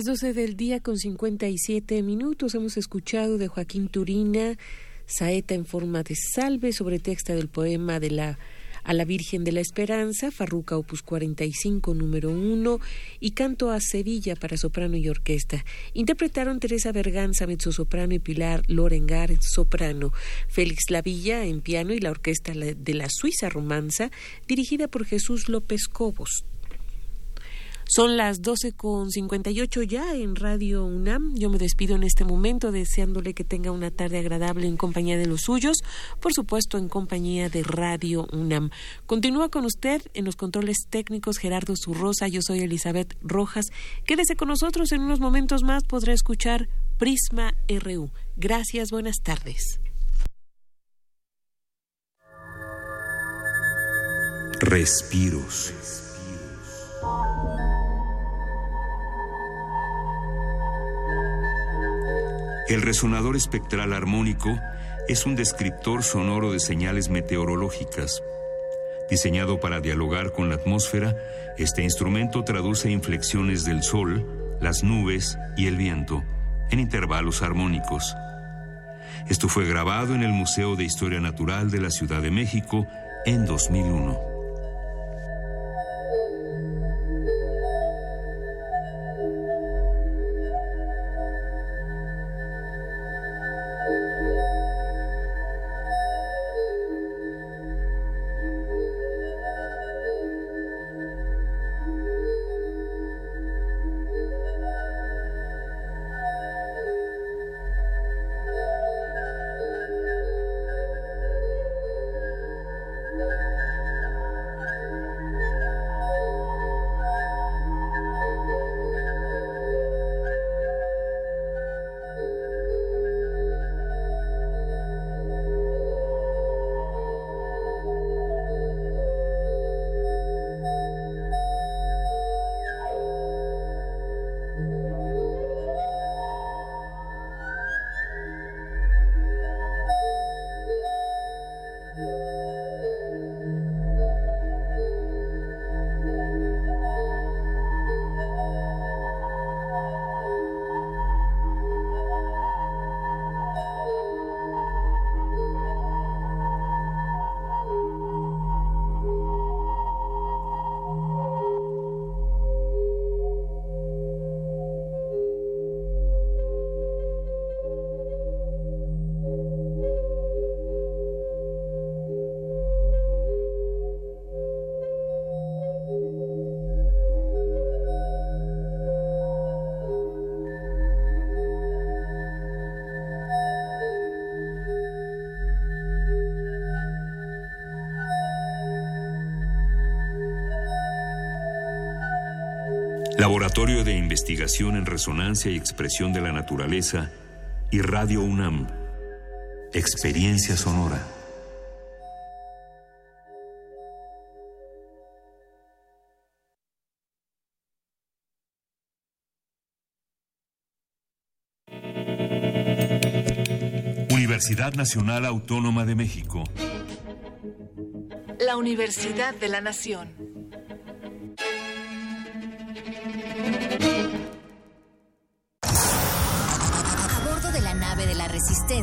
las 12 del día con 57 minutos hemos escuchado de Joaquín Turina Saeta en forma de salve sobre texto del poema de la a la Virgen de la Esperanza, Farruca Opus 45, número 1, y Canto a Sevilla para soprano y orquesta. Interpretaron Teresa Berganza, mezzosoprano, y Pilar Lorengar, soprano. Félix Lavilla en piano y la orquesta de la Suiza Romanza, dirigida por Jesús López Cobos. Son las doce con cincuenta y ocho ya en Radio UNAM. Yo me despido en este momento deseándole que tenga una tarde agradable en compañía de los suyos, por supuesto en compañía de Radio UNAM. Continúa con usted en los controles técnicos Gerardo Zurrosa. Yo soy Elizabeth Rojas. Quédese con nosotros en unos momentos más. Podrá escuchar Prisma RU. Gracias, buenas tardes. Respiros. El resonador espectral armónico es un descriptor sonoro de señales meteorológicas. Diseñado para dialogar con la atmósfera, este instrumento traduce inflexiones del sol, las nubes y el viento en intervalos armónicos. Esto fue grabado en el Museo de Historia Natural de la Ciudad de México en 2001. Laboratorio de Investigación en Resonancia y Expresión de la Naturaleza y Radio UNAM. Experiencia Sonora. Universidad Nacional Autónoma de México. La Universidad de la Nación.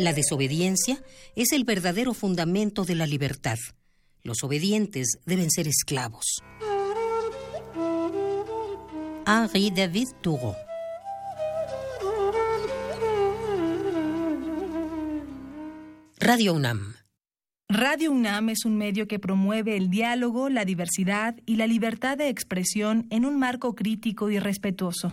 La desobediencia es el verdadero fundamento de la libertad. Los obedientes deben ser esclavos. Henri David Thoreau. Radio UNAM. Radio UNAM es un medio que promueve el diálogo, la diversidad y la libertad de expresión en un marco crítico y respetuoso.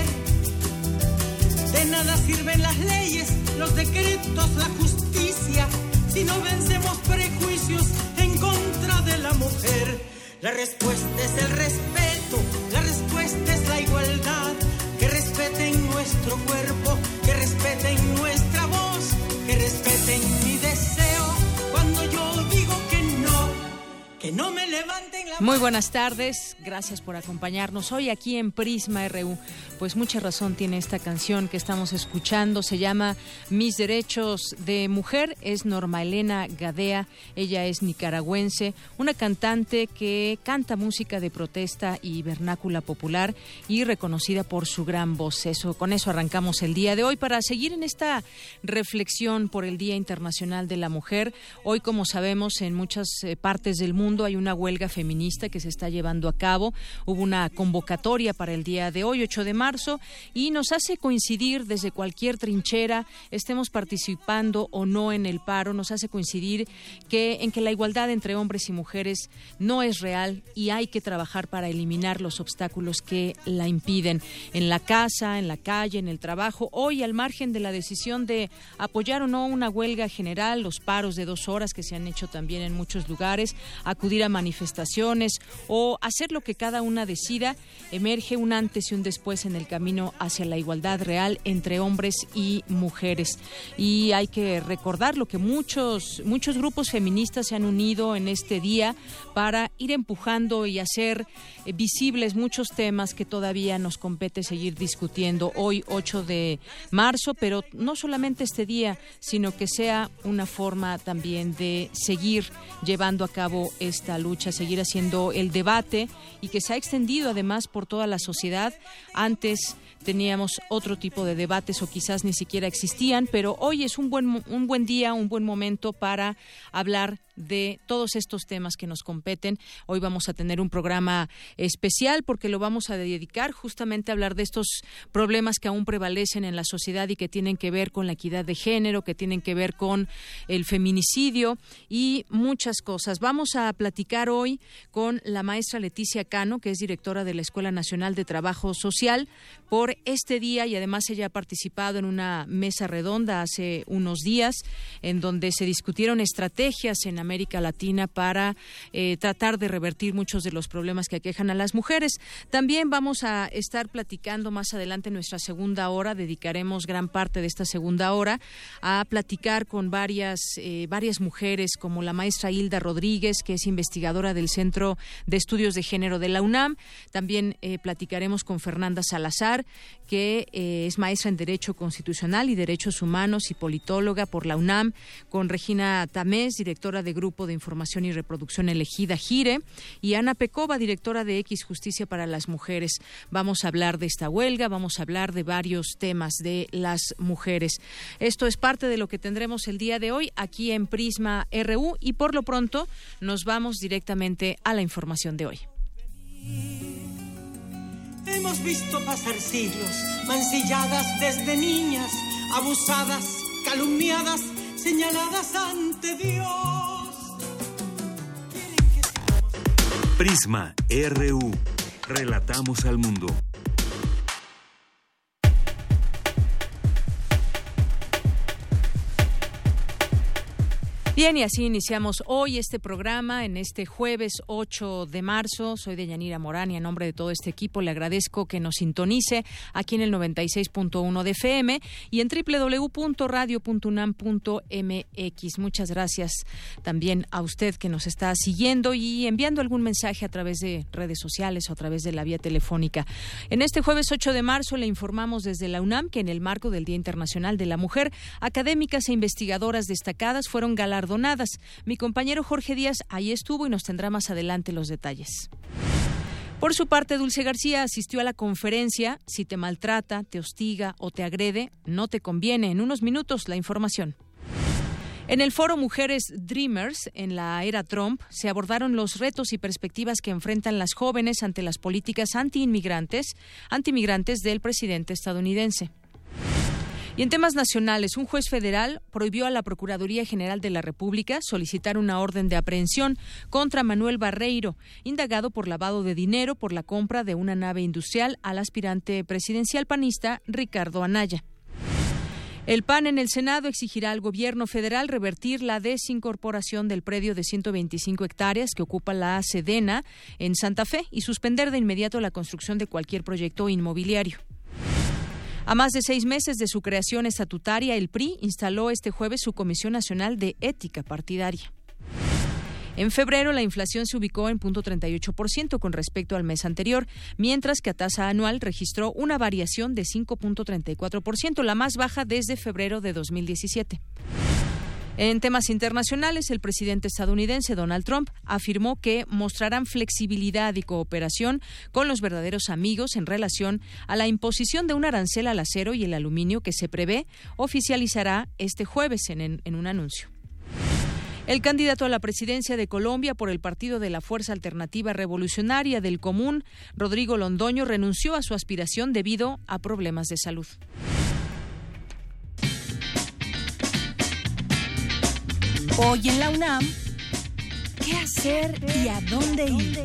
De nada sirven las leyes, los decretos, la justicia, si no vencemos prejuicios en contra de la mujer. La respuesta es el respeto, la respuesta es la igualdad. Que respeten nuestro cuerpo, que respeten nuestra voz, que respeten mi que no me levanten la Muy buenas tardes, gracias por acompañarnos hoy aquí en Prisma RU. Pues mucha razón tiene esta canción que estamos escuchando, se llama Mis Derechos de Mujer, es Norma Elena Gadea, ella es nicaragüense, una cantante que canta música de protesta y vernácula popular y reconocida por su gran voz. Eso, con eso arrancamos el día de hoy para seguir en esta reflexión por el Día Internacional de la Mujer. Hoy, como sabemos, en muchas eh, partes del mundo hay una huelga feminista que se está llevando a cabo. Hubo una convocatoria para el día de hoy, 8 de marzo, y nos hace coincidir desde cualquier trinchera, estemos participando o no en el paro, nos hace coincidir que en que la igualdad entre hombres y mujeres no es real y hay que trabajar para eliminar los obstáculos que la impiden en la casa, en la calle, en el trabajo. Hoy, al margen de la decisión de apoyar o no una huelga general, los paros de dos horas que se han hecho también en muchos lugares, acudir a manifestaciones o hacer lo que cada una decida, emerge un antes y un después en el camino hacia la igualdad real entre hombres y mujeres. Y hay que recordar lo que muchos, muchos grupos feministas se han unido en este día para ir empujando y hacer eh, visibles muchos temas que todavía nos compete seguir discutiendo hoy 8 de marzo, pero no solamente este día, sino que sea una forma también de seguir llevando a cabo esta lucha, seguir haciendo el debate y que se ha extendido además por toda la sociedad. Antes teníamos otro tipo de debates o quizás ni siquiera existían, pero hoy es un buen, un buen día, un buen momento para hablar de todos estos temas que nos competen. Hoy vamos a tener un programa especial porque lo vamos a dedicar justamente a hablar de estos problemas que aún prevalecen en la sociedad y que tienen que ver con la equidad de género, que tienen que ver con el feminicidio y muchas cosas. Vamos a platicar hoy con la maestra Leticia Cano, que es directora de la Escuela Nacional de Trabajo Social, por este día y además ella ha participado en una mesa redonda hace unos días en donde se discutieron estrategias en América Latina para eh, tratar de revertir muchos de los problemas que aquejan a las mujeres. También vamos a estar platicando más adelante nuestra segunda hora, dedicaremos gran parte de esta segunda hora a platicar con varias, eh, varias mujeres, como la maestra Hilda Rodríguez, que es investigadora del Centro de Estudios de Género de la UNAM. También eh, platicaremos con Fernanda Salazar, que es maestra en Derecho Constitucional y Derechos Humanos y politóloga por la UNAM, con Regina Tamés, directora de Grupo de Información y Reproducción Elegida Gire, y Ana Pecova, directora de X Justicia para las Mujeres. Vamos a hablar de esta huelga, vamos a hablar de varios temas de las mujeres. Esto es parte de lo que tendremos el día de hoy aquí en Prisma RU y por lo pronto nos vamos directamente a la información de hoy. Hemos visto pasar siglos, mancilladas desde niñas, abusadas, calumniadas, señaladas ante Dios. Prisma RU. Relatamos al mundo. Bien, y así iniciamos hoy este programa en este jueves 8 de marzo. Soy de Yanira Morán y en nombre de todo este equipo le agradezco que nos sintonice aquí en el 96.1 de FM y en www.radio.unam.mx. Muchas gracias también a usted que nos está siguiendo y enviando algún mensaje a través de redes sociales o a través de la vía telefónica. En este jueves 8 de marzo le informamos desde la UNAM que en el marco del Día Internacional de la Mujer, académicas e investigadoras destacadas fueron galardonadas mi compañero Jorge Díaz ahí estuvo y nos tendrá más adelante los detalles. Por su parte, Dulce García asistió a la conferencia Si te maltrata, te hostiga o te agrede, no te conviene. En unos minutos, la información. En el foro Mujeres Dreamers, en la era Trump, se abordaron los retos y perspectivas que enfrentan las jóvenes ante las políticas anti-inmigrantes, anti-inmigrantes del presidente estadounidense. Y en temas nacionales, un juez federal prohibió a la Procuraduría General de la República solicitar una orden de aprehensión contra Manuel Barreiro, indagado por lavado de dinero por la compra de una nave industrial al aspirante presidencial panista Ricardo Anaya. El PAN en el Senado exigirá al gobierno federal revertir la desincorporación del predio de 125 hectáreas que ocupa la Sedena en Santa Fe y suspender de inmediato la construcción de cualquier proyecto inmobiliario. A más de seis meses de su creación estatutaria, el PRI instaló este jueves su Comisión Nacional de Ética Partidaria. En febrero, la inflación se ubicó en 0.38% con respecto al mes anterior, mientras que a tasa anual registró una variación de 5.34%, la más baja desde febrero de 2017. En temas internacionales, el presidente estadounidense Donald Trump afirmó que mostrarán flexibilidad y cooperación con los verdaderos amigos en relación a la imposición de un arancel al acero y el aluminio que se prevé oficializará este jueves en, un anuncio. El candidato a la presidencia de Colombia por el partido de la Fuerza Alternativa Revolucionaria del Común, Rodrigo Londoño, renunció a su aspiración debido a problemas de salud. Hoy en la UNAM, ¿qué hacer y a dónde ir?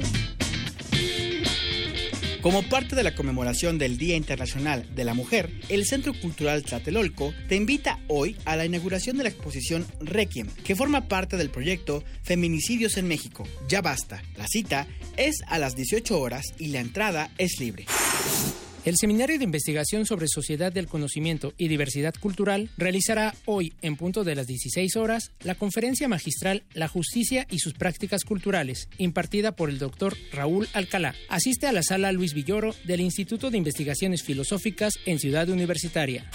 Como parte de la conmemoración del Día Internacional de la Mujer, el Centro Cultural Tlatelolco te invita hoy a la inauguración de la exposición Requiem, que forma parte del proyecto Feminicidios en México. Ya basta. La cita es a las 18 horas y la entrada es libre. El Seminario de Investigación sobre Sociedad del Conocimiento y Diversidad Cultural realizará hoy, en punto de las 16 horas, la conferencia magistral La Justicia y sus Prácticas Culturales, impartida por el doctor Raúl Alcalá. Asiste a la sala Luis Villoro del Instituto de Investigaciones Filosóficas en Ciudad Universitaria.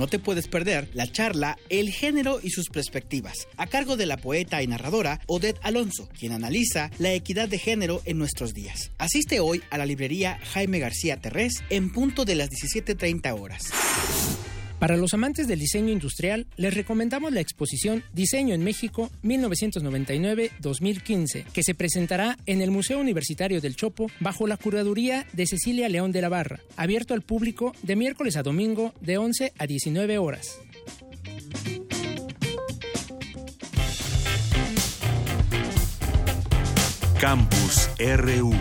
No te puedes perder la charla El género y sus perspectivas, a cargo de la poeta y narradora Odette Alonso, quien analiza la equidad de género en nuestros días. Asiste hoy a la librería Jaime García Terrés en punto de las 17.30 horas. Para los amantes del diseño industrial, les recomendamos la exposición Diseño en México 1999-2015, que se presentará en el Museo Universitario del Chopo bajo la curaduría de Cecilia León de la Barra, abierto al público de miércoles a domingo de 11 a 19 horas. Campus RU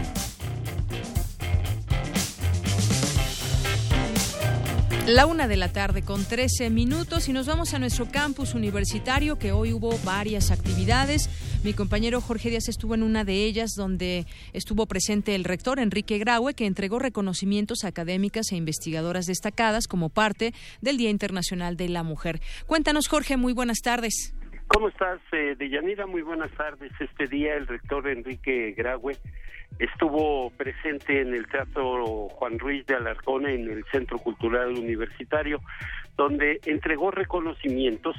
La una de la tarde con 13 minutos y nos vamos a nuestro campus universitario que hoy hubo varias actividades. Mi compañero Jorge Díaz estuvo en una de ellas donde estuvo presente el rector Enrique Graue que entregó reconocimientos académicas e investigadoras destacadas como parte del Día Internacional de la Mujer. Cuéntanos Jorge, muy buenas tardes. ¿Cómo estás, eh, Deyanira? Muy buenas tardes. Este día el rector Enrique Graue estuvo presente en el Teatro Juan Ruiz de Alarcón en el Centro Cultural Universitario, donde entregó reconocimientos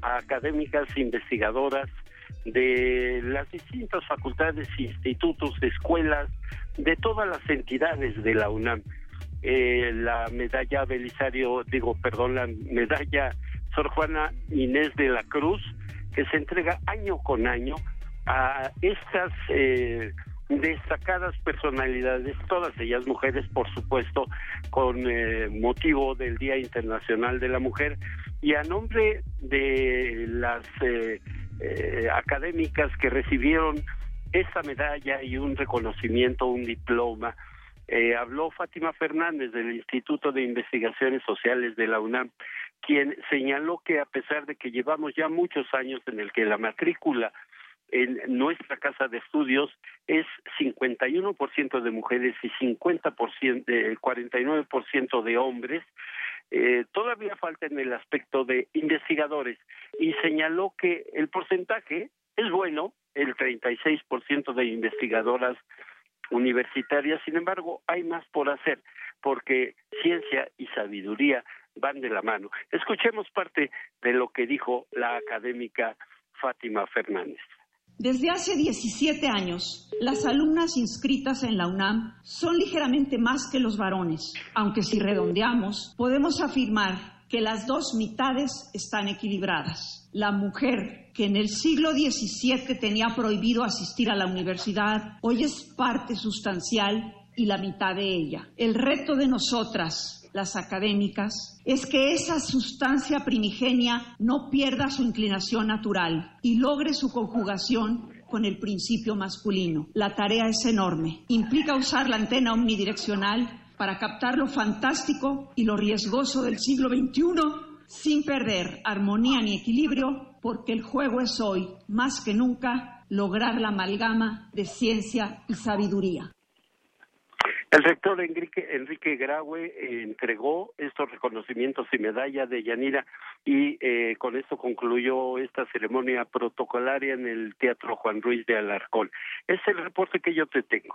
a académicas e investigadoras de las distintas facultades, institutos, escuelas, de todas las entidades de la UNAM. Eh, la medalla Belisario, digo, perdón, la medalla Sor Juana Inés de la Cruz, que se entrega año con año a estas eh, destacadas personalidades, todas ellas mujeres, por supuesto, con eh, motivo del Día Internacional de la Mujer, y a nombre de las eh, eh, académicas que recibieron esta medalla y un reconocimiento, un diploma, habló Fátima Fernández del Instituto de Investigaciones Sociales de la UNAM, quien señaló que a pesar de que llevamos ya muchos años en el que la matrícula en nuestra casa de estudios es 51% de mujeres y 50%, eh, 49% de hombres. Eh, todavía falta en el aspecto de investigadores y señaló que el porcentaje es bueno, el 36% de investigadoras universitarias, sin embargo, hay más por hacer porque ciencia y sabiduría van de la mano. Escuchemos parte de lo que dijo la académica Fátima Fernández. Desde hace 17 años, las alumnas inscritas en la UNAM son ligeramente más que los varones, aunque si redondeamos, podemos afirmar que las dos mitades están equilibradas. La mujer, que en el siglo XVII tenía prohibido asistir a la universidad, hoy es parte sustancial y la mitad de ella. El reto de nosotras, las académicas, es que esa sustancia primigenia no pierda su inclinación natural y logre su conjugación con el principio masculino. La tarea es enorme. Implica usar la antena omnidireccional para captar lo fantástico y lo riesgoso del siglo XXI sin perder armonía ni equilibrio, porque el juego es hoy, más que nunca, lograr la amalgama de ciencia y sabiduría. El rector Enrique, Enrique Graue eh, entregó estos reconocimientos y medalla de Yanira y eh, con esto concluyó esta ceremonia protocolaria en el Teatro Juan Ruiz de Alarcón. Es el reporte que yo te tengo.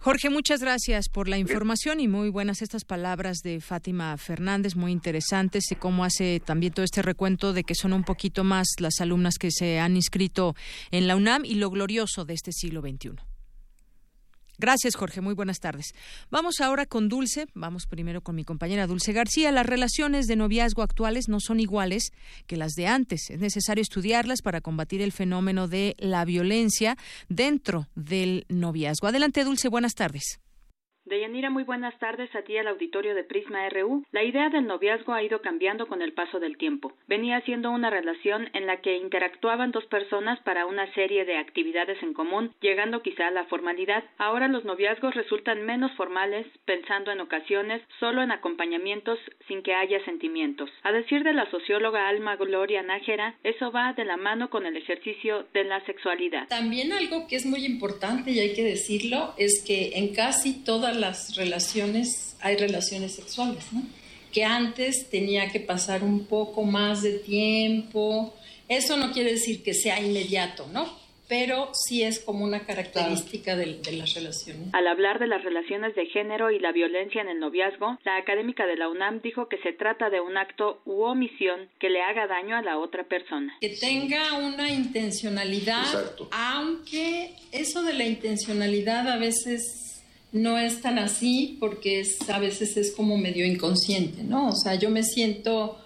Jorge, muchas gracias por la información y muy buenas estas palabras de Fátima Fernández, muy interesantes y cómo hace también todo este recuento de que son un poquito más las alumnas que se han inscrito en la UNAM y lo glorioso de este siglo XXI. Gracias, Jorge. Muy buenas tardes. Vamos ahora con Dulce. Vamos primero con mi compañera Dulce García. Las relaciones de noviazgo actuales no son iguales que las de antes. Es necesario estudiarlas para combatir el fenómeno de la violencia dentro del noviazgo. Adelante, Dulce. Buenas tardes. Deyanira, muy buenas tardes a ti al auditorio de Prisma RU. La idea del noviazgo ha ido cambiando con el paso del tiempo. Venía siendo una relación en la que interactuaban dos personas para una serie de actividades en común, llegando quizá a la formalidad. Ahora los noviazgos resultan menos formales, pensando en ocasiones solo en acompañamientos sin que haya sentimientos. A decir de la socióloga Alma Gloria Nájera, eso va de la mano con el ejercicio de la sexualidad. También algo que es muy importante y hay que decirlo es que en casi todas las relaciones, hay relaciones sexuales, ¿no? Que antes tenía que pasar un poco más de tiempo. Eso no quiere decir que sea inmediato, ¿no? pero sí es como una característica de, de, las relaciones. Al hablar de las relaciones de género y la violencia en el noviazgo, la académica de la UNAM dijo que se trata de un acto u omisión que le haga daño a la otra persona. Que tenga una intencionalidad, Exacto. aunque eso de la intencionalidad a veces no es tan así porque es, a veces es como medio inconsciente, ¿no? O sea, yo me siento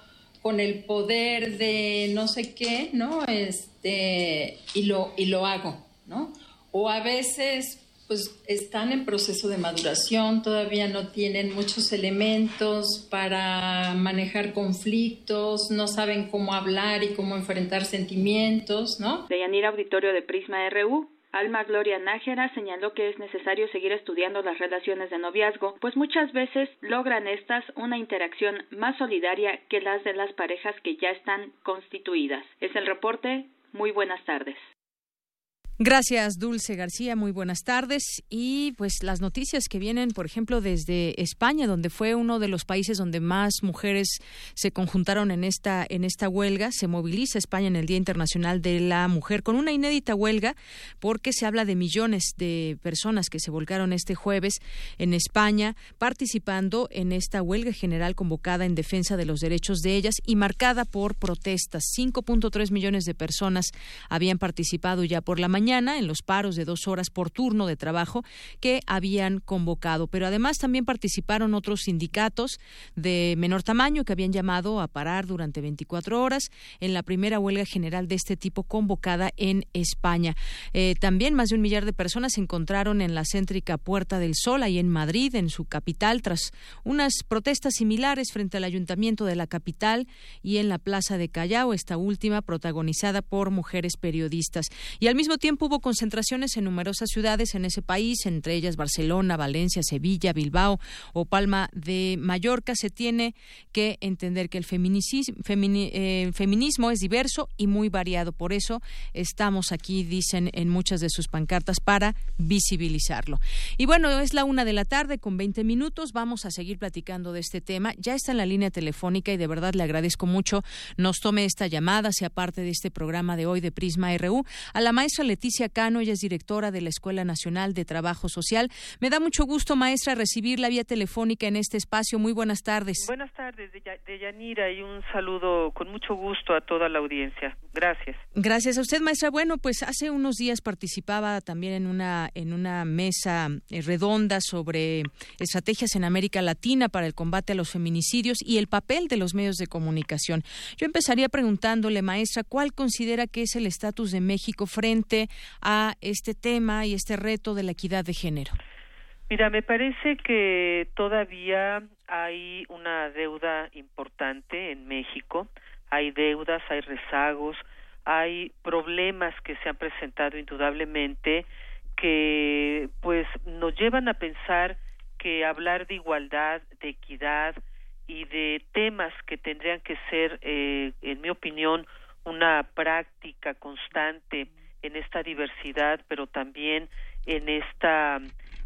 con el poder de no sé qué, ¿no? Este, y lo, y lo hago, ¿no? O a veces, pues están en proceso de maduración, todavía no tienen muchos elementos para manejar conflictos, no saben cómo hablar y cómo enfrentar sentimientos, ¿no? Deyanira Auditorio de Prisma RU, Alma Gloria Nájera señaló que es necesario seguir estudiando las relaciones de noviazgo, pues muchas veces logran estas una interacción más solidaria que las de las parejas que ya están constituidas. Es el reporte. Muy buenas tardes. Gracias, Dulce García. Muy buenas tardes. Y pues las noticias que vienen, por ejemplo, desde España, donde fue uno de los países donde más mujeres se conjuntaron en esta, en esta huelga. Se moviliza España en el Día Internacional de la Mujer con una inédita huelga, porque se habla de millones de personas que se volcaron este jueves en España, participando en esta huelga general convocada en defensa de los derechos de ellas y marcada por protestas. 5.3 millones de personas habían participado ya por la mañana en los paros de dos horas por turno de trabajo que habían convocado. Pero además también participaron otros sindicatos de menor tamaño que habían llamado a parar durante 24 horas en la primera huelga general de este tipo convocada en España. Eh, también más de un millar de personas se encontraron en la céntrica Puerta del Sol, ahí en Madrid, en su capital, tras unas protestas similares frente al ayuntamiento de la capital y en la Plaza de Callao, esta última protagonizada por mujeres periodistas. Y al mismo tiempo hubo concentraciones en numerosas ciudades en ese país, entre ellas Barcelona, Valencia, Sevilla, Bilbao o Palma de Mallorca. Se tiene que entender que el eh, feminismo es diverso y muy variado. Por eso estamos aquí, dicen en muchas de sus pancartas, para visibilizarlo. Y bueno, es la una de la tarde con 20 minutos. Vamos a seguir platicando de este tema. Ya está en la línea telefónica y de verdad le agradezco mucho nos tome esta llamada, sea parte de este programa de hoy de Prisma RU, a la maestra Leticia Leticia Cano, ella es directora de la Escuela Nacional de Trabajo Social. Me da mucho gusto, maestra, recibir la vía telefónica en este espacio. Muy buenas tardes. Buenas tardes, de Yanira, y un saludo con mucho gusto a toda la audiencia. Gracias. Gracias a usted, maestra. Bueno, pues hace unos días participaba también en una, en una mesa eh, redonda sobre estrategias en América Latina para el combate a los feminicidios y el papel de los medios de comunicación. Yo empezaría preguntándole, maestra, ¿cuál considera que es el estatus de México frente a este tema y este reto de la equidad de género? Mira, me parece que todavía hay una deuda importante en México, hay deudas, hay rezagos, hay problemas que se han presentado indudablemente que pues nos llevan a pensar que hablar de igualdad, de equidad y de temas que tendrían que ser, eh, en mi opinión, una práctica constante en esta diversidad, pero también en esta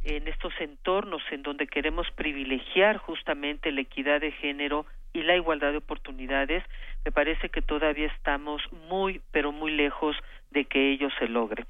en estos entornos en donde queremos privilegiar justamente la equidad de género y la igualdad de oportunidades, me parece que todavía estamos muy, pero muy lejos de que ello se logre.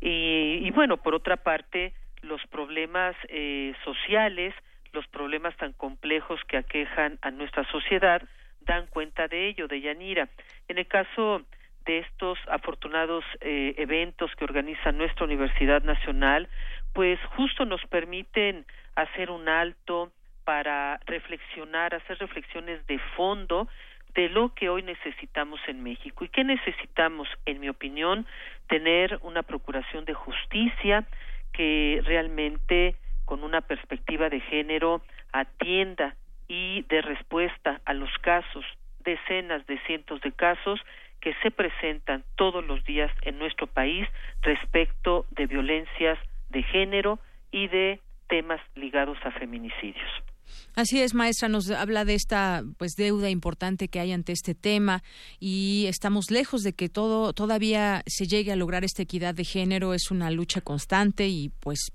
Y, y bueno, por otra parte, los problemas eh, sociales, los problemas tan complejos que aquejan a nuestra sociedad, dan cuenta de ello, de Yanira. En el caso de estos afortunados eh, eventos que organiza nuestra Universidad Nacional, pues justo nos permiten hacer un alto para reflexionar, hacer reflexiones de fondo de lo que hoy necesitamos en México. ¿Y qué necesitamos, en mi opinión? Tener una procuración de justicia que realmente con una perspectiva de género atienda y de respuesta a los casos, decenas de cientos de casos que se presentan todos los días en nuestro país respecto de violencias de género y de temas ligados a feminicidios. Así es, maestra, nos habla de esta pues deuda importante que hay ante este tema y estamos lejos de que todo todavía se llegue a lograr esta equidad de género, es una lucha constante y pues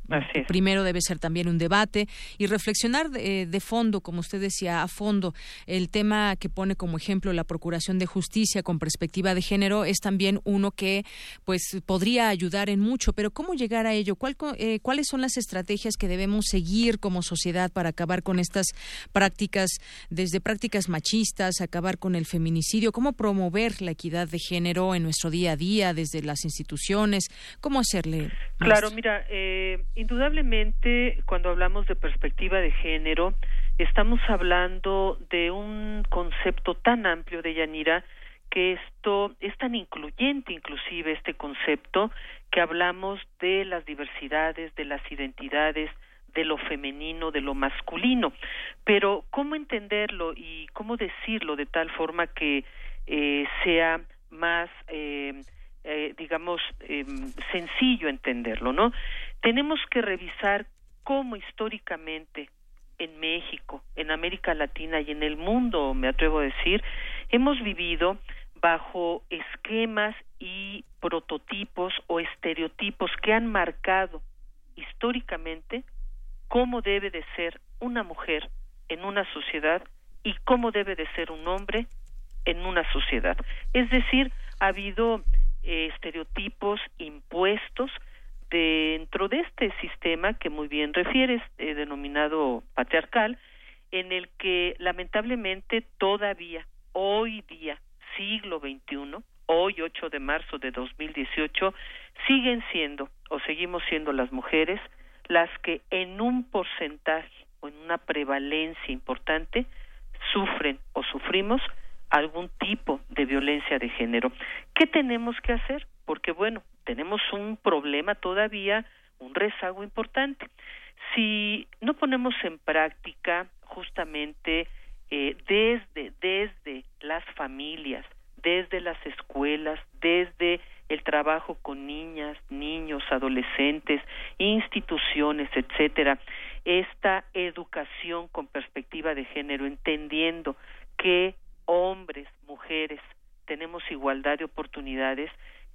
primero debe ser también un debate y reflexionar de, de, fondo, como usted decía, a fondo. El tema que pone como ejemplo la Procuración de Justicia con perspectiva de género es también uno que pues podría ayudar en mucho, pero cómo llegar a ello, ¿Cuál, eh, cuáles son las estrategias que debemos seguir como sociedad para acabar con estas prácticas, desde prácticas machistas, acabar con el feminicidio, cómo promover la equidad de género en nuestro día a día, desde las instituciones, cómo hacerle. Claro, mira, eh, indudablemente cuando hablamos de perspectiva de género, estamos hablando de un concepto tan amplio de Yanira que esto es tan incluyente inclusive este concepto que hablamos de las diversidades, de las identidades, de lo femenino, de lo masculino. Pero cómo entenderlo y cómo decirlo de tal forma que eh, sea más, eh, eh, digamos, em, sencillo entenderlo, ¿no? Tenemos que revisar cómo históricamente en México, en América Latina y en el mundo, me atrevo a decir, hemos vivido bajo esquemas y prototipos o estereotipos que han marcado históricamente cómo debe de ser una mujer en una sociedad y cómo debe de ser un hombre en una sociedad. Es decir, ha habido eh, estereotipos impuestos dentro de este sistema que muy bien refieres, eh, denominado patriarcal, en el que lamentablemente todavía, hoy día, siglo XXI, hoy 8 de marzo de 2018, siguen siendo o seguimos siendo las mujeres las que en un porcentaje o en una prevalencia importante sufren o sufrimos algún tipo de violencia de género. ¿Qué tenemos que hacer? Porque bueno, tenemos un problema todavía, un rezago importante. Si no ponemos en práctica justamente eh, desde, desde las familias, desde las escuelas, desde el trabajo con niñas, niños, adolescentes, instituciones, etcétera, esta educación con perspectiva de género, entendiendo que hombres, mujeres, tenemos igualdad de oportunidades,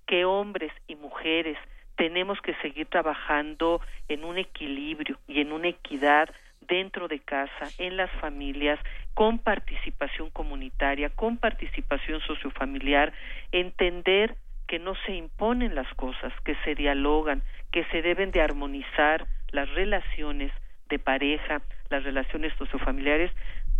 que hombres y mujeres tenemos que seguir trabajando en un equilibrio y en una equidad dentro de casa, en las familias, con participación comunitaria, con participación sociofamiliar, entender que no se imponen las cosas, que se dialogan, que se deben de armonizar las relaciones de pareja, las relaciones sociofamiliares,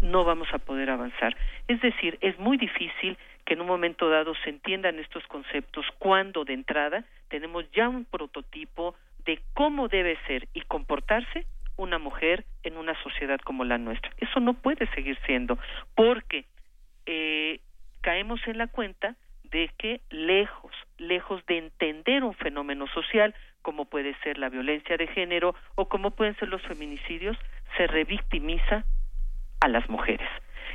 no vamos a poder avanzar. Es decir, es muy difícil que en un momento dado se entiendan estos conceptos cuando de entrada tenemos ya un prototipo de cómo debe ser y comportarse una mujer en una sociedad como la nuestra. Eso no puede seguir siendo porque eh, caemos en la cuenta de que lejos, lejos de entender un fenómeno social como puede ser la violencia de género o como pueden ser los feminicidios, se revictimiza a las mujeres.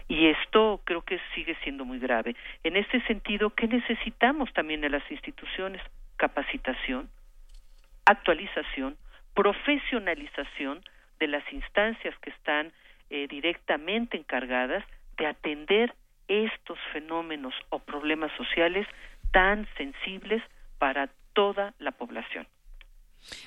Y esto creo que sigue siendo muy grave. En este sentido, ¿qué necesitamos también en las instituciones? Capacitación, actualización, profesionalización de las instancias que están eh, directamente encargadas de atender estos fenómenos o problemas sociales tan sensibles para toda la población.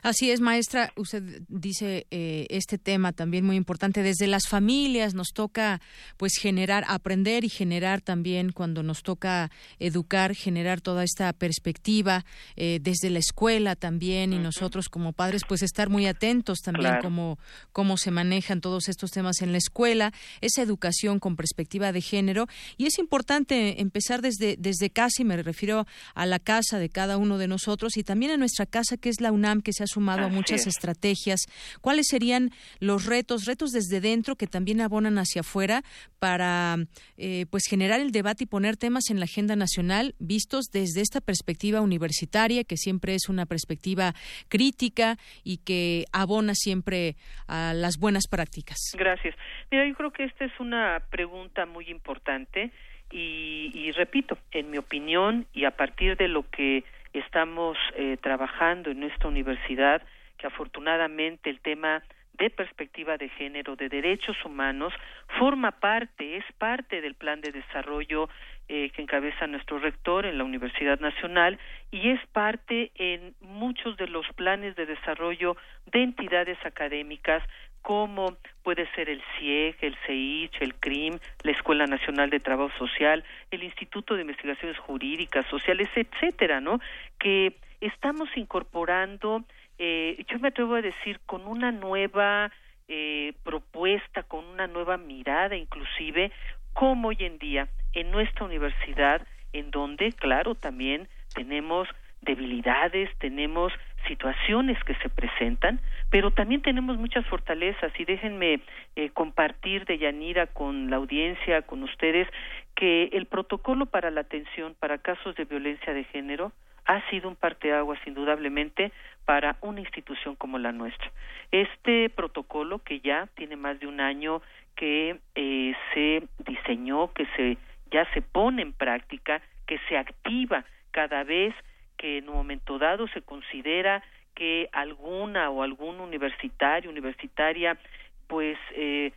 Así es, maestra. Usted dice eh, este tema también muy importante. Desde las familias nos toca, pues, generar, aprender y generar también cuando nos toca educar, generar toda esta perspectiva eh, desde la escuela también y nosotros como padres, pues, estar muy atentos también como cómo se manejan todos estos temas en la escuela, esa educación con perspectiva de género y es importante empezar desde desde casa y me refiero a la casa de cada uno de nosotros y también a nuestra casa que es la UNAM que se ha sumado a muchas estrategias. ¿Cuáles serían los retos, retos desde dentro que también abonan hacia afuera para eh, pues generar el debate y poner temas en la agenda nacional vistos desde esta perspectiva universitaria, que siempre es una perspectiva crítica y que abona siempre a las buenas prácticas? Gracias. Mira, yo creo que esta es una pregunta muy importante y, y repito, en mi opinión y a partir de lo que estamos eh, trabajando en nuestra universidad, que afortunadamente el tema de perspectiva de género, de derechos humanos, forma parte, es parte del plan de desarrollo eh, que encabeza nuestro rector en la Universidad Nacional y es parte en muchos de los planes de desarrollo de entidades académicas como puede ser el CIEG, el CEICH, el CRIM, la Escuela Nacional de Trabajo Social, el Instituto de Investigaciones Jurídicas, Sociales, etcétera, ¿no? Que estamos incorporando, eh, yo me atrevo a decir, con una nueva eh, propuesta, con una nueva mirada, inclusive, como hoy en día en nuestra universidad, en donde, claro, también tenemos debilidades, tenemos situaciones que se presentan, pero también tenemos muchas fortalezas y déjenme eh, compartir de Yanira con la audiencia, con ustedes, que el protocolo para la atención para casos de violencia de género ha sido un parteaguas indudablemente para una institución como la nuestra. Este protocolo que ya tiene más de un año que eh, se diseñó, que se ya se pone en práctica, que se activa cada vez que en un momento dado se considera que alguna o algún universitario, universitaria, pues eh,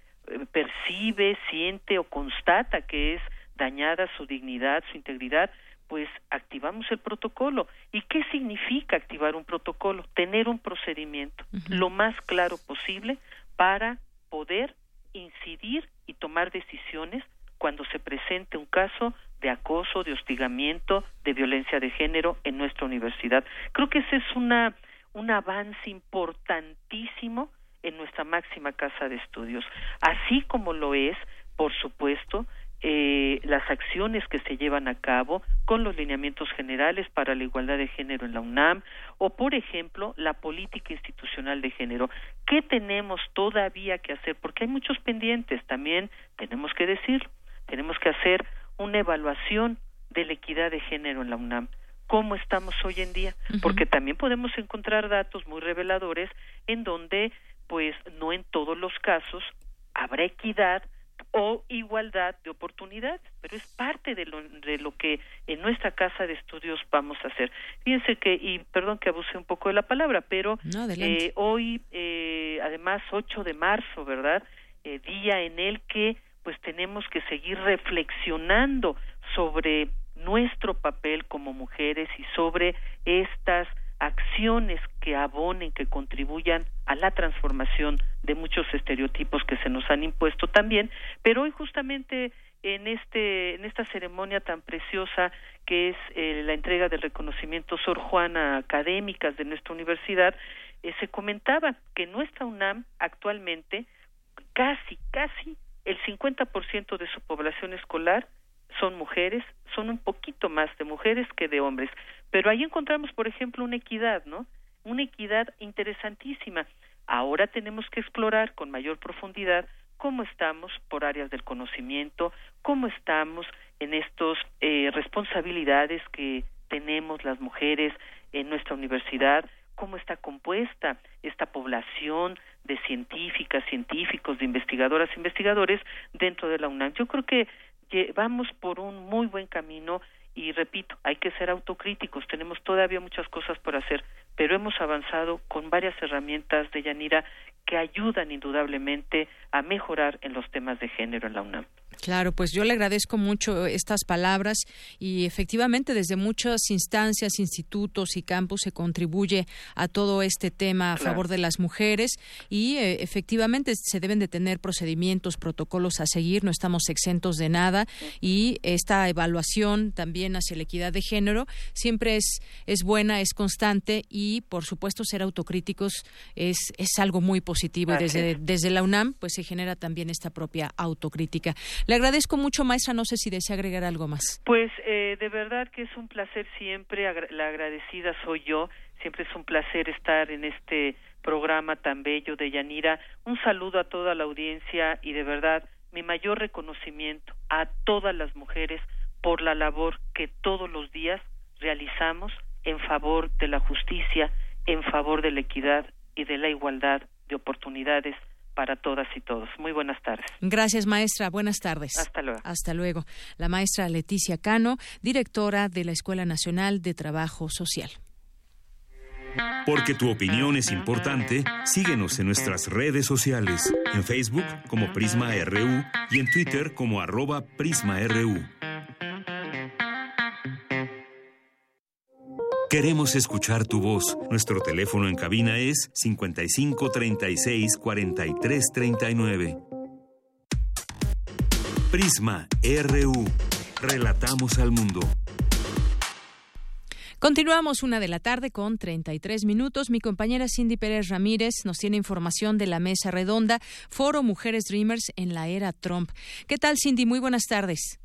percibe, siente o constata que es dañada su dignidad, su integridad, pues activamos el protocolo. ¿Y qué significa activar un protocolo? Tener un procedimiento lo más claro posible para poder incidir y tomar decisiones cuando se presente un caso de acoso, de hostigamiento, de violencia de género en nuestra universidad. Creo que ese es una, un avance importantísimo en nuestra máxima casa de estudios, así como lo es, por supuesto, eh, las acciones que se llevan a cabo con los lineamientos generales para la igualdad de género en la UNAM o, por ejemplo, la política institucional de género. ¿Qué tenemos todavía que hacer? Porque hay muchos pendientes, también tenemos que decirlo. Tenemos que hacer una evaluación de la equidad de género en la UNAM. ¿Cómo estamos hoy en día? Porque también podemos encontrar datos muy reveladores en donde, pues, no en todos los casos habrá equidad o igualdad de oportunidades, pero es parte de lo, de lo que en nuestra casa de estudios vamos a hacer. Fíjense que, y perdón que abuse un poco de la palabra, pero eh, hoy, eh, además, 8 de marzo, ¿verdad? Eh, día en el que pues tenemos que seguir reflexionando sobre nuestro papel como mujeres y sobre estas acciones que abonen, que contribuyan a la transformación de muchos estereotipos que se nos han impuesto también, pero hoy justamente en este en esta ceremonia tan preciosa que es eh, la entrega del reconocimiento Sor Juana académicas de nuestra universidad eh, se comentaba que nuestra UNAM actualmente casi casi el 50% de su población escolar son mujeres, son un poquito más de mujeres que de hombres. Pero ahí encontramos, por ejemplo, una equidad, ¿no? Una equidad interesantísima. Ahora tenemos que explorar con mayor profundidad cómo estamos por áreas del conocimiento, cómo estamos en estas eh, responsabilidades que tenemos las mujeres en nuestra universidad, cómo está compuesta esta población de científicas, científicos, de investigadoras, investigadores dentro de la UNAM. Yo creo que vamos por un muy buen camino y repito, hay que ser autocríticos, tenemos todavía muchas cosas por hacer, pero hemos avanzado con varias herramientas de Yanira que ayudan indudablemente a mejorar en los temas de género en la UNAM. Claro, pues yo le agradezco mucho estas palabras y efectivamente desde muchas instancias, institutos y campus se contribuye a todo este tema a favor de las mujeres y eh, efectivamente se deben de tener procedimientos, protocolos a seguir, no estamos exentos de nada y esta evaluación también hacia la equidad de género siempre es, es buena, es constante y por supuesto ser autocríticos es, es algo muy positivo y desde, desde la UNAM pues se genera también esta propia autocrítica agradezco mucho, maestra. No sé si desea agregar algo más. Pues eh, de verdad que es un placer siempre. la agradecida soy yo. Siempre es un placer estar en este programa tan bello de Yanira. Un saludo a toda la audiencia y de verdad mi mayor reconocimiento a todas las mujeres por la labor que todos los días realizamos en favor de la justicia, en favor de la equidad y de la igualdad de oportunidades para todas y todos. Muy buenas tardes. Gracias, maestra. Buenas tardes. Hasta luego. Hasta luego. La maestra Leticia Cano, directora de la Escuela Nacional de Trabajo Social. Porque tu opinión es importante, síguenos en nuestras redes sociales, en Facebook como Prisma RU y en Twitter como arroba PrismaRU. Queremos escuchar tu voz. Nuestro teléfono en cabina es 55 36 43 39. Prisma RU. Relatamos al mundo. Continuamos una de la tarde con 33 minutos. Mi compañera Cindy Pérez Ramírez nos tiene información de la mesa redonda Foro Mujeres Dreamers en la era Trump. ¿Qué tal, Cindy? Muy buenas tardes.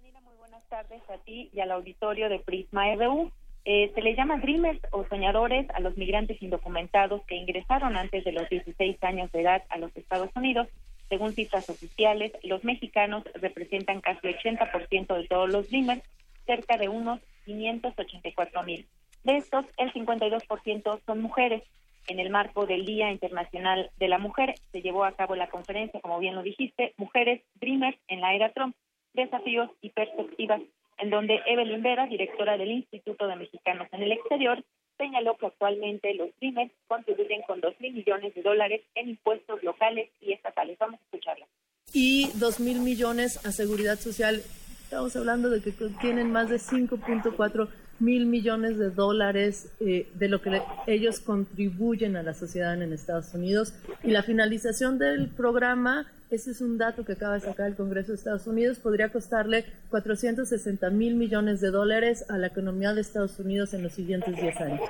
muy buenas tardes a ti y al auditorio de Prisma RU. Eh, se les llama dreamers o soñadores a los migrantes indocumentados que ingresaron antes de los 16 años de edad a los Estados Unidos. Según cifras oficiales, los mexicanos representan casi el 80% de todos los dreamers, cerca de unos 584 mil. De estos, el 52% son mujeres. En el marco del Día Internacional de la Mujer se llevó a cabo la conferencia, como bien lo dijiste, Mujeres Dreamers en la era Trump, desafíos y perspectivas en donde Evelyn Vera, directora del Instituto de Mexicanos en el Exterior, señaló que actualmente los DRIMES contribuyen con dos mil millones de dólares en impuestos locales y estatales. Vamos a escucharla. Y dos mil millones a seguridad social. Estamos hablando de que tienen más de 5.4 mil millones de dólares eh, de lo que ellos contribuyen a la sociedad en Estados Unidos. Y la finalización del programa ese es un dato que acaba de sacar el Congreso de Estados Unidos. Podría costarle 460 mil millones de dólares a la economía de Estados Unidos en los siguientes 10 años.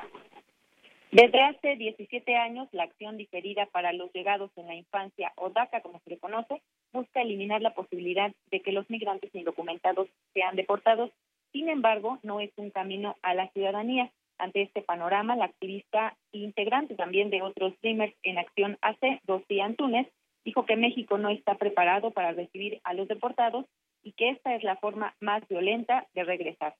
Desde hace 17 años, la acción diferida para los llegados en la infancia, o DACA como se le conoce, busca eliminar la posibilidad de que los migrantes indocumentados sean deportados. Sin embargo, no es un camino a la ciudadanía. Ante este panorama, la activista integrante también de otros Dreamers en Acción AC, Rosy Antunes, dijo que México no está preparado para recibir a los deportados y que esta es la forma más violenta de regresar.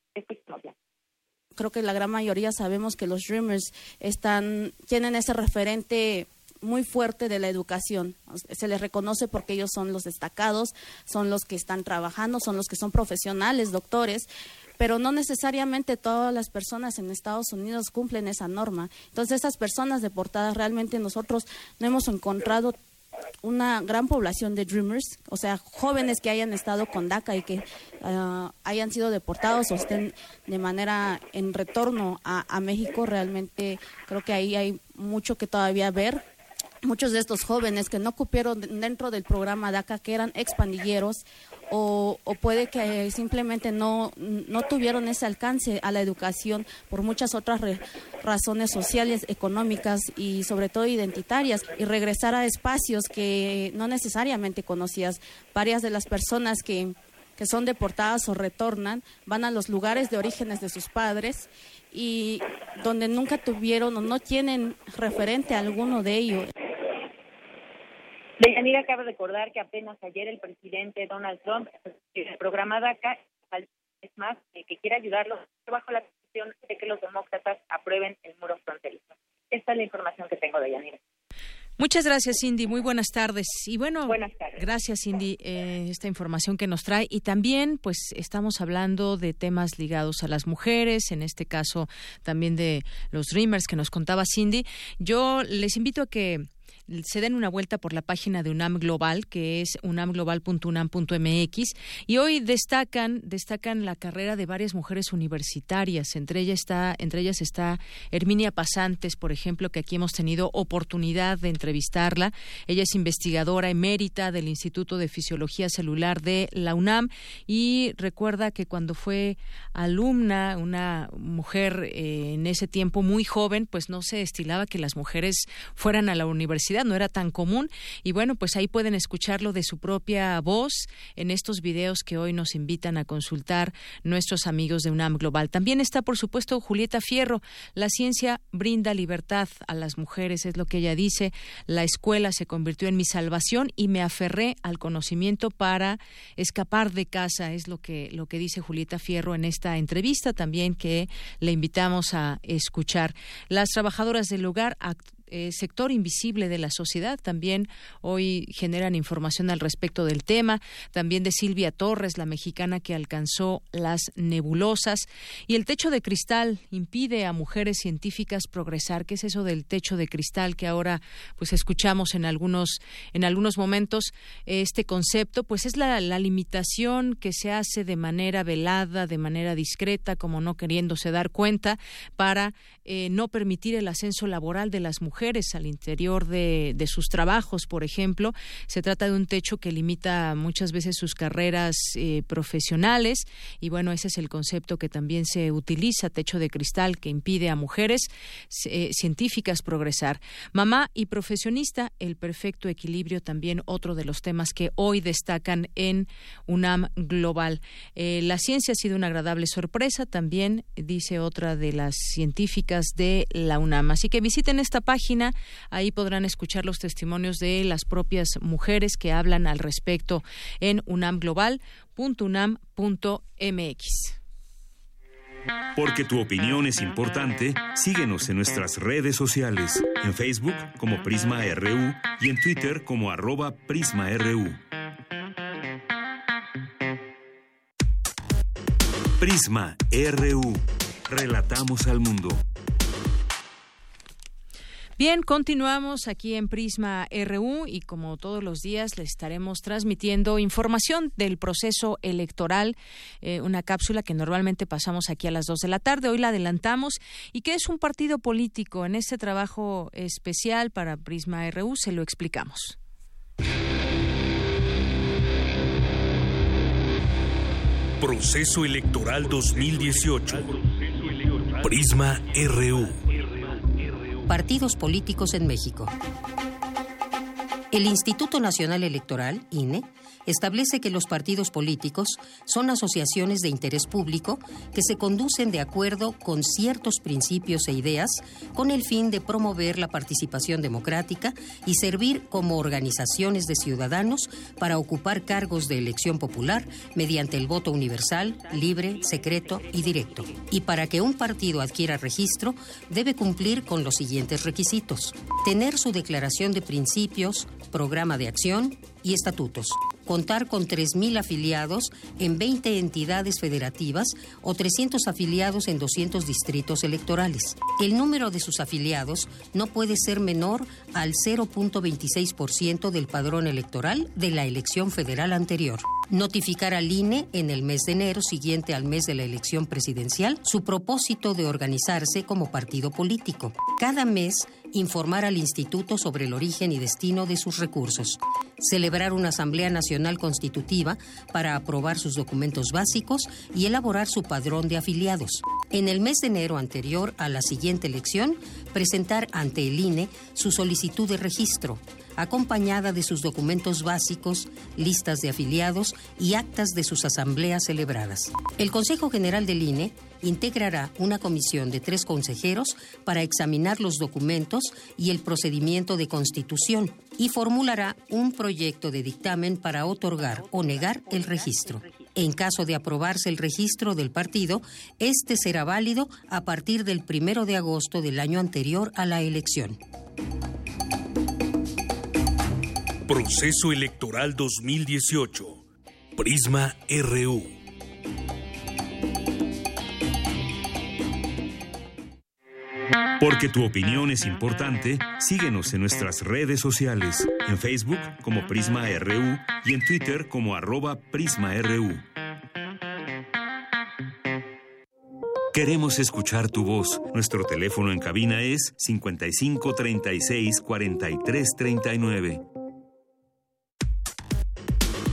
Creo que la gran mayoría sabemos que los Dreamers están, tienen ese referente muy fuerte de la educación. Se les reconoce porque ellos son los destacados, son los que están trabajando, son los que son profesionales, doctores, pero no necesariamente todas las personas en Estados Unidos cumplen esa norma. Entonces, esas personas deportadas realmente nosotros no hemos encontrado una gran población de Dreamers, o sea, jóvenes que hayan estado con DACA y que ah, hayan sido deportados o estén de manera en retorno a, a México, realmente creo que ahí hay mucho que todavía ver muchos de estos jóvenes que no cupieron dentro del programa DACA, que eran expandilleros, o, o, puede que simplemente no, no tuvieron ese alcance a la educación por muchas otras razones sociales, económicas y sobre todo identitarias, y regresar a espacios que no necesariamente conocías. Varias de las personas que, que son deportadas o retornan van a los lugares de orígenes de sus padres y donde nunca tuvieron o no tienen referente alguno de ello. Deyanira acaba de recordar que apenas ayer el presidente Donald Trump, el programa DACA, es más, eh, que quiere ayudarlos bajo la condición de que los demócratas aprueben el muro fronterizo. Esta es la información que tengo de Yanira. Muchas gracias, Cindy. Muy buenas tardes. Y bueno, buenas tardes. gracias, Cindy, eh, esta información que nos trae. Y también, pues, estamos hablando de temas ligados a las mujeres, en este caso también de los Dreamers que nos contaba Cindy. Yo les invito a que se den una vuelta por la página de UNAM Global, que es unamglobal.unam.mx, y hoy destacan, destacan la carrera de varias mujeres universitarias. Entre ellas está, entre ellas está Herminia Pasantes, por ejemplo, que aquí hemos tenido oportunidad de entrevistarla. Ella es investigadora emérita del Instituto de Fisiología Celular de la UNAM y recuerda que cuando fue alumna, una mujer eh, en ese tiempo muy joven, pues no se estilaba que las mujeres fueran a la universidad, no era tan común. Y bueno, pues ahí pueden escucharlo de su propia voz en estos videos que hoy nos invitan a consultar nuestros amigos de UNAM Global. También está, por supuesto, Julieta Fierro. La ciencia brinda libertad a las mujeres, es lo que ella dice. La escuela se convirtió en mi salvación y me aferré al conocimiento para escapar de casa, es lo que, lo que dice Julieta Fierro en esta entrevista también que le invitamos a escuchar. Las trabajadoras del hogar eh, sector invisible de la sociedad. También hoy generan información al respecto del tema. También de Silvia Torres, la mexicana que alcanzó las nebulosas. Y el techo de cristal impide a mujeres científicas progresar. ¿Qué es eso del techo de cristal que ahora pues escuchamos en algunos, en algunos momentos? Este concepto pues es la, limitación que se hace de manera velada, de manera discreta, como no queriéndose dar cuenta, para eh, no permitir el ascenso laboral de las mujeres al interior de, sus trabajos, por ejemplo. Se trata de un techo que limita muchas veces sus carreras eh, profesionales y bueno, ese es el concepto que también se utiliza, techo de cristal, que impide a mujeres eh, científicas progresar. Mamá y profesionista, el perfecto equilibrio también otro de los temas que hoy destacan en UNAM Global. Eh, la ciencia ha sido una agradable sorpresa, también dice otra de las científicas de la UNAM. Así que visiten esta página Ahí podrán escuchar los testimonios de las propias mujeres que hablan al respecto en unamglobal.unam.mx. Porque tu opinión es importante, síguenos en nuestras redes sociales, en Facebook como Prisma RU y en Twitter como arroba PrismaRU. Prisma RU. Relatamos al mundo. Bien, continuamos aquí en Prisma RU y como todos los días les estaremos transmitiendo información del proceso electoral, eh, una cápsula que normalmente pasamos aquí a las dos de la tarde. Hoy la adelantamos y que es un partido político. En este trabajo especial para Prisma RU se lo explicamos. Proceso Electoral 2018. Prisma RU. Partidos políticos en México. El Instituto Nacional Electoral, INE, establece que los partidos políticos son asociaciones de interés público que se conducen de acuerdo con ciertos principios e ideas con el fin de promover la participación democrática y servir como organizaciones de ciudadanos para ocupar cargos de elección popular mediante el voto universal, libre, secreto y directo. Y para que un partido adquiera registro, debe cumplir con los siguientes requisitos. Tener su declaración de principios, programa de acción y estatutos contar con 3.000 afiliados en 20 entidades federativas o 300 afiliados en 200 distritos electorales. El número de sus afiliados no puede ser menor al 0.26% del padrón electoral de la elección federal anterior. Notificar al INE en el mes de enero siguiente al mes de la elección presidencial su propósito de organizarse como partido político. Cada mes informar al instituto sobre el origen y destino de sus recursos, celebrar una Asamblea Nacional Constitutiva para aprobar sus documentos básicos y elaborar su padrón de afiliados. En el mes de enero anterior a la siguiente elección, presentar ante el INE su solicitud de registro, acompañada de sus documentos básicos, listas de afiliados y actas de sus asambleas celebradas. El Consejo General del INE integrará una comisión de tres consejeros para examinar los documentos y el procedimiento de constitución y formulará un proyecto de dictamen para otorgar o negar el registro. En caso de aprobarse el registro del partido, este será válido a partir del primero de agosto del año anterior a la elección. Proceso Electoral 2018. Prisma RU. Porque tu opinión es importante, síguenos en nuestras redes sociales, en Facebook como Prisma RU y en Twitter como arroba PrismaRU. Queremos escuchar tu voz. Nuestro teléfono en cabina es 55 36 43 39.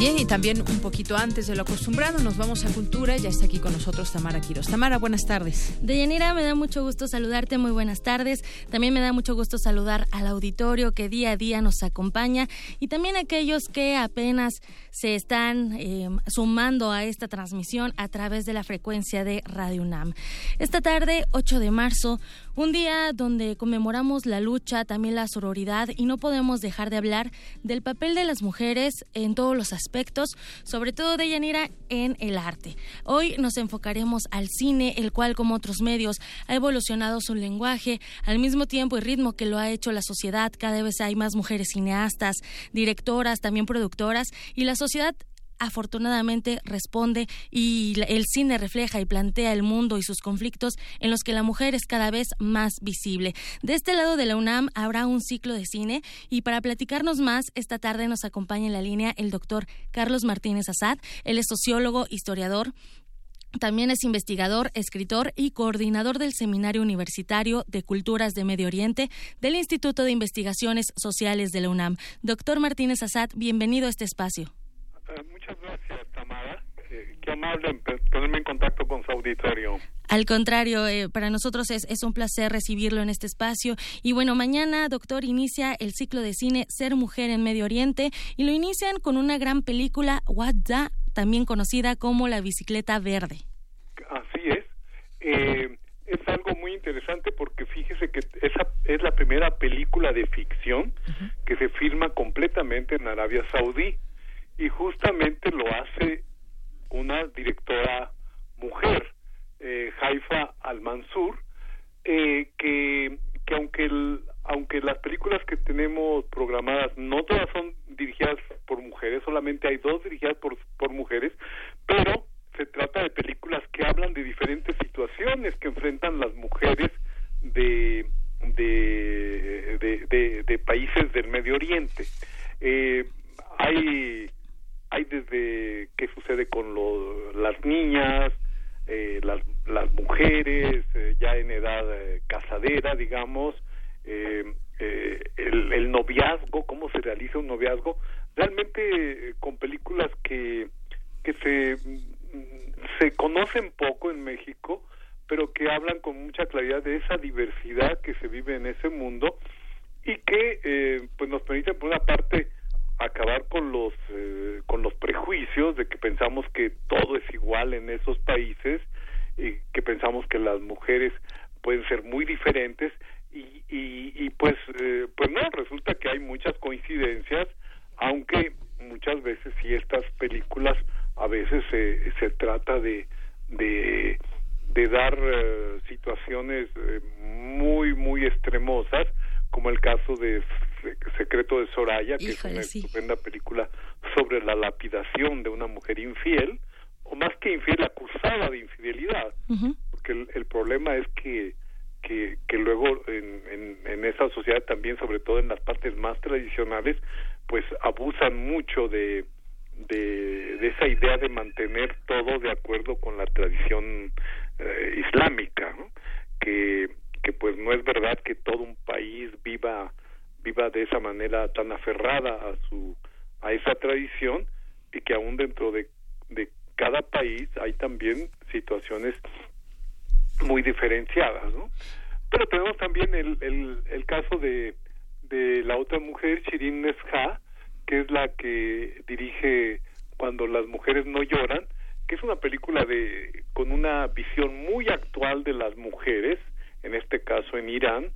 Bien, y también un poquito antes de lo acostumbrado, nos vamos a Cultura. Ya está aquí con nosotros Tamara Quiroz. Tamara, buenas tardes. Deyanira, me da mucho gusto saludarte. Muy buenas tardes. También me da mucho gusto saludar al auditorio que día a día nos acompaña y también aquellos que apenas se están eh, sumando a esta transmisión a través de la frecuencia de Radio UNAM. Esta tarde, 8 de marzo, un día donde conmemoramos la lucha, también la sororidad y no podemos dejar de hablar del papel de las mujeres en todos los aspectos, sobre todo de Yanira en el arte. Hoy nos enfocaremos al cine, el cual como otros medios ha evolucionado su lenguaje al mismo tiempo y ritmo que lo ha hecho la sociedad. Cada vez hay más mujeres cineastas, directoras, también productoras y la sociedad afortunadamente responde y el cine refleja y plantea el mundo y sus conflictos en los que la mujer es cada vez más visible. De este lado de la UNAM habrá un ciclo de cine y para platicarnos más, esta tarde nos acompaña en la línea el doctor Carlos Martínez Azad. Él es sociólogo, historiador, también es investigador, escritor y coordinador del Seminario Universitario de Culturas de Medio Oriente del Instituto de Investigaciones Sociales de la UNAM. Doctor Martínez Azad, bienvenido a este espacio. Eh, muchas gracias, Tamara. Eh, qué amable ponerme en contacto con su auditorio. Al contrario, eh, para nosotros es, es, un placer recibirlo en este espacio. Y bueno, mañana, doctor, inicia el ciclo de cine Ser Mujer en Medio Oriente y lo inician con una gran película, Wadda, también conocida como La Bicicleta Verde. Así es. es algo muy interesante porque fíjese que esa es la primera película de ficción que se filma completamente en Arabia Saudí y justamente lo hace una directora mujer, eh, Haifa Al-Mansur, eh, que, que aunque, el, aunque las películas que tenemos programadas no todas son dirigidas por mujeres, solamente hay dos dirigidas por, por mujeres, pero se trata de películas que hablan de diferentes situaciones que enfrentan las mujeres de, de, de, de, países del Medio Oriente. Eh, hay con las niñas, eh, las, las mujeres eh, ya en edad eh, casadera, digamos, el, el, noviazgo, cómo se realiza un noviazgo, realmente con películas que, que se, se conocen poco en México, pero que hablan con mucha claridad de esa diversidad que se vive en ese mundo y que pues nos permite por una parte acabar los eh, con los prejuicios de que pensamos que todo es igual en esos países y que pensamos que las mujeres pueden ser muy diferentes y, y, pues eh, pues no resulta que hay muchas coincidencias aunque muchas veces si estas películas a veces se, se trata de de, de dar eh, situaciones muy muy extremosas como el caso de Secreto de Soraya, que es una estupenda película sobre la lapidación de una mujer infiel, o más que infiel, acusada de infidelidad, porque el, problema es que, que, que luego en, en, en, esa sociedad también, sobre todo en las partes más tradicionales, pues abusan mucho de, de, de esa idea de mantener todo de acuerdo con la tradición eh, islámica, que que pues no es verdad que todo un país viva viva de esa manera tan aferrada a su a esa tradición y que aún dentro de, de cada país hay también situaciones muy diferenciadas, ¿no? Pero tenemos también el, el, el caso de, de la otra mujer, Shirin Nesha, que es la que dirige Cuando las mujeres no lloran, que es una película de con una visión muy actual de las mujeres, en este caso en Irán,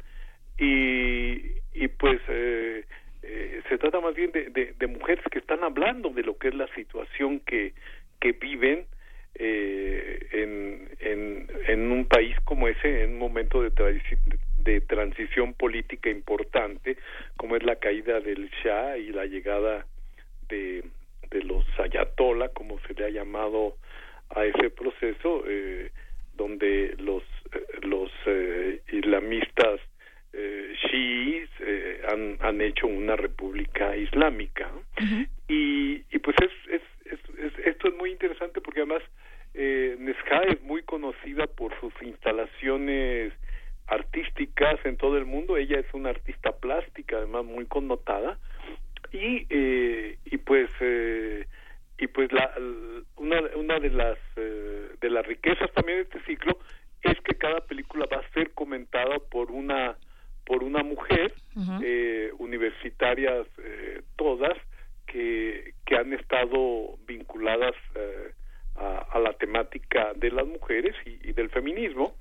y, y pues eh, eh, se trata más bien de, de, mujeres que están hablando de lo que es la situación que, que viven eh, en, en, en un país como ese, en un momento de, de transición política importante, como es la caída del Shah y la llegada de, de los ayatollah, como se le ha llamado a ese proceso, eh, donde los, eh, los eh, islamistas eh, shiis eh, han, han hecho una república islámica. y, y pues es, es, es, esto es muy interesante porque además eh, es muy conocida por sus instalaciones artísticas en todo el mundo. Ella es una artista plástica, además muy connotada. Y, eh, y pues eh, y pues la, una, una de las eh, de las riquezas también de este ciclo es que cada película va a ser comentada por una por una mujer eh, universitarias eh, todas que, que han estado vinculadas eh, a, a, la temática de las mujeres y, y del feminismo.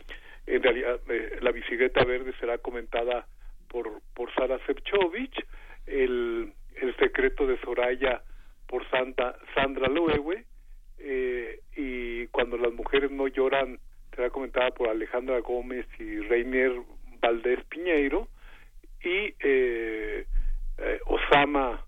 En realidad eh, la bicicleta verde será comentada por por Sara Sepchovich el el secreto de Soraya por Santa, Sandra Loewe eh, y cuando las mujeres no lloran será comentada por Alejandra Gómez y Reiner Valdés Piñeiro y eh, eh, Osama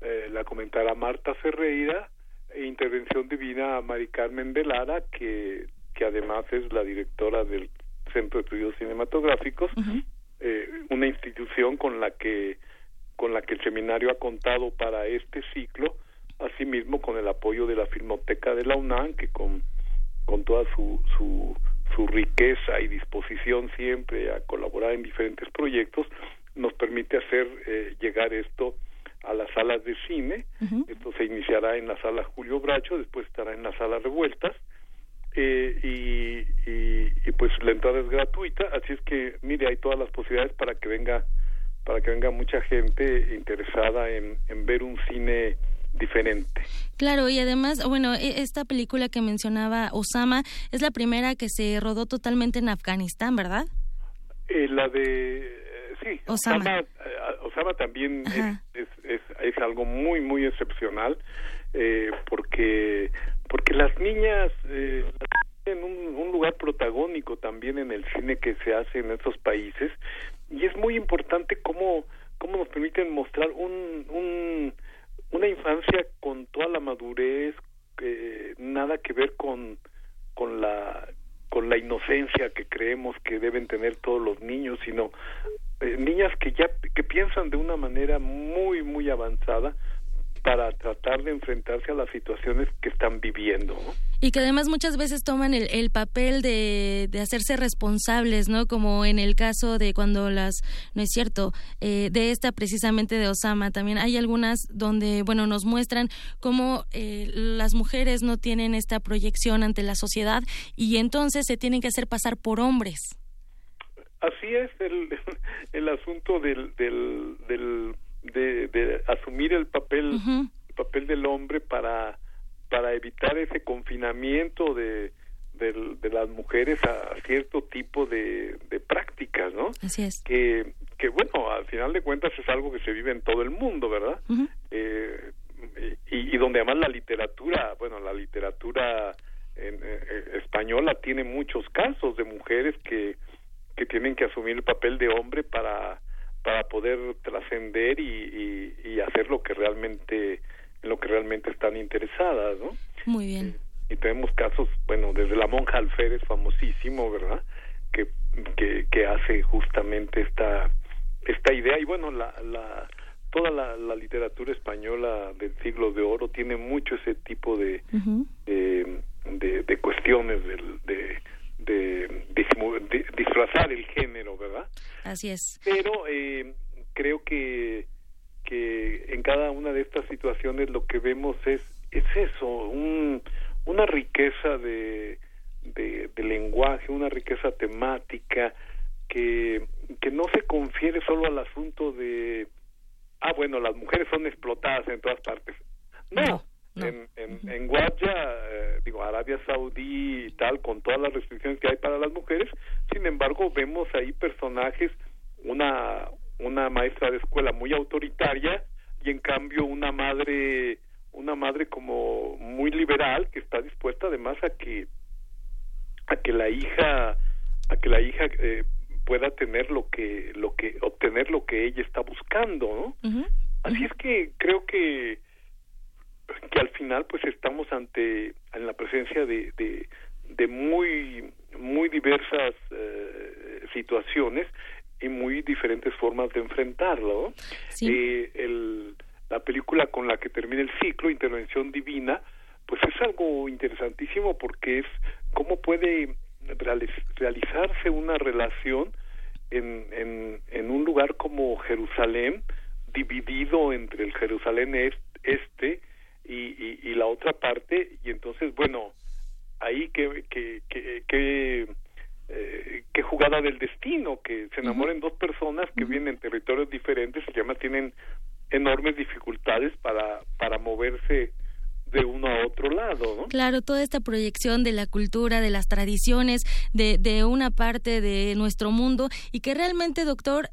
eh, la comentará Marta Ferreira e Intervención Divina a Mari Carmen de Lara que, que además es la directora del Centro de Estudios Cinematográficos uh -huh. eh, una institución con la que con la que el seminario ha contado para este ciclo asimismo con el apoyo de la Filmoteca de la UNAM que con con toda su, su su riqueza y disposición siempre a colaborar en diferentes proyectos nos permite hacer eh, llegar esto a las salas de cine. Uh -huh. Esto se iniciará en la sala Julio Bracho, después estará en la sala Revueltas. Eh, y, y, y, pues la entrada es gratuita, así es que mire, hay todas las posibilidades para que venga para que venga mucha gente interesada en, en ver un cine diferente. Claro, y además, bueno, e, esta película que mencionaba Osama es la primera que se rodó totalmente en Afganistán, ¿verdad? Eh, la de eh, sí, Osama, Osama, eh, Osama también es, es, es, es, algo muy muy excepcional eh, porque porque las niñas eh, en un, un, lugar protagónico también en el cine que se hace en estos países y es muy importante cómo cómo nos permiten mostrar un, un una infancia con toda la madurez, eh, nada que ver con, con la con la inocencia que creemos que deben tener todos los niños, sino eh, niñas que ya que piensan de una manera muy muy avanzada para tratar de enfrentarse a las situaciones que están viviendo. ¿no? Y que además muchas veces toman el, el papel de, de, hacerse responsables, ¿no? Como en el caso de cuando las, no es cierto, eh, de esta precisamente de Osama, también hay algunas donde, bueno, nos muestran cómo eh, las mujeres no tienen esta proyección ante la sociedad y entonces se tienen que hacer pasar por hombres. Así es el, el asunto del, del, del de, de asumir el papel uh -huh. el papel del hombre para para evitar ese confinamiento de de, de las mujeres a cierto tipo de, de prácticas, ¿no? Así es. Que, que, bueno, al final de cuentas es algo que se vive en todo el mundo, ¿verdad? Uh -huh. eh, y, y, donde además la literatura, bueno, la literatura en, eh, española tiene muchos casos de mujeres que, que tienen que asumir el papel de hombre para para poder trascender y, y, y, hacer lo que realmente en lo que realmente están interesadas, ¿no? Muy bien. Y, y tenemos casos, bueno, desde la monja Alférez, famosísimo, ¿verdad? Que, que, que hace justamente esta esta idea y bueno, la, la toda la, la, literatura española del siglo de oro tiene mucho ese tipo de, uh -huh. de, de, de, cuestiones del, de, de, de, disfrazar el género, ¿verdad? Así es. Pero eh, creo que, que en cada una de estas situaciones lo que vemos es, es eso, un, una riqueza de, de, de, lenguaje, una riqueza temática que, que no se confiere solo al asunto de, ah, bueno, las mujeres son explotadas en todas partes. No. no. No. En, en, en Guaya, eh, digo, Arabia Saudí y tal, con todas las restricciones que hay para las mujeres, sin embargo, vemos ahí personajes, una, una maestra de escuela muy autoritaria y en cambio una madre una madre como muy liberal que está dispuesta además a que a que la hija a que la hija eh, pueda tener lo que lo que obtener lo que ella está buscando no así es que creo que que al final pues estamos ante en la presencia de de, de muy muy diversas eh, situaciones y muy diferentes formas de enfrentarlo. Eh, el, la película con la que termina el ciclo intervención divina pues es algo interesantísimo porque es cómo puede realizarse una relación en, en, en un lugar como Jerusalén, dividido entre el Jerusalén este y, y, la otra parte, y entonces, bueno, ahí que, que, que, eh, qué jugada del destino, que se enamoren dos personas que vienen en territorios diferentes y que además tienen enormes dificultades para, para moverse de uno a otro lado, ¿no? Claro, toda esta proyección de la cultura, de las tradiciones, de, de una parte de nuestro mundo y que realmente, doctor,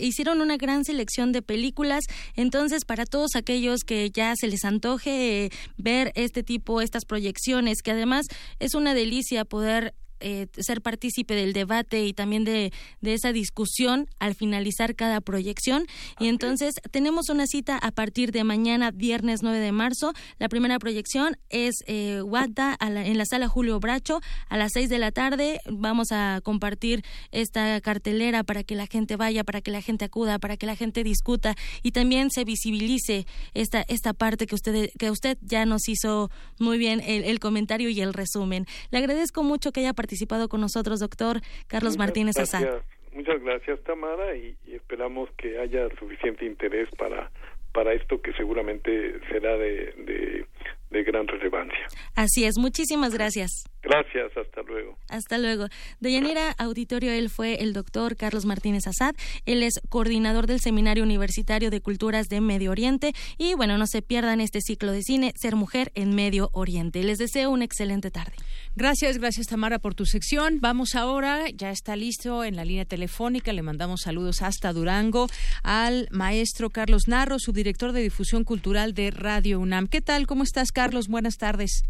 hicieron una gran selección de películas. Entonces, para todos aquellos que ya se les antoje eh, ver este tipo, estas proyecciones, que además es una delicia poder eh, ser partícipe del debate y también de, de, esa discusión al finalizar cada proyección. Y entonces tenemos una cita a partir de mañana, viernes 9 de marzo. La primera proyección es eh, en la sala Julio Bracho a las 6 de la tarde. Vamos a compartir esta cartelera para que la gente vaya, para que la gente acuda, para que la gente discuta y también se visibilice esta, esta parte que usted, que usted ya nos hizo muy bien el, el comentario y el resumen. Le agradezco mucho que haya participado participado con nosotros, doctor Carlos Martínez Azar. Muchas gracias, Tamara, y, esperamos que haya suficiente interés para para esto que seguramente será de, de gran relevancia. Así es, muchísimas gracias. Gracias, hasta luego. Hasta luego. De Yanira Auditorio, él fue el doctor Carlos Martínez Azad. Él es coordinador del Seminario Universitario de Culturas de Medio Oriente. Y bueno, no se pierdan este ciclo de cine, Ser Mujer en Medio Oriente. Les deseo una excelente tarde. Gracias, gracias Tamara por tu sección. Vamos ahora, ya está listo en la línea telefónica. Le mandamos saludos hasta Durango al maestro Carlos Narro, subdirector de difusión cultural de Radio UNAM. ¿Qué tal? ¿Cómo estás, Carlos? Buenas tardes.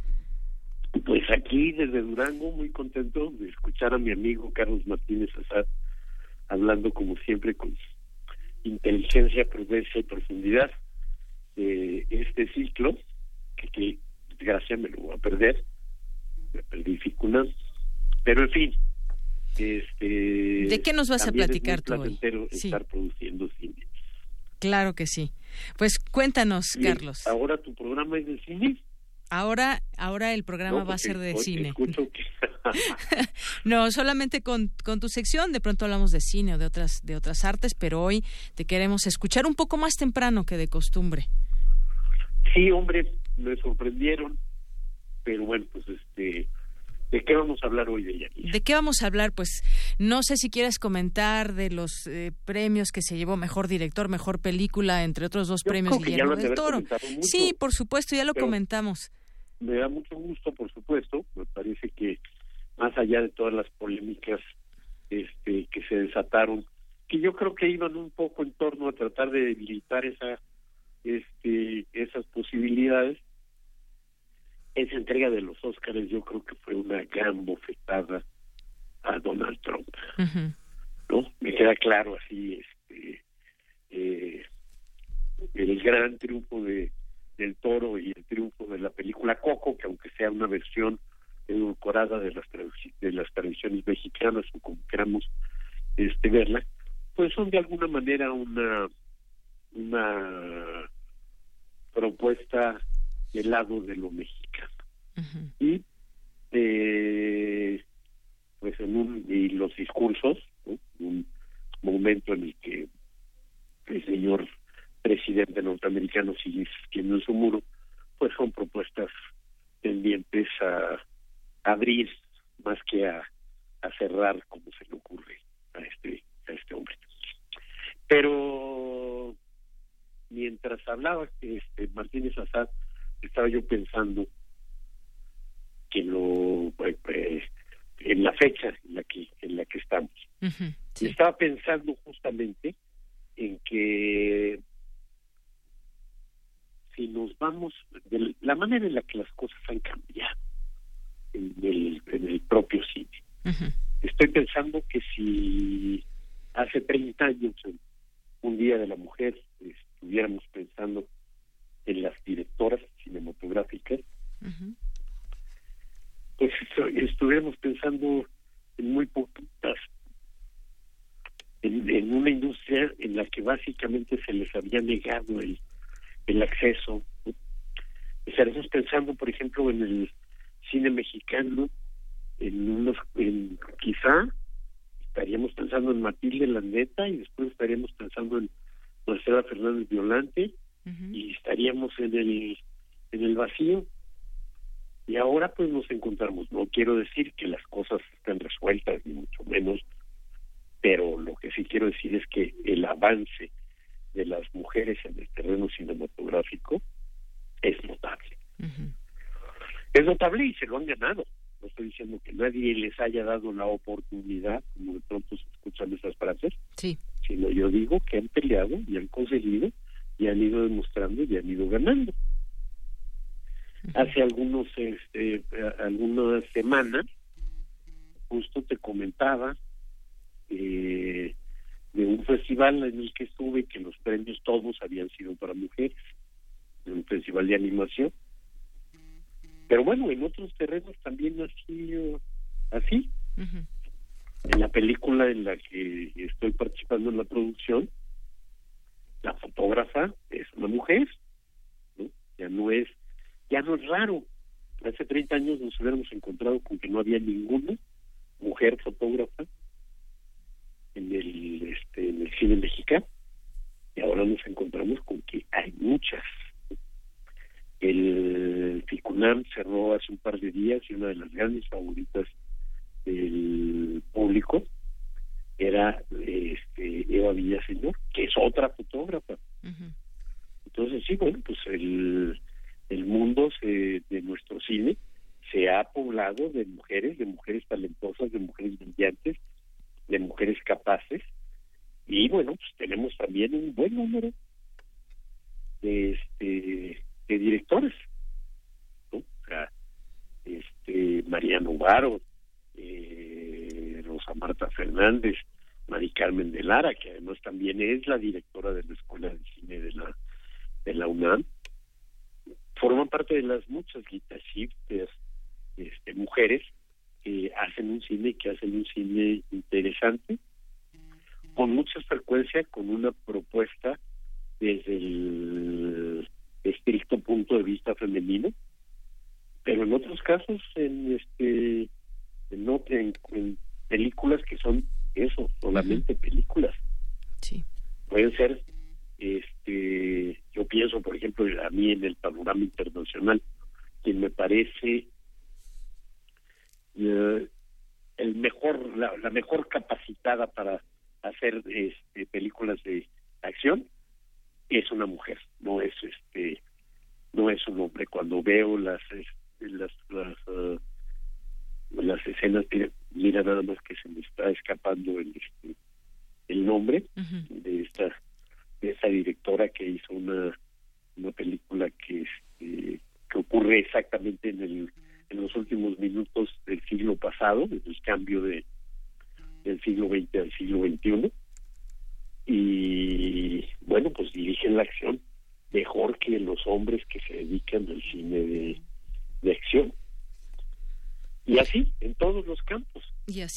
Pues aquí desde Durango, muy contento de escuchar a mi amigo Carlos Martínez Azad hablando como siempre con inteligencia, prudencia y profundidad de este ciclo, que, que desgracia me lo voy a perder, pero en fin, este... ¿De qué nos vas a platicar es muy tú estar produciendo cine. Claro que sí. Pues cuéntanos, Carlos. Ahora tu programa es de cine. Ahora, ahora el programa va a ser de cine. no, solamente con, con, tu sección, de pronto hablamos de cine o de otras, de otras artes, pero hoy te queremos escuchar un poco más temprano que de costumbre. Sí, hombre, me sorprendieron, pero bueno, pues este, ¿De qué vamos a hablar hoy, de ¿De qué vamos a hablar? Pues no sé si quieres comentar de los eh, premios que se llevó Mejor Director, Mejor Película, entre otros dos premios Guillermo del Toro. sí, por supuesto, ya lo comentamos. Me da mucho gusto, por supuesto. Me parece que más allá de todas las polémicas este, que se desataron, que yo creo que iban un poco en torno a tratar de debilitar esa, este, esas posibilidades, esa entrega de los Óscares yo creo que fue una gran bofetada a Donald Trump. ¿No? Me queda claro así este eh, el gran triunfo de del toro y el triunfo de la película Coco, que aunque sea una versión edulcorada de las de las tradiciones mexicanas o como queramos este verla, pues son de alguna manera una una propuesta del lado de lo mexicano. Y eh, pues en un, y los discursos, un momento en el que el señor presidente norteamericano sigue insistiendo en su muro, pues son propuestas tendientes a, abrir más que a, a cerrar como se le ocurre a este a este hombre. Pero mientras hablaba este Martínez Assad estaba yo pensando que lo pues, pues, en la fecha en la que en la que estamos. Estaba pensando justamente en que si nos vamos, de la manera en la que las cosas han cambiado en el, en el propio cine. Estoy pensando que si hace 30 años, un Día de la Mujer, estuviéramos pensando en las directoras cinematográficas, pues estuviéramos pensando en muy poquitas, en, una industria en la que básicamente se les había negado el, el acceso. Estaremos pensando, por ejemplo, en el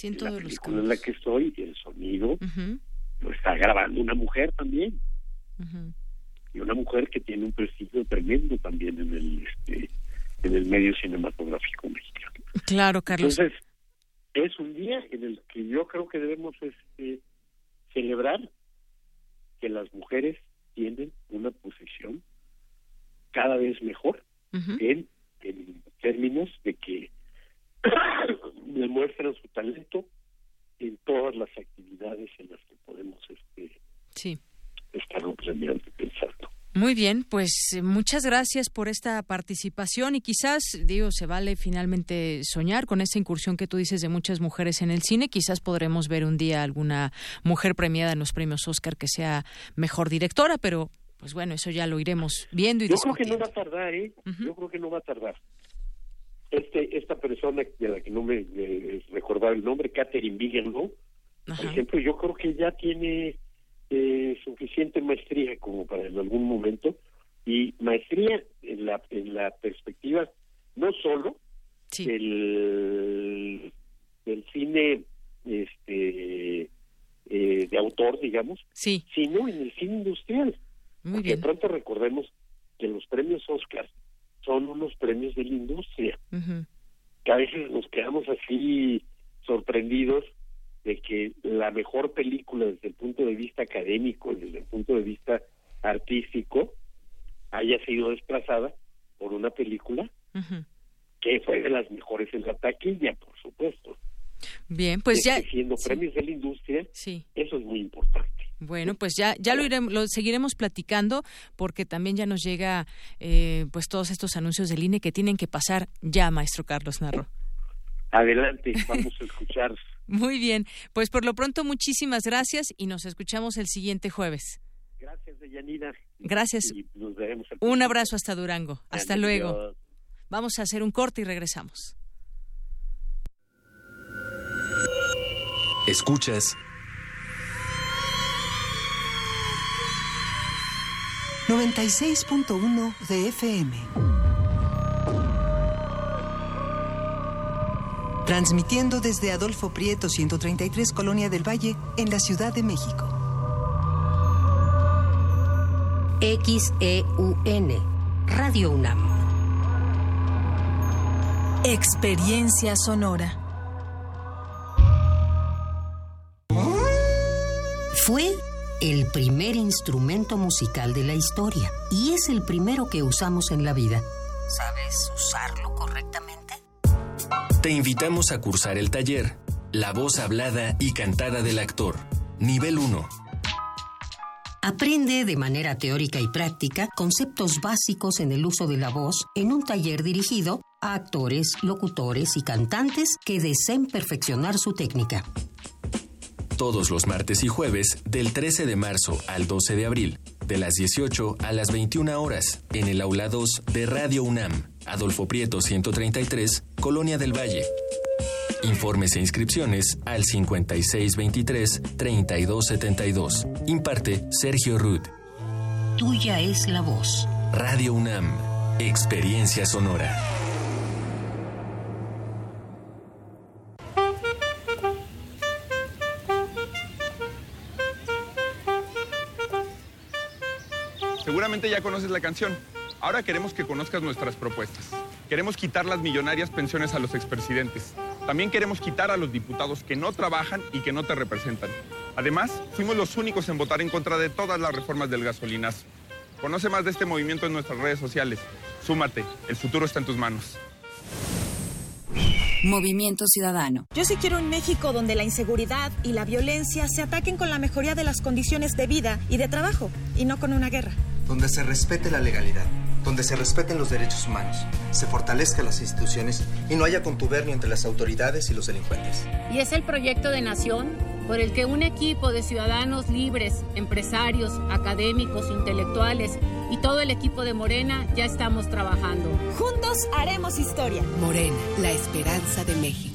En, todos los campos. En la que estoy, el sonido lo está grabando una mujer también. Y una mujer que tiene un prestigio tremendo también en el este, en el medio cinematográfico mexicano. Claro, Carlos. Entonces, es un día en el que yo creo que debemos este, celebrar que las mujeres tienen una posición cada vez mejor en, en términos de que demuestran su talento en todas las actividades en las que podemos este, sí. estar pensando. Muy bien, pues eh, muchas gracias por esta participación y quizás, digo, se vale finalmente soñar con esta incursión que tú dices de muchas mujeres en el cine. Quizás podremos ver un día alguna mujer premiada en los premios Oscar que sea mejor directora, pero pues bueno, eso ya lo iremos viendo y Yo creo que no va a tardar, ¿eh? Yo creo que no va a tardar. Este, esta persona de la que no me, recordaba el nombre, Catherine Bigelow, por ejemplo, yo creo que ya tiene eh, suficiente maestría como para en algún momento y maestría en la en la perspectiva no solo del, del cine este eh, de autor digamos sino en el cine industrial. Muy de pronto recordemos que los premios Oscar son unos premios de la industria que a veces nos quedamos así sorprendidos de que la mejor película desde el punto de vista académico, desde el punto de vista artístico, haya sido desplazada por una película que fue de las mejores en la taquilla, por supuesto. Bien, pues ya siendo premios de la industria, sí. eso es muy importante. Bueno, pues ya ya lo iremos, lo seguiremos platicando porque también ya nos llega eh, pues todos estos anuncios del INE que tienen que pasar ya, maestro Carlos Narro. Adelante, vamos a escuchar muy bien, pues por lo pronto muchísimas gracias y nos escuchamos el siguiente jueves. Gracias, Deyanira. Gracias. un abrazo hasta Durango. Hasta luego. Vamos a hacer un corte y regresamos. Escuchas 96.1 de FM. transmitiendo desde Adolfo Prieto 133 Colonia del Valle en la Ciudad de México. XEUN, Radio UNAM. Experiencia sonora. Fue el primer instrumento musical de la historia y es el primero que usamos en la vida. ¿Sabes usarlo correctamente? Te invitamos a cursar el taller La voz hablada y cantada del actor, nivel 1. Aprende de manera teórica y práctica conceptos básicos en el uso de la voz en un taller dirigido a actores, locutores y cantantes que deseen perfeccionar su técnica. Todos los martes y jueves, del 13 de marzo al 12 de abril, de las 18 a las 21 horas, en el aula 2 de Radio UNAM Adolfo Prieto 133, Colonia del Valle. Informes e inscripciones al 5623-3272. Imparte Sergio Rudd. Tuya es la voz. Radio UNAM. Experiencia sonora. Seguramente ya conoces la canción. Ahora queremos que conozcas nuestras propuestas. Queremos quitar las millonarias pensiones a los expresidentes. También queremos quitar a los diputados que no trabajan y que no te representan. Además, fuimos los únicos en votar en contra de todas las reformas del gasolinazo. Conoce más de este movimiento en nuestras redes sociales. Súmate, el futuro está en tus manos. Movimiento Ciudadano. Yo sí quiero un México donde la inseguridad y la violencia se ataquen con la mejoría de las condiciones de vida y de trabajo, y no con una guerra. Donde se respete la legalidad donde se respeten los derechos humanos, se fortalezcan las instituciones y no haya contubernio entre las autoridades y los delincuentes. Y es el proyecto de nación por el que un equipo de ciudadanos libres, empresarios, académicos, intelectuales y todo el equipo de Morena ya estamos trabajando. Juntos haremos historia. Morena, la esperanza de México.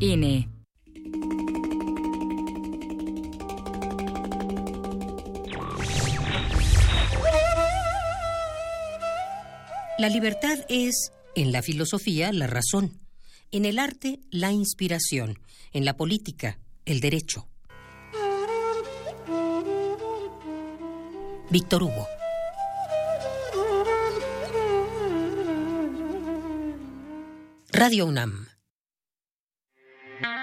INE. La libertad es, en la filosofía, la razón, en el arte, la inspiración, en la política, el derecho. Víctor Hugo. Radio UNAM.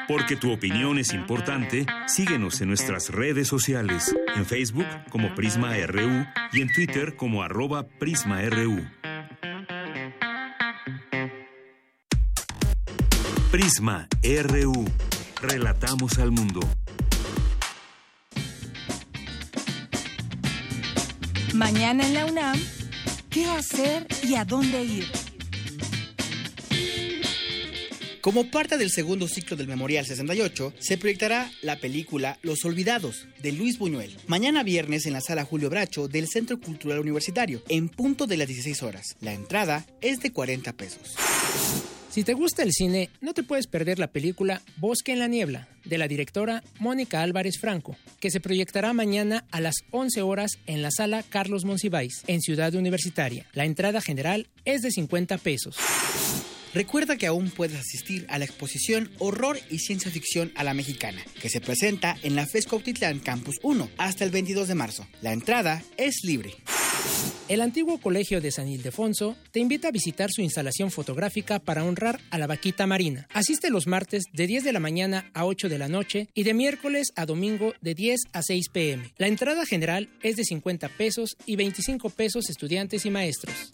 Porque tu opinión es importante, síguenos en nuestras redes sociales, en Facebook como Prisma RU y en Twitter como arroba PrismaRU. Prisma RU. Relatamos al mundo. Mañana en la UNAM, ¿qué hacer y a dónde ir? Como parte del segundo ciclo del Memorial 68, se proyectará la película Los Olvidados, de Luis Buñuel, mañana viernes en la sala Julio Bracho del Centro Cultural Universitario, en punto de las 16 horas. La entrada es de 40 pesos. Si te gusta el cine, no te puedes perder la película Bosque en la Niebla, de la directora Mónica Álvarez Franco, que se proyectará mañana a las 11 horas en la sala Carlos Monsiváis, en Ciudad Universitaria. La entrada general es de 50 pesos. Recuerda que aún puedes asistir a la exposición Horror y Ciencia Ficción a la Mexicana, que se presenta en la FESCO Autitlán Campus 1 hasta el 22 de marzo. La entrada es libre. El antiguo colegio de San Ildefonso te invita a visitar su instalación fotográfica para honrar a la vaquita marina. Asiste los martes de 10 de la mañana a 8 de la noche y de miércoles a domingo de 10 a 6 pm. La entrada general es de 50 pesos y 25 pesos estudiantes y maestros.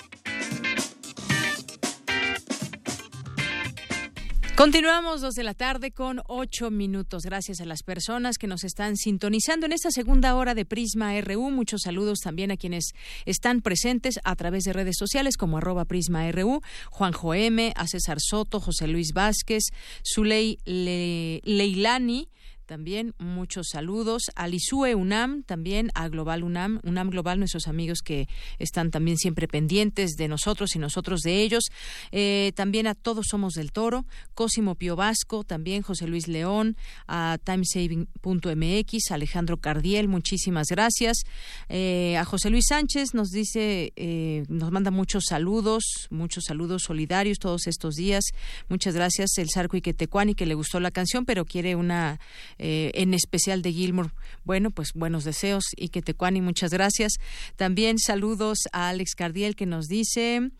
Continuamos dos de la tarde con ocho minutos. Gracias a las personas que nos están sintonizando en esta segunda hora de Prisma RU. Muchos saludos también a quienes están presentes a través de redes sociales como arroba Prisma RU, Juanjo M, a César Soto, José Luis Vázquez, Zuley Leilani, también muchos saludos. A Lisue UNAM, también a Global UNAM, UNAM Global, nuestros amigos que están también siempre pendientes de nosotros y nosotros de ellos. Eh, también a Todos Somos del Toro, Cosimo Pio Vasco, también José Luis León, a timesaving.mx, Alejandro Cardiel, muchísimas gracias. Eh, a José Luis Sánchez nos dice, eh, nos manda muchos saludos, muchos saludos solidarios todos estos días. Muchas gracias, el Sarco Iquetecuani, que le gustó la canción, pero quiere una eh, en especial de Gilmore. Bueno, pues buenos deseos y que te cuani, muchas gracias. También saludos a Alex Cardiel que nos dice.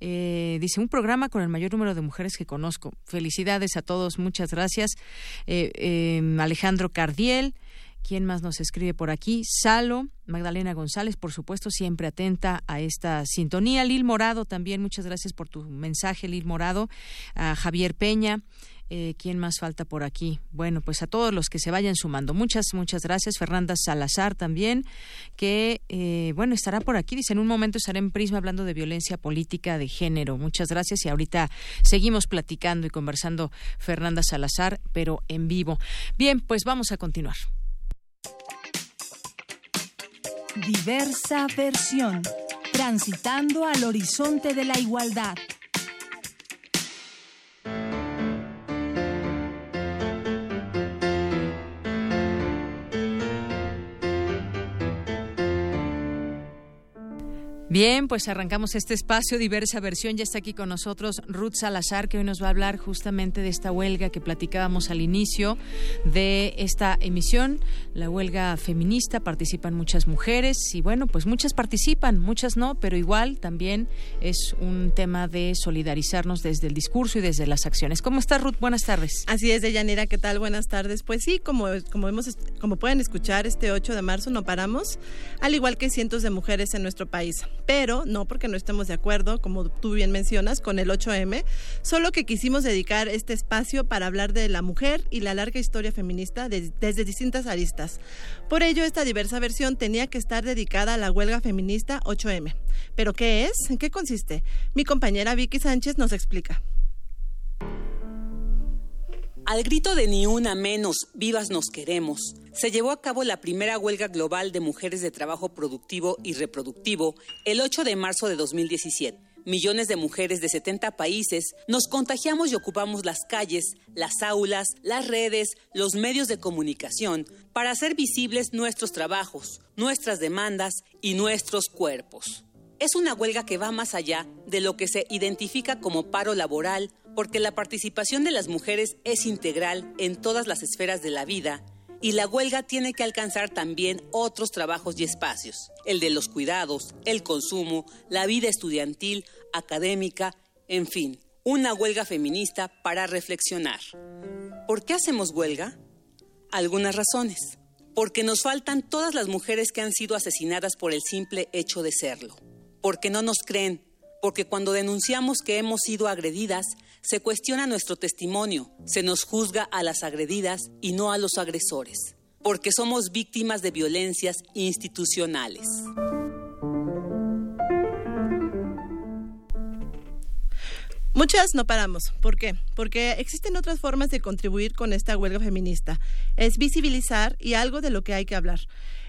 Eh, dice un programa con el mayor número de mujeres que conozco. Felicidades a todos, muchas gracias. Eh, em, Alejandro Cardiel, ¿quién más nos escribe por aquí? Salo, Magdalena González, por supuesto, siempre atenta a esta sintonía. Lil Morado también, muchas gracias por tu mensaje, Lil Morado. A Javier Peña. Eh, ¿Quién más falta por aquí? Bueno, pues a todos los que se vayan sumando. Muchas, muchas gracias. Fernanda Salazar también, que, eh, bueno, estará por aquí. Dice, en un momento estaré en Prisma hablando de violencia política de género. Muchas gracias. Y ahorita seguimos platicando y conversando Fernanda Salazar, pero en vivo. Bien, pues vamos a continuar. Diversa versión. Transitando al horizonte de la igualdad. Bien, pues arrancamos este espacio, diversa versión. Ya está aquí con nosotros Ruth Salazar, que hoy nos va a hablar justamente de esta huelga que platicábamos al inicio de esta emisión. La huelga feminista, participan muchas mujeres y bueno, pues muchas participan, muchas no, pero igual también es un tema de solidarizarnos desde el discurso y desde las acciones. ¿Cómo estás, Ruth? Buenas tardes. Así es, Deyanira, ¿qué tal? Buenas tardes. Pues sí, como, como, hemos, como pueden escuchar, este 8 de marzo no paramos, al igual que cientos de mujeres en nuestro país pero no porque no estemos de acuerdo, como tú bien mencionas, con el 8M, solo que quisimos dedicar este espacio para hablar de la mujer y la larga historia feminista desde distintas aristas. Por ello, esta diversa versión tenía que estar dedicada a la huelga feminista 8M. ¿Pero qué es? ¿En qué consiste? Mi compañera Vicky Sánchez nos explica. Al grito de ni una menos, vivas nos queremos, se llevó a cabo la primera huelga global de mujeres de trabajo productivo y reproductivo el 8 de marzo de 2017. Millones de mujeres de 70 países nos contagiamos y ocupamos las calles, las aulas, las redes, los medios de comunicación para hacer visibles nuestros trabajos, nuestras demandas y nuestros cuerpos. Es una huelga que va más allá de lo que se identifica como paro laboral porque la participación de las mujeres es integral en todas las esferas de la vida y la huelga tiene que alcanzar también otros trabajos y espacios, el de los cuidados, el consumo, la vida estudiantil, académica, en fin, una huelga feminista para reflexionar. ¿Por qué hacemos huelga? Algunas razones. Porque nos faltan todas las mujeres que han sido asesinadas por el simple hecho de serlo. Porque no nos creen. Porque cuando denunciamos que hemos sido agredidas, se cuestiona nuestro testimonio, se nos juzga a las agredidas y no a los agresores, porque somos víctimas de violencias institucionales. Muchas no paramos. ¿Por qué? Porque existen otras formas de contribuir con esta huelga feminista. Es visibilizar y algo de lo que hay que hablar.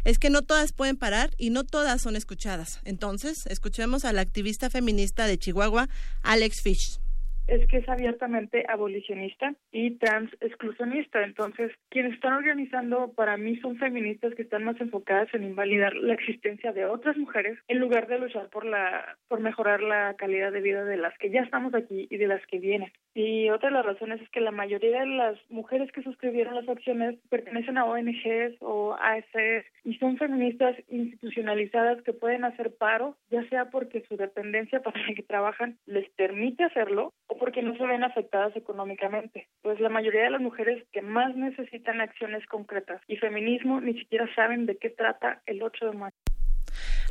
Es que no todas pueden parar y no todas son escuchadas. Entonces, escuchemos a la activista feminista de Chihuahua, Alex Fish es que es abiertamente abolicionista y trans exclusionista. Entonces, quienes están organizando para mí son feministas que están más enfocadas en invalidar la existencia de otras mujeres en lugar de luchar por la por mejorar la calidad de vida de las que ya estamos aquí y de las que vienen. Y otra de las razones es que la mayoría de las mujeres que suscribieron las acciones pertenecen a ONGs o ASEs y son feministas institucionalizadas que pueden hacer paro, ya sea porque su dependencia para la que trabajan les permite hacerlo o porque no se ven afectadas económicamente. Pues la mayoría de las mujeres que más necesitan acciones concretas y feminismo ni siquiera saben de qué trata el 8 de mayo.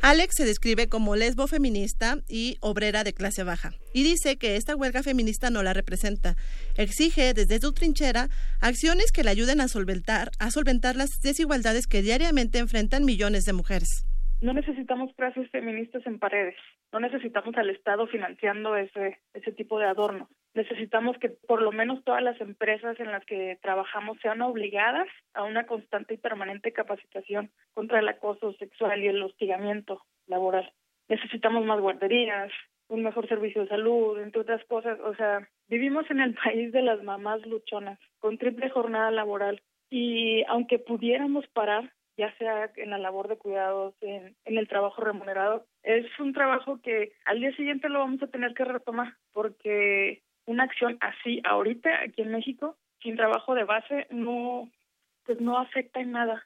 Alex se describe como lesbo feminista y obrera de clase baja y dice que esta huelga feminista no la representa. Exige desde su trinchera acciones que le ayuden a solventar, a solventar las desigualdades que diariamente enfrentan millones de mujeres. No necesitamos frases feministas en paredes, no necesitamos al Estado financiando ese, ese tipo de adornos. Necesitamos que por lo menos todas las empresas en las que trabajamos sean obligadas a una constante y permanente capacitación contra el acoso sexual y el hostigamiento laboral. Necesitamos más guarderías, un mejor servicio de salud, entre otras cosas. O sea, vivimos en el país de las mamás luchonas, con triple jornada laboral. Y aunque pudiéramos parar, ya sea en la labor de cuidados, en, el trabajo remunerado, es un trabajo que al día siguiente lo vamos a tener que retomar, porque una acción así ahorita aquí en México, sin trabajo de base, no, pues no afecta en nada.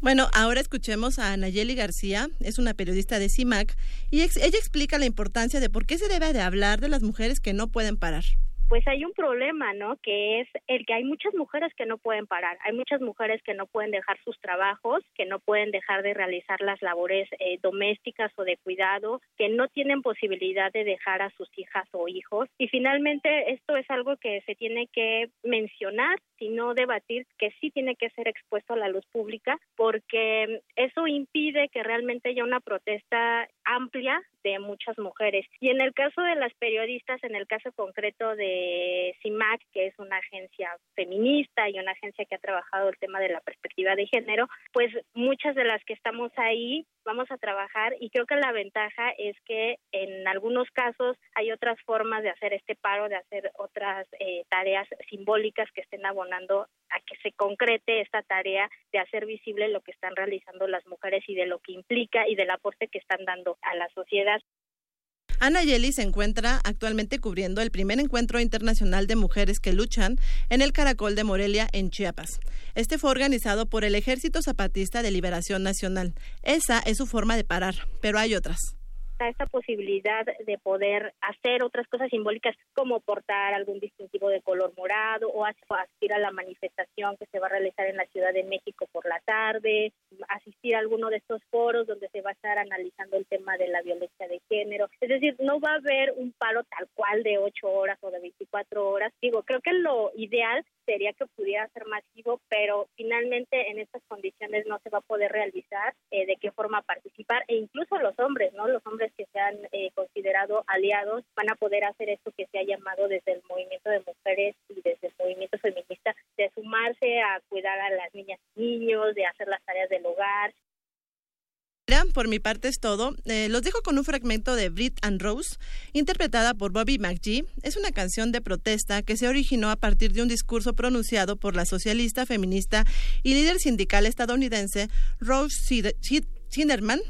Bueno, ahora escuchemos a Nayeli García, es una periodista de CIMAC, y ella explica la importancia de por qué se debe de hablar de las mujeres que no pueden parar pues hay un problema, ¿no? Que es el que hay muchas mujeres que no pueden parar, hay muchas mujeres que no pueden dejar sus trabajos, que no pueden dejar de realizar las labores eh, domésticas o de cuidado, que no tienen posibilidad de dejar a sus hijas o hijos. Y finalmente esto es algo que se tiene que mencionar, sino debatir, que sí tiene que ser expuesto a la luz pública, porque eso impide que realmente haya una protesta amplia de muchas mujeres. Y en el caso de las periodistas, en el caso concreto de CIMAC, que es una agencia feminista y una agencia que ha trabajado el tema de la perspectiva de género, pues muchas de las que estamos ahí vamos a trabajar y creo que la ventaja es que en algunos casos hay otras formas de hacer este paro, de hacer otras eh, tareas simbólicas que estén abonando a que se concrete esta tarea de hacer visible lo que están realizando las mujeres y de lo que implica y del aporte que están dando a la sociedad. Ana Yeli se encuentra actualmente cubriendo el primer encuentro internacional de mujeres que luchan en el Caracol de Morelia, en Chiapas. Este fue organizado por el Ejército Zapatista de Liberación Nacional. Esa es su forma de parar, pero hay otras esta posibilidad de poder hacer otras cosas simbólicas como portar algún distintivo de color morado o asistir a la manifestación que se va a realizar en la Ciudad de México por la tarde, asistir a alguno de estos foros donde se va a estar analizando el tema de la violencia de género. Es decir, no va a haber un paro tal cual de ocho horas o de 24 horas. Digo, creo que lo ideal sería que pudiera ser masivo, pero finalmente en estas condiciones no se va a poder realizar eh, de qué forma participar e incluso los hombres, ¿no? Los hombres que se han eh, considerado aliados van a poder hacer esto que se ha llamado desde el movimiento de mujeres y desde el movimiento feminista de sumarse a cuidar a las niñas y niños, de hacer las tareas del hogar, por mi parte es todo. Eh, los dejo con un fragmento de Brit and Rose, interpretada por Bobby McGee. Es una canción de protesta que se originó a partir de un discurso pronunciado por la socialista, feminista y líder sindical estadounidense Rose Zinnerman.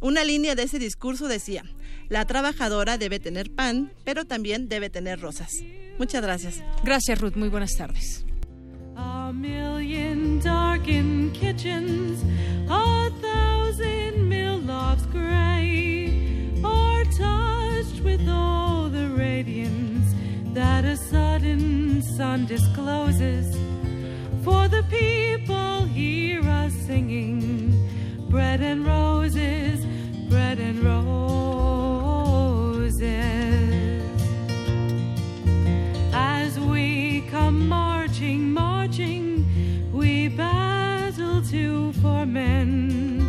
Una línea de ese discurso decía, la trabajadora debe tener pan, pero también debe tener rosas. Muchas gracias. Gracias, Ruth. Muy buenas tardes. A million darkened kitchens, a thousand mill lofts gray, are touched with all the radiance that a sudden sun discloses. For the people hear us singing bread and roses, bread and roses. As we come marching, marching, we battle to for men,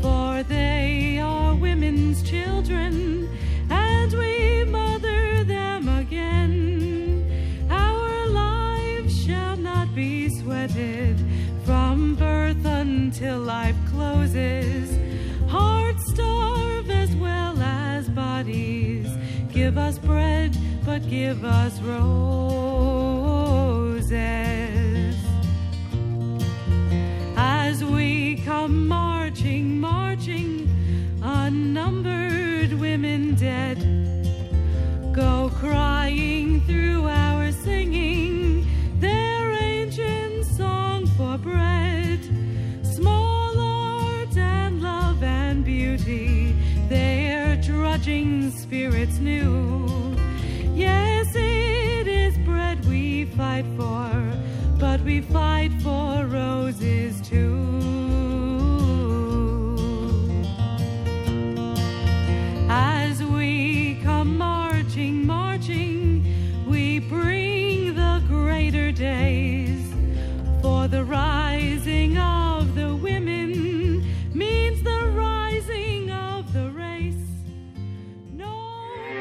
for they are women's children, and we mother them again. Our lives shall not be sweated until life closes. Hearts starve as well as bodies. Give us bread, but give us roses. As we come marching, marching, unnumbered women dead go crying through our singing their ancient song for bread. Their spirits new. Yes, it is bread we fight for, but we fight for roses too. As we come marching, marching, we bring the greater days.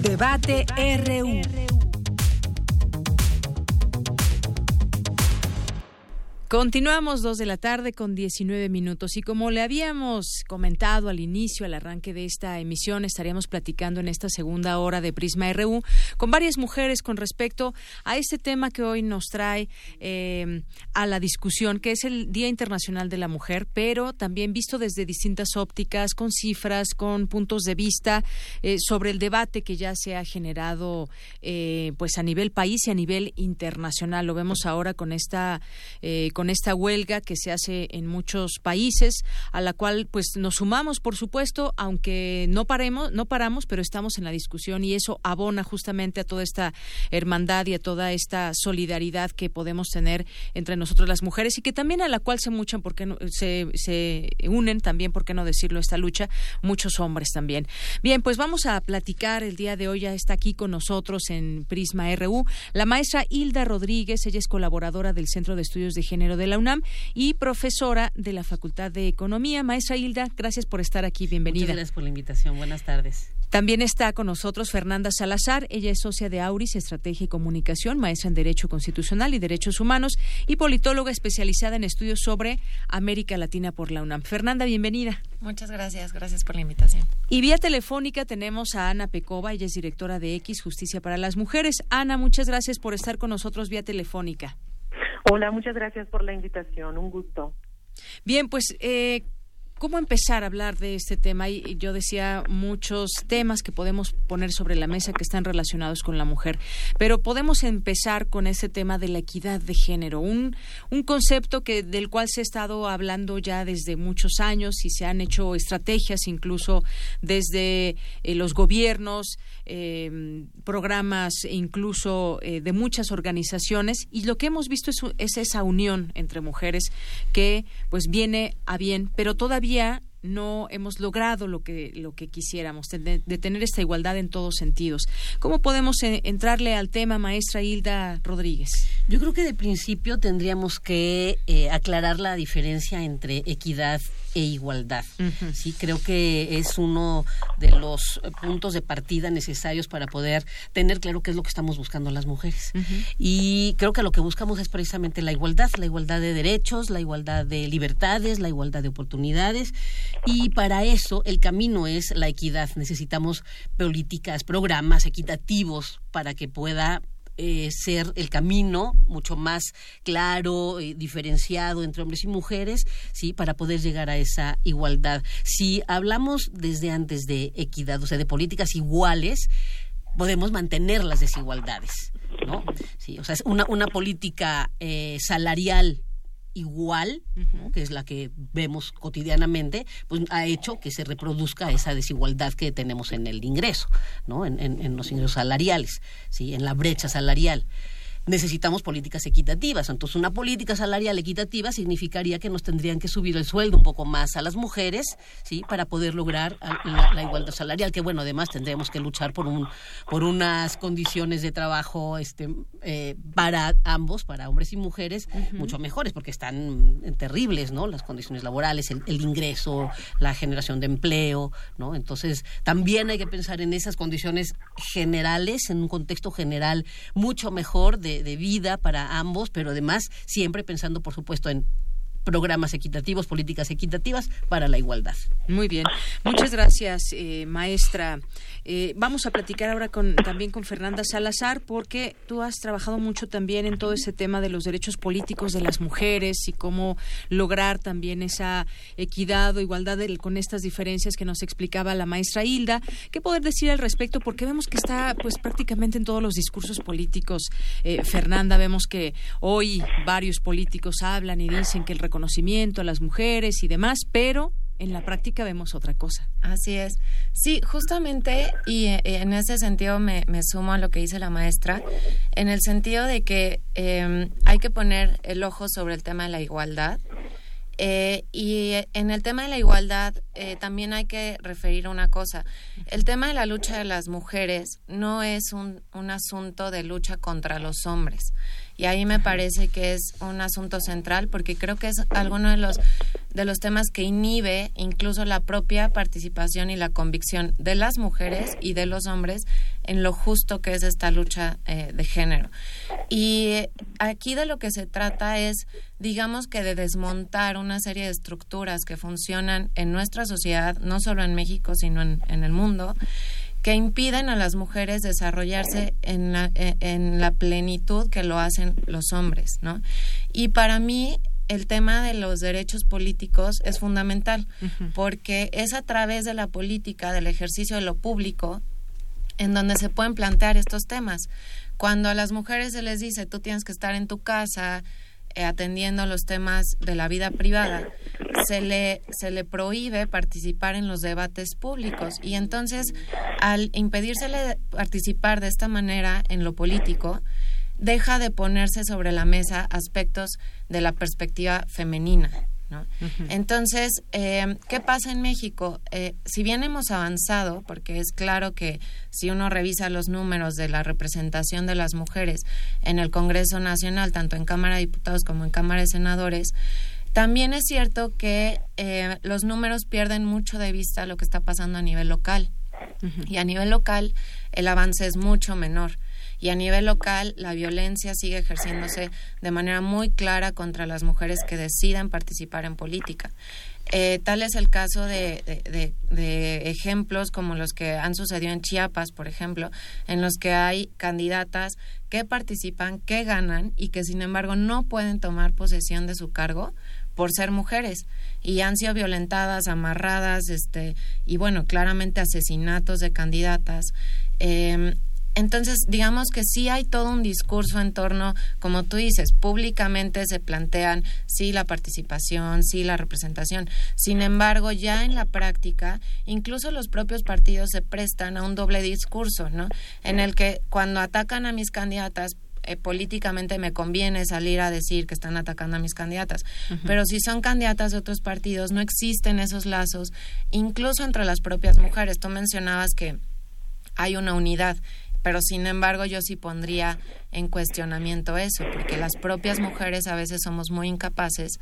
Debate RU. Continuamos dos de la tarde con 19 minutos y como le habíamos comentado al inicio, al arranque de esta emisión, estaríamos platicando en esta segunda hora de Prisma RU con varias mujeres con respecto a este tema que hoy nos trae eh, a la discusión, que es el Día Internacional de la Mujer, pero también visto desde distintas ópticas, con cifras, con puntos de vista eh, sobre el debate que ya se ha generado eh, pues a nivel país y a nivel internacional. Lo vemos ahora con esta con esta huelga que se hace en muchos países, a la cual pues nos sumamos, por supuesto, aunque no paremos, no paramos, pero estamos en la discusión y eso abona justamente a toda esta hermandad y a toda esta solidaridad que podemos tener entre nosotros las mujeres y que también a la cual se muchan porque no, se, se unen también, por qué no decirlo, esta lucha muchos hombres también. Bien, pues vamos a platicar el día de hoy ya está aquí con nosotros en Prisma RU la maestra Hilda Rodríguez, ella es colaboradora del Centro de Estudios de Género de la UNAM y profesora de la Facultad de Economía. Maestra Hilda, gracias por estar aquí, bienvenida. Muchas gracias por la invitación, buenas tardes. También está con nosotros Fernanda Salazar. Ella es socia de Auris, Estrategia y Comunicación, maestra en Derecho Constitucional y Derechos Humanos y politóloga especializada en estudios sobre América Latina por la UNAM. Fernanda, bienvenida. Muchas gracias, gracias por la invitación. Y vía telefónica tenemos a Ana Pecova, ella es directora de X, Justicia para las Mujeres. Ana, muchas gracias por estar con nosotros vía telefónica. Hola, muchas gracias por la invitación, un gusto. Bien, pues eh, ¿Cómo empezar a hablar de este tema? Y yo decía muchos temas que podemos poner sobre la mesa que están relacionados con la mujer, pero podemos empezar con ese tema de la equidad de género, un, un concepto que del cual se ha estado hablando ya desde muchos años y se han hecho estrategias incluso desde eh, los gobiernos, eh, programas incluso eh, de muchas organizaciones y lo que hemos visto es, es esa unión entre mujeres que pues viene a bien, pero todavía no hemos logrado lo que lo que quisiéramos de, tener esta igualdad en todos sentidos. ¿Cómo podemos eh, entrarle al tema, maestra Hilda Rodríguez? Yo creo que de principio tendríamos que eh, aclarar la diferencia entre equidad e igualdad. Sí, creo que es uno de los puntos de partida necesarios para poder tener claro qué es lo que estamos buscando las mujeres. Y creo que lo que buscamos es precisamente la igualdad, la igualdad de derechos, la igualdad de libertades, la igualdad de oportunidades. Y para eso el camino es la equidad. Necesitamos políticas, programas equitativos para que pueda eh, ser el camino mucho más claro, y diferenciado entre hombres y mujeres, sí, para poder llegar a esa igualdad. Si hablamos desde antes de equidad, o sea, de políticas iguales, podemos mantener las desigualdades, ¿no? Sí, o sea, es una, una política eh, salarial igual, que es la que vemos cotidianamente, pues ha hecho que se reproduzca esa desigualdad que tenemos en el ingreso, ¿no? En, en los ingresos salariales, ¿sí? En la brecha salarial necesitamos políticas equitativas. Entonces, una política salarial equitativa significaría que nos tendrían que subir el sueldo un poco más a las mujeres, ¿sí? Para poder lograr la, igualdad salarial, que bueno, además tendríamos que luchar por un por unas condiciones de trabajo este eh, para ambos, para hombres y mujeres, mucho mejores, porque están terribles, ¿no? Las condiciones laborales, el, ingreso, la generación de empleo, ¿no? Entonces, también hay que pensar en esas condiciones generales, en un contexto general mucho mejor de, de, vida para ambos, pero además siempre pensando, por supuesto, en programas equitativos, políticas equitativas para la igualdad. Muy bien, muchas gracias, eh, maestra. Eh, vamos a platicar ahora con, también con Fernanda Salazar, porque tú has trabajado mucho también en todo ese tema de los derechos políticos de las mujeres y cómo lograr también esa equidad o igualdad con estas diferencias que nos explicaba la maestra Hilda. ¿Qué poder decir al respecto? Porque vemos que está pues prácticamente en todos los discursos políticos. Eh, Fernanda, vemos que hoy varios políticos hablan y dicen que el conocimiento a las mujeres y demás, pero en la práctica vemos otra cosa. Así es. Sí, justamente, y eh, en ese sentido me, sumo a lo que dice la maestra, en el sentido de que em, hay que poner el ojo sobre el tema de la igualdad. Eh, y en el tema de la igualdad eh, también hay que referir una cosa. El tema de la lucha de las mujeres no es un, un asunto de lucha contra los hombres. Y ahí me parece que es un asunto central porque creo que es alguno de los de los temas que inhibe incluso la propia participación y la convicción de las mujeres y de los hombres en lo justo que es esta lucha eh, de género. Y aquí de lo que se trata es, digamos que de desmontar una serie de estructuras que funcionan en nuestra sociedad, no solo en México, sino en, en el mundo, que impiden a las mujeres desarrollarse en la, e, en la plenitud que lo hacen los hombres, ¿no? Y para mí el tema de los derechos políticos es fundamental, porque es a través de la política, del ejercicio de lo público, en donde se pueden plantear estos temas. Cuando a las mujeres se les dice, tú tienes que estar en tu casa, eh, atendiendo los temas de la vida privada, se le, se le prohíbe participar en los debates públicos y entonces al impedírsele participar de esta manera en lo político, deja de ponerse sobre la mesa aspectos de la perspectiva femenina. ¿No? Entonces, eh, ¿qué pasa en México? Eh, si bien hemos avanzado, porque es claro que si uno revisa los números de la representación de las mujeres en el Congreso Nacional, tanto en Cámara de Diputados como en Cámara de Senadores, también es cierto que eh, los números pierden mucho de vista lo que está pasando a nivel local. Y a nivel local el avance es mucho menor y a nivel local la violencia sigue ejerciéndose de manera muy clara contra las mujeres que deciden participar en política. Eh, tal es el caso de, de, ejemplos como los que han sucedido en Chiapas, por ejemplo, en los que hay candidatas que participan, que ganan y que sin embargo no pueden tomar posesión de su cargo por ser mujeres y han sido violentadas, amarradas, este y bueno, claramente asesinatos de candidatas. Eh, entonces, digamos que sí hay todo un discurso en torno, como tú dices, públicamente se plantean sí la participación, sí la representación. Sin embargo, ya en la práctica, incluso los propios partidos se prestan a un doble discurso, ¿no? En el que cuando atacan a mis candidatas, eh, políticamente me conviene salir a decir que están atacando a mis candidatas. Pero si son candidatas de otros partidos, no existen esos lazos, incluso entre las propias mujeres. Tú mencionabas que hay una unidad pero sin embargo yo sí pondría en cuestionamiento eso, porque las propias mujeres a veces somos muy incapaces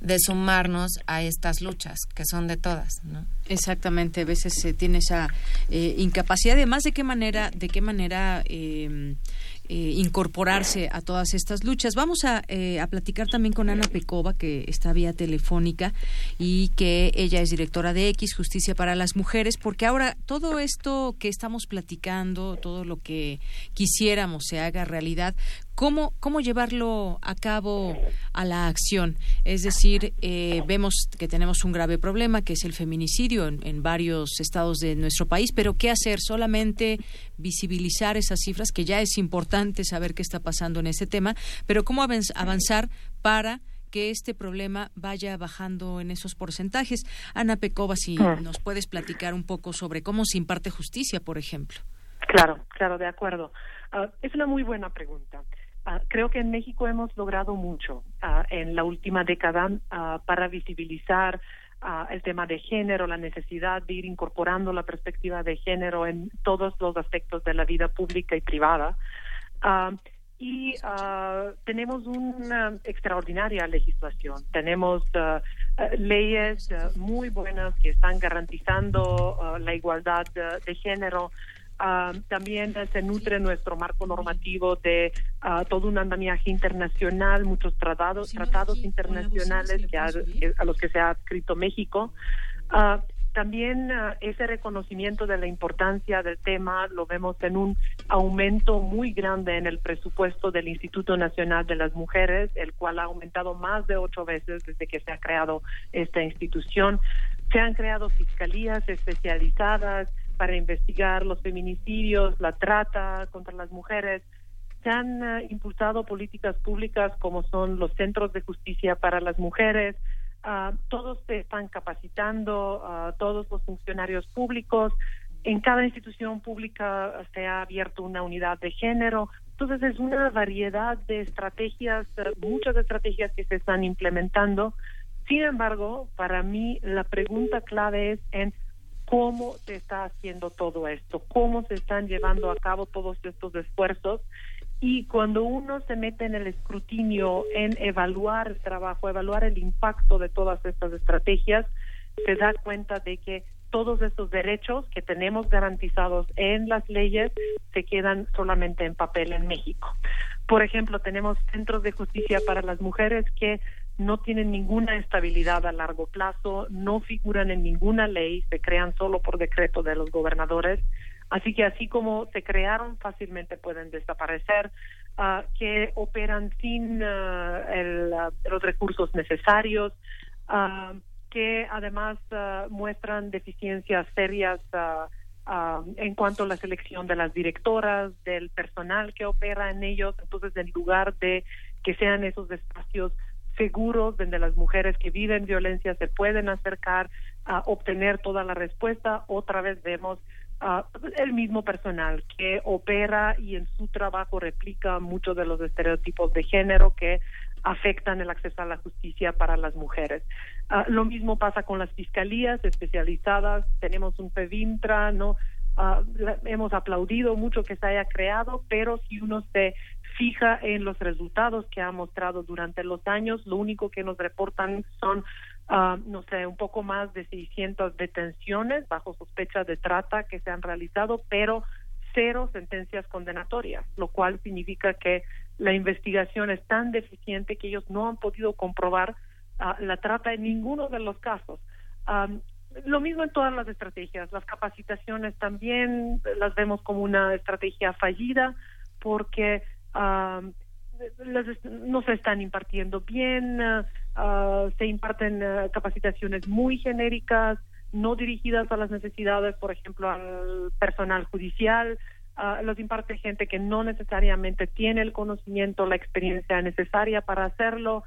de sumarnos a estas luchas, que son de todas, ¿no? Exactamente, a veces se tiene esa eh, incapacidad. Además, ¿de qué manera, de qué manera eh, eh, incorporarse a todas estas luchas. Vamos a, eh, a, platicar también con Ana Pecova, que está vía telefónica y que ella es directora de X, Justicia para las Mujeres, porque ahora todo esto que estamos platicando, todo lo que quisiéramos se haga realidad, ¿Cómo, ¿Cómo llevarlo a cabo a la acción? Es decir, eh, vemos que tenemos un grave problema, que es el feminicidio en, en, varios estados de nuestro país, pero ¿qué hacer? Solamente visibilizar esas cifras, que ya es importante saber qué está pasando en ese tema, pero ¿cómo avanzar para que este problema vaya bajando en esos porcentajes? Ana Pecova, si ah. nos puedes platicar un poco sobre cómo se imparte justicia, por ejemplo. Claro, claro, de acuerdo. Uh, es una muy buena pregunta. Ah, creo que en México hemos logrado mucho uh, en la última década uh, para visibilizar el tema de género, la necesidad de ir incorporando la perspectiva de género en todos los aspectos de la vida pública y privada. y tenemos una extraordinaria legislación. Tenemos leyes muy buenas que están garantizando la igualdad de género Uh, también se nutre nuestro marco normativo de uh, todo un andamiaje internacional, muchos tratados, tratados internacionales que a, los que se ha escrito México. Uh, también ese reconocimiento de la importancia del tema lo vemos en un aumento muy grande en el presupuesto del Instituto Nacional de las Mujeres, el cual ha aumentado más de ocho veces desde que se ha creado esta institución. Se han creado fiscalías especializadas, para investigar los feminicidios, la trata contra las mujeres. Se han uh, impulsado políticas públicas como son los centros de justicia para las mujeres. Uh, todos se están capacitando, uh, todos los funcionarios públicos. En cada institución pública se ha abierto una unidad de género. Entonces es una variedad de estrategias, muchas estrategias que se están implementando. Sin embargo, para mí la pregunta clave es en cómo se está haciendo todo esto, cómo se están llevando a cabo todos estos esfuerzos. Y cuando uno se mete en el escrutinio, en evaluar el trabajo, evaluar el impacto de todas estas estrategias, se da cuenta de que todos estos derechos que tenemos garantizados en las leyes se quedan solamente en papel en México. Por ejemplo, tenemos centros de justicia para las mujeres que no tienen ninguna estabilidad a largo plazo, no figuran en ninguna ley, se crean solo por decreto de los gobernadores. Así que así como se crearon, fácilmente pueden desaparecer, uh, que operan sin uh, el, uh, los recursos necesarios, que además muestran deficiencias serias en cuanto a la selección de las directoras, del personal que opera en ellos. Entonces, en lugar de que sean esos espacios seguros donde las mujeres que viven violencia se pueden acercar a obtener toda la respuesta. Otra vez vemos el mismo personal que opera y en su trabajo replica muchos de los estereotipos de género que afectan el acceso a la justicia para las mujeres. Ah, lo mismo pasa con las fiscalías especializadas. Tenemos un PEVINTRA, ¿no? Ah, hemos aplaudido mucho que se haya creado, pero si uno se fija en los resultados que ha mostrado durante los años, lo único que nos reportan son Ah, no sé, un poco más de 600 detenciones bajo sospecha de trata que se han realizado, pero cero sentencias condenatorias, lo cual significa que la investigación es tan deficiente que ellos no han podido comprobar ah, la trata en ninguno de los casos. lo mismo en todas las estrategias. Las capacitaciones también las vemos como una estrategia fallida porque no se están impartiendo bien, uh, se imparten uh, capacitaciones muy genéricas, no dirigidas a las necesidades, por ejemplo, al personal judicial, uh, los imparte gente que no necesariamente tiene el conocimiento, la experiencia necesaria para hacerlo.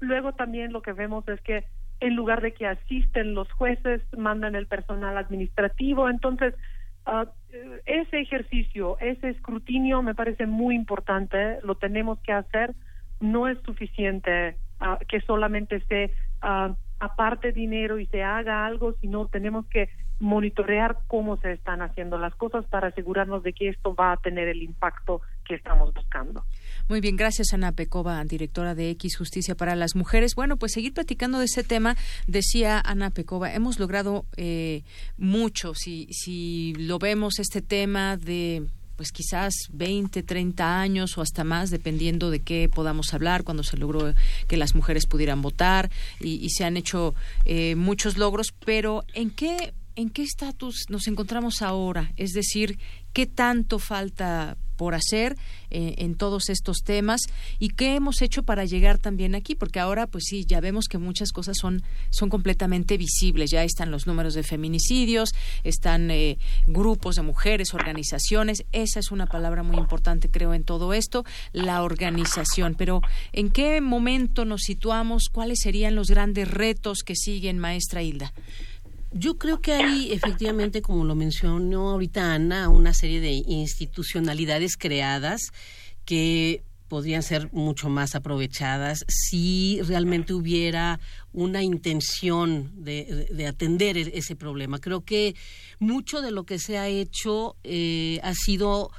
luego también lo que vemos es que en lugar de que asisten los jueces, mandan el personal administrativo, entonces Uh, ese ejercicio, ese escrutinio me parece muy importante, lo tenemos que hacer, no es suficiente uh, que solamente se uh, aparte dinero y se haga algo, sino tenemos que monitorear cómo se están haciendo las cosas para asegurarnos de que esto va a tener el impacto que estamos buscando. Muy bien, gracias Ana Pecova, directora de X Justicia para las Mujeres. Bueno, pues seguir platicando de este tema, decía Ana Pecova, hemos logrado eh, mucho, si, si lo vemos este tema de pues quizás 20, 30 años o hasta más, dependiendo de qué podamos hablar, cuando se logró que las mujeres pudieran votar y, se han hecho eh, muchos logros, pero ¿en qué ¿en qué estatus nos encontramos ahora? Es decir, ¿qué tanto falta por hacer eh, en todos estos temas y qué hemos hecho para llegar también aquí? Porque ahora, pues sí, ya vemos que muchas cosas son, son completamente visibles. Ya están los números de feminicidios, están eh, grupos de mujeres, organizaciones. Esa es una palabra muy importante, creo, en todo esto, la organización. Pero, ¿en qué momento nos situamos? ¿Cuáles serían los grandes retos que siguen, maestra Hilda? Yo creo que hay efectivamente, como lo mencionó ahorita Ana, una serie de institucionalidades creadas que podrían ser mucho más aprovechadas si realmente hubiera una intención de, atender e-, ese problema. Creo que mucho de lo que se ha hecho eh, ha sido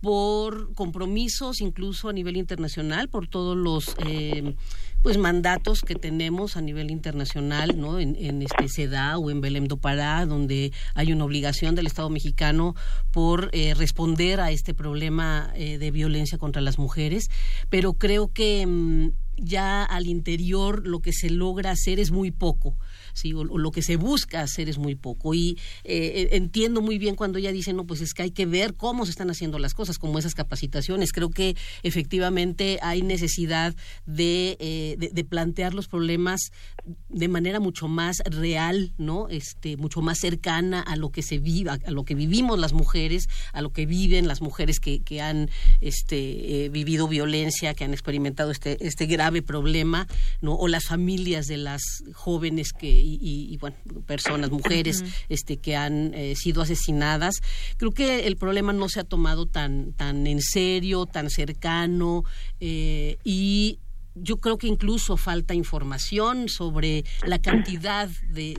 por compromisos incluso a nivel internacional, por todos los eh, pues mandatos que tenemos a nivel internacional, ¿no? En, en este o en Belém do Pará, donde hay una obligación del Estado mexicano por eh, responder a este problema eh, de violencia contra las mujeres, pero creo que mm, ya al interior lo que se logra hacer es muy poco. ¿Sí? O, lo que se busca hacer es muy poco. Y eh, entiendo muy bien cuando ella dice, no, pues es que hay que ver cómo se están haciendo las cosas, como esas capacitaciones. Creo que efectivamente hay necesidad de, eh, de, plantear los problemas de manera mucho más real, ¿no? Este, mucho más cercana a lo que se vive, a lo que vivimos las mujeres, a lo que viven las mujeres que, que han este, eh, vivido violencia, que han experimentado este, este grave problema, ¿no? O las familias de las jóvenes que y, bueno, personas, mujeres, este, que han eh, sido asesinadas. Creo que el problema no se ha tomado tan, tan en serio, tan cercano eh, y yo creo que incluso falta información sobre la cantidad de,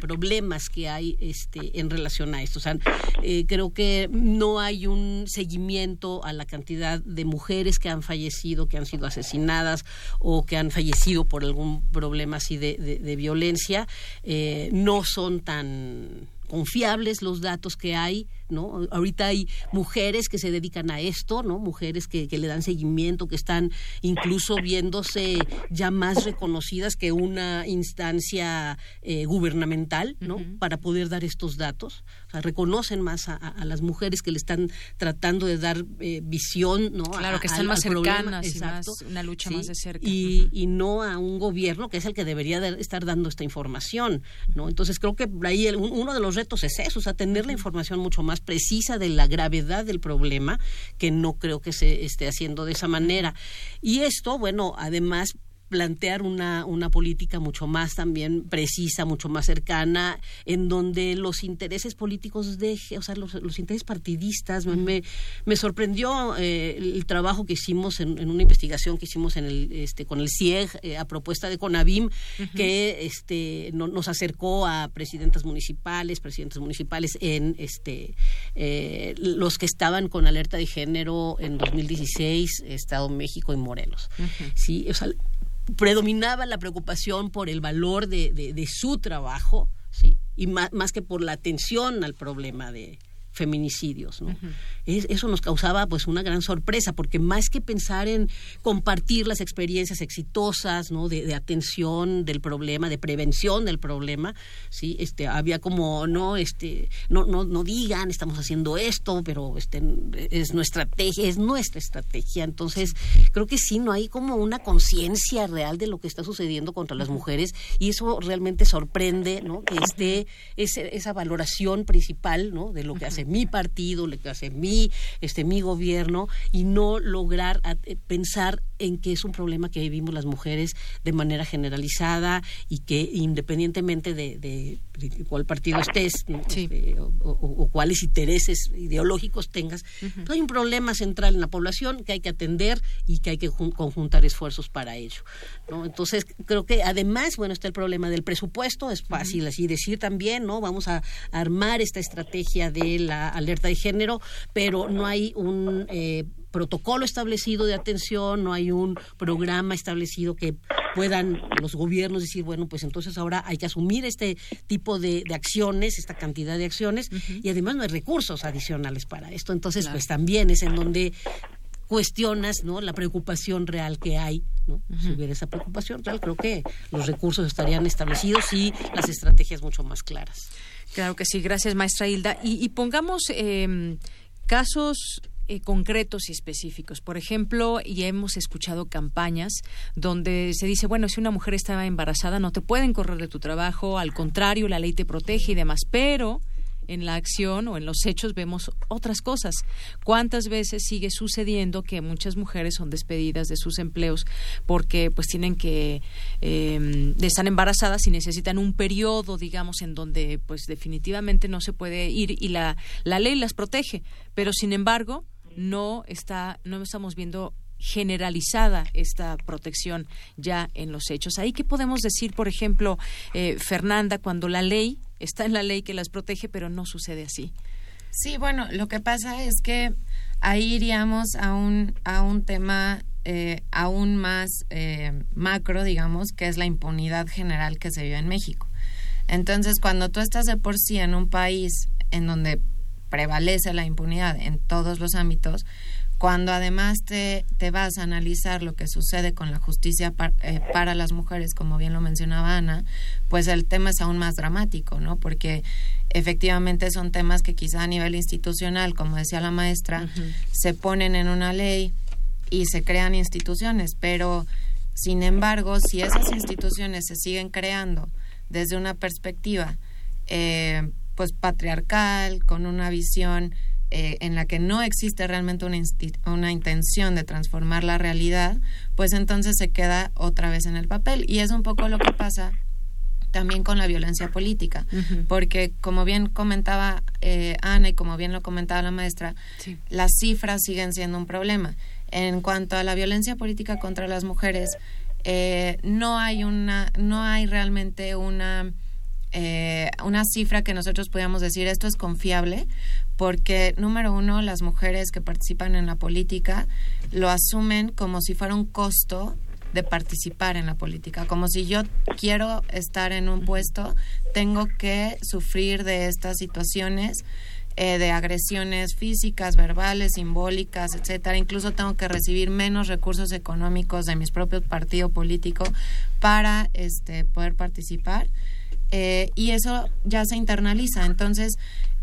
problemas que hay este, en relación a esto. O sea, eh, creo que no hay un seguimiento a la cantidad de mujeres que han fallecido, que han sido asesinadas o que han fallecido por algún problema así de, violencia. Eh, no son tan confiables los datos que hay ¿no? Ahorita hay mujeres que se dedican a esto, ¿no? Mujeres que, le dan seguimiento, que están incluso viéndose ya más reconocidas que una instancia eh, gubernamental, ¿no? Para poder dar estos datos. O sea, reconocen más a, las mujeres que le están tratando de dar eh, visión, ¿no? Claro, que están más cercanas y más, una lucha más de cerca. Y, y, no a un gobierno que es el que debería estar dando esta información, ¿no? Entonces creo que ahí uno de los retos es eso, o sea, tener la información mucho más precisa de la gravedad del problema, que no creo que se esté haciendo de esa manera. Y esto, bueno, además plantear una, una política mucho más también precisa, mucho más cercana, en donde los intereses políticos deje, o sea, los, intereses partidistas, me, me sorprendió eh, el trabajo que hicimos en, una investigación que hicimos en el, este, con el CIEG eh, a propuesta de CONAVIM, que este, nos acercó a presidentes municipales, presidentes municipales en este, eh, los que estaban con alerta de género en 2016, Estado México y Morelos. Sí, o sea, predominaba la preocupación por el valor de, de, su trabajo, ¿sí? y más, más, que por la atención al problema de, feminicidios. ¿no? eso nos causaba pues una gran sorpresa, porque más que pensar en compartir las experiencias exitosas ¿no? de, atención del problema, de prevención del problema, ¿sí? este, había como, no, este, no, no, no digan, estamos haciendo esto, pero este, es nuestra estrategia, es nuestra estrategia. Entonces, creo que sí, no hay como una conciencia real de lo que está sucediendo contra las mujeres y eso realmente sorprende ¿no? que esté esa valoración principal ¿no? de lo que hace mi partido, lo que hace mi, este, mi gobierno, y no lograr eh, pensar en que es un problema que vivimos las mujeres de manera generalizada y que independientemente de, de, cuál partido estés este, o, cuáles intereses ideológicos tengas, hay un problema central en la población que hay que atender y que hay que conjuntar esfuerzos para ello. ¿No? Entonces, creo que además, bueno, está el problema del presupuesto, es fácil así decir también, ¿no? Vamos a armar esta estrategia de la alerta de género, pero no hay un... Eh, protocolo establecido de atención, no hay un programa establecido que puedan los gobiernos decir, bueno, pues entonces ahora hay que asumir este tipo de, acciones, esta cantidad de acciones, y además no hay recursos adicionales para esto. Entonces, pues también es en donde cuestionas no la preocupación real que hay ¿no? si hubiera esa preocupación real creo que los recursos estarían establecidos y las estrategias mucho más claras. Claro que sí. Gracias maestra Hilda. Y, pongamos em, casos eh, concretos y específicos. Por ejemplo, ya hemos escuchado campañas donde se dice, bueno, si una mujer estaba embarazada no te pueden correr de tu trabajo, al contrario, la ley te protege y demás, pero en la acción o en los hechos vemos otras cosas. ¿Cuántas veces sigue sucediendo que muchas mujeres son despedidas de sus empleos porque pues tienen que eh, están embarazadas y necesitan un periodo, digamos, en donde pues definitivamente no se puede ir y la, la ley las protege, pero sin embargo no está, no estamos viendo generalizada esta protección ya en los hechos. Ahí qué podemos decir, por ejemplo, eh, Fernanda, cuando la ley está en la ley que las protege, pero no sucede así. Sí, bueno, lo que pasa es que ahí iríamos a un a un tema eh, aún más eh, macro, digamos, que es la impunidad general que se vive en México. Entonces, cuando tú estás de por sí en un país en donde prevalece la impunidad en todos los ámbitos, cuando además te, te vas a analizar lo que sucede con la justicia eh, para las mujeres, como bien lo mencionaba Ana, pues el tema es aún más dramático, ¿no? Porque efectivamente son temas que quizá a nivel institucional, como decía la maestra, se ponen en una ley y se crean instituciones, pero sin embargo, si esas instituciones se siguen creando desde una perspectiva eh, pues patriarcal, con una visión eh, en la que no existe realmente una, una intención de transformar la realidad, pues entonces se queda otra vez en el papel. Y es un poco lo que pasa también con la violencia política, porque como bien comentaba eh, Ana y como bien lo comentaba la maestra, las cifras siguen siendo un problema. En cuanto a la violencia política contra las mujeres, eh, no hay una, no hay realmente una eh, una cifra que nosotros podamos decir esto es confiable porque número uno las mujeres que participan en la política lo asumen como si fuera un costo de participar en la política, como si yo quiero estar en un puesto, tengo que sufrir de estas situaciones eh, de agresiones físicas, verbales, simbólicas, etcétera. Incluso tengo que recibir menos recursos económicos de mis propios partidos políticos para este, poder participar. Eh, y eso ya se internaliza. Entonces,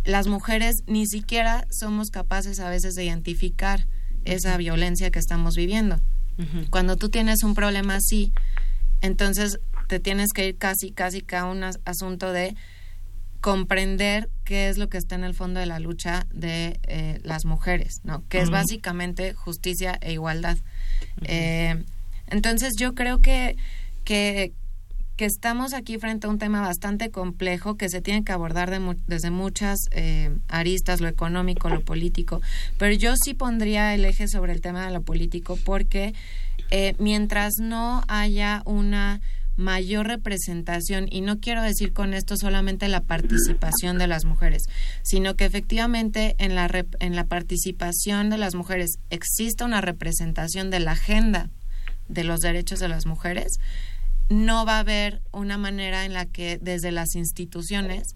las mujeres ni siquiera somos capaces a veces de identificar esa violencia que estamos viviendo. Cuando tú tienes un problema así, entonces te tienes que ir casi, casi a un asunto de comprender qué es lo que está en el fondo de la lucha de eh, las mujeres, ¿no? Que es básicamente justicia e igualdad. Eh, entonces yo creo que, que, que, estamos aquí frente a un tema bastante complejo que se tiene que abordar desde muchas eh, aristas, lo económico, lo político, pero yo sí pondría el eje sobre el tema de lo político porque mientras no haya una mayor representación, y no quiero decir con esto solamente la participación de las mujeres, sino que efectivamente en la, en la participación de las mujeres exista una representación de la agenda de los derechos de las mujeres, no va a haber una manera en la que desde las instituciones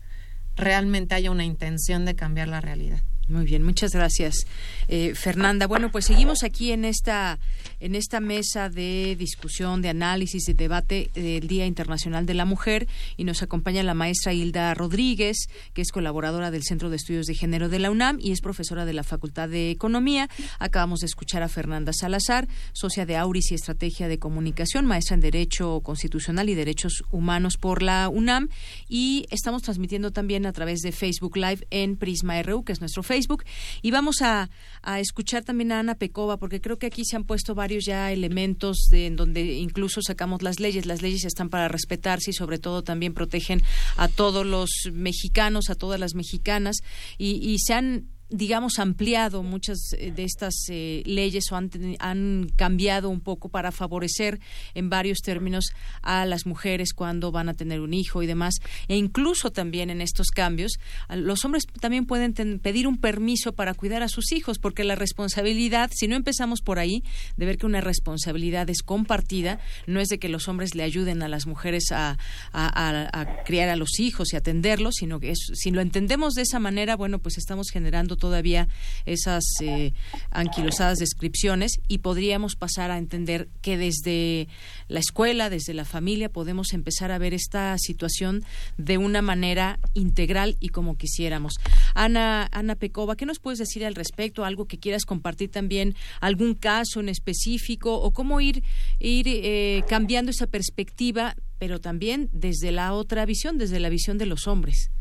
realmente haya una intención de cambiar la realidad. Muy bien, muchas gracias, eh, Fernanda. Bueno, pues seguimos aquí en esta en esta mesa de discusión, de análisis, de debate del Día Internacional de la Mujer y nos acompaña la maestra Hilda Rodríguez, que es colaboradora del Centro de Estudios de Género de la UNAM y es profesora de la Facultad de Economía. Acabamos de escuchar a Fernanda Salazar, socia de Auris y Estrategia de Comunicación, maestra en Derecho Constitucional y Derechos Humanos por la UNAM y estamos transmitiendo también a través de Facebook Live en Prisma RU, que es nuestro Facebook Facebook. Y vamos a, escuchar también a Ana Pecova, porque creo que aquí se han puesto varios ya elementos en donde incluso sacamos las leyes. Las leyes están para respetarse y sobre todo también protegen a todos los mexicanos, a todas las mexicanas. Y, y se han digamos, ampliado muchas eh, de estas eh, leyes o han, han, cambiado un poco para favorecer en varios términos a las mujeres cuando van a tener un hijo y demás. E incluso también en estos cambios, los hombres también pueden pedir un permiso para cuidar a sus hijos, porque la responsabilidad, si no empezamos por ahí, de ver que una responsabilidad es compartida, no es de que los hombres le ayuden a las mujeres a, a criar a los hijos y atenderlos, sino que es, si lo entendemos de esa manera, bueno, pues estamos generando todavía esas eh, anquilosadas descripciones y podríamos pasar a entender que desde la escuela, desde la familia, podemos empezar a ver esta situación de una manera integral y como quisiéramos. Ana, Ana Pecova, ¿qué nos puedes decir al respecto? ¿Algo que quieras compartir también? ¿Algún caso en específico? ¿O cómo ir, ir eh, cambiando esa perspectiva, pero también desde la otra visión, desde la visión de los hombres?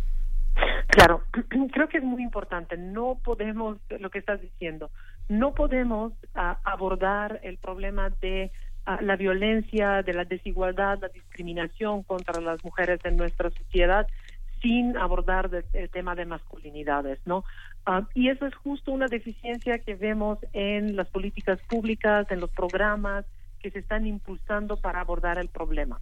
Claro, creo que es muy importante. No podemos, lo que estás diciendo, no podemos ah, abordar el problema de ah, la violencia, de la desigualdad, la discriminación contra las mujeres en nuestra sociedad sin abordar el tema de masculinidades, ¿no? Ah, y eso es justo una deficiencia que vemos en las políticas públicas, en los programas que se están impulsando para abordar el problema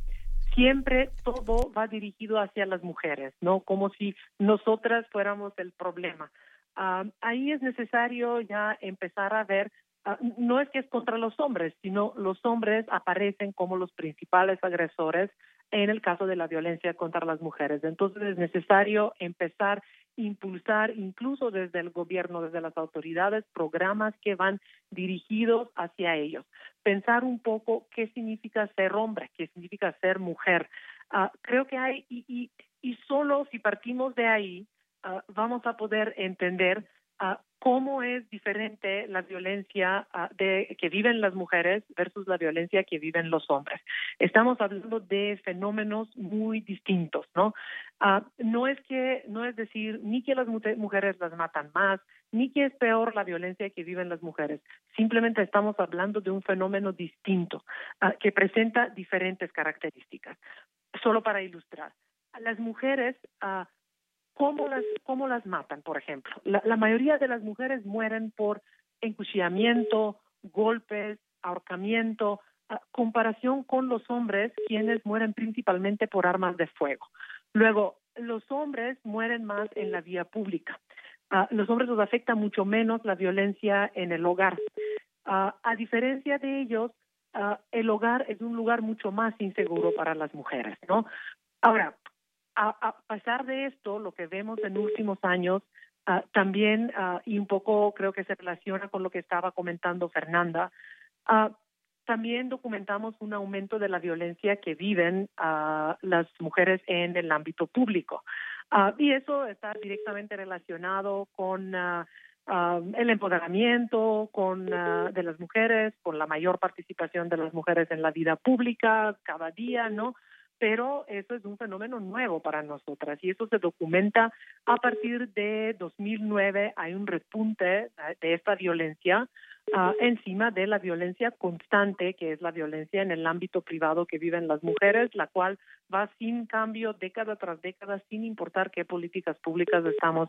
siempre todo va dirigido hacia las mujeres, ¿no? Como si nosotras fuéramos el problema. Ah, ahí es necesario ya empezar a ver, ah, no es que es contra los hombres, sino los hombres aparecen como los principales agresores en el caso de la violencia contra las mujeres. Entonces es necesario empezar impulsar incluso desde el gobierno, desde las autoridades, programas que van dirigidos hacia ellos. Pensar un poco qué significa ser hombre, qué significa ser mujer. Ah, creo que hay, y, y, y, solo si partimos de ahí, ah, vamos a poder entender uh, cómo es diferente la violencia ah, de, que viven las mujeres versus la violencia que viven los hombres. Estamos hablando de fenómenos muy distintos, ¿no? Ah, no es que, no es decir, ni que las mujeres las matan más, ni que es peor la violencia que viven las mujeres. Simplemente estamos hablando de un fenómeno distinto ah, que presenta diferentes características. Solo para ilustrar, las mujeres ¿Cómo las, cómo las matan, por ejemplo? La, mayoría de las mujeres mueren por encuchillamiento, golpes, ahorcamiento, comparación con los hombres, quienes mueren principalmente por armas de fuego. Luego, los hombres mueren más en la vía pública. Los hombres los afecta mucho menos la violencia en el hogar. A diferencia de ellos, uh, el hogar es un lugar mucho más inseguro para las mujeres, ¿no? Ahora, a, pesar de esto, lo que vemos en últimos años ah, también, ah, y un poco creo que se relaciona con lo que estaba comentando Fernanda, uh, también documentamos un aumento de la violencia que viven las mujeres en el ámbito público. y eso está directamente relacionado con el empoderamiento con, de las mujeres, con la mayor participación de las mujeres en la vida pública cada día, ¿no? Pero eso es un fenómeno nuevo para nosotras y eso se documenta a partir de 2009. Hay un repunte de esta violencia uh, encima de la violencia constante, que es la violencia en el ámbito privado que viven las mujeres, la cual va sin cambio década tras década, sin importar qué políticas públicas estamos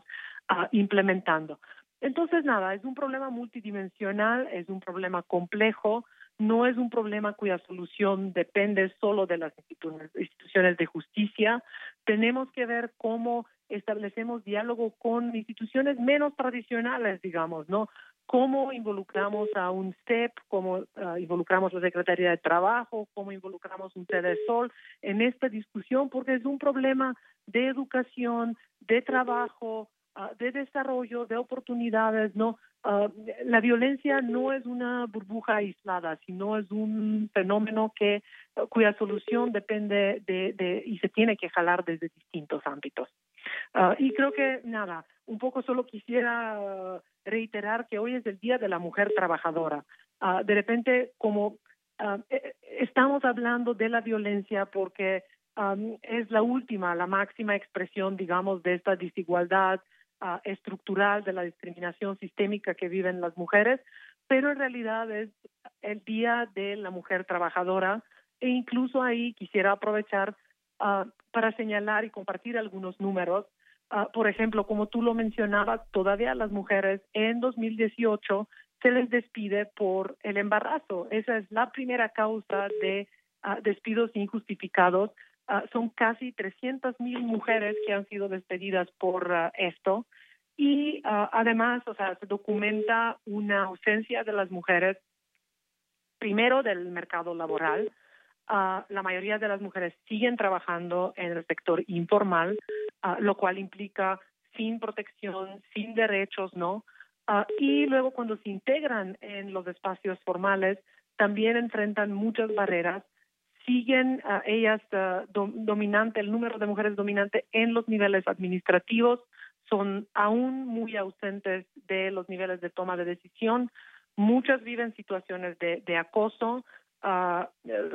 uh, implementando. Entonces, nada, es un problema multidimensional, es un problema complejo, no es un problema cuya solución depende solo de las instituciones de justicia. Tenemos que ver cómo establecemos diálogo con instituciones menos tradicionales, digamos, ¿no? Cómo involucramos a un CEP, cómo ah, involucramos a la Secretaría de Trabajo, cómo involucramos un Sol en esta discusión, porque es un problema de educación, de trabajo, Ah, de desarrollo, de oportunidades, ¿no? Ah, la violencia no es una burbuja aislada, sino es un fenómeno que cuya solución depende de, de y se tiene que jalar desde distintos ámbitos. Ah, y creo que nada, un poco solo quisiera reiterar que hoy es el Día de la Mujer Trabajadora. de repente, como e, estamos hablando de la violencia porque es la última, la máxima expresión, digamos, de esta desigualdad estructural de la discriminación sistémica que viven las mujeres, pero en realidad es el Día de la Mujer Trabajadora e incluso ahí quisiera aprovechar ah, para señalar y compartir algunos números. Ah, por ejemplo, como tú lo mencionabas, todavía las mujeres en 2018 se les despide por el embarazo. Esa es la primera causa de ah, despidos injustificados Ah, son casi 300 mil mujeres que han sido despedidas por ah, esto y ah, además, o sea, se documenta una ausencia de las mujeres primero del mercado laboral. la mayoría de las mujeres siguen trabajando en el sector informal, lo cual implica sin protección, sin derechos, ¿no? y luego cuando se integran en los espacios formales, también enfrentan muchas barreras siguen ellas uh, dominante, el número de mujeres dominante en los niveles administrativos, son aún muy ausentes de los niveles de toma de decisión. Muchas viven situaciones de, de acoso. Uh,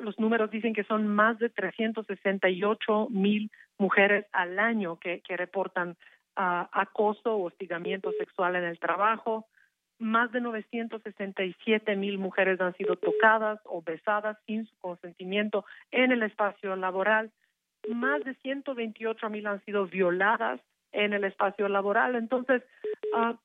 los números dicen que son más de 368 mil mujeres al año que, que reportan uh, acoso o hostigamiento sexual en el trabajo más de 967 mil mujeres han sido tocadas o besadas sin su consentimiento en el espacio laboral. Más de 128 mil han sido violadas en el espacio laboral. Entonces, uh,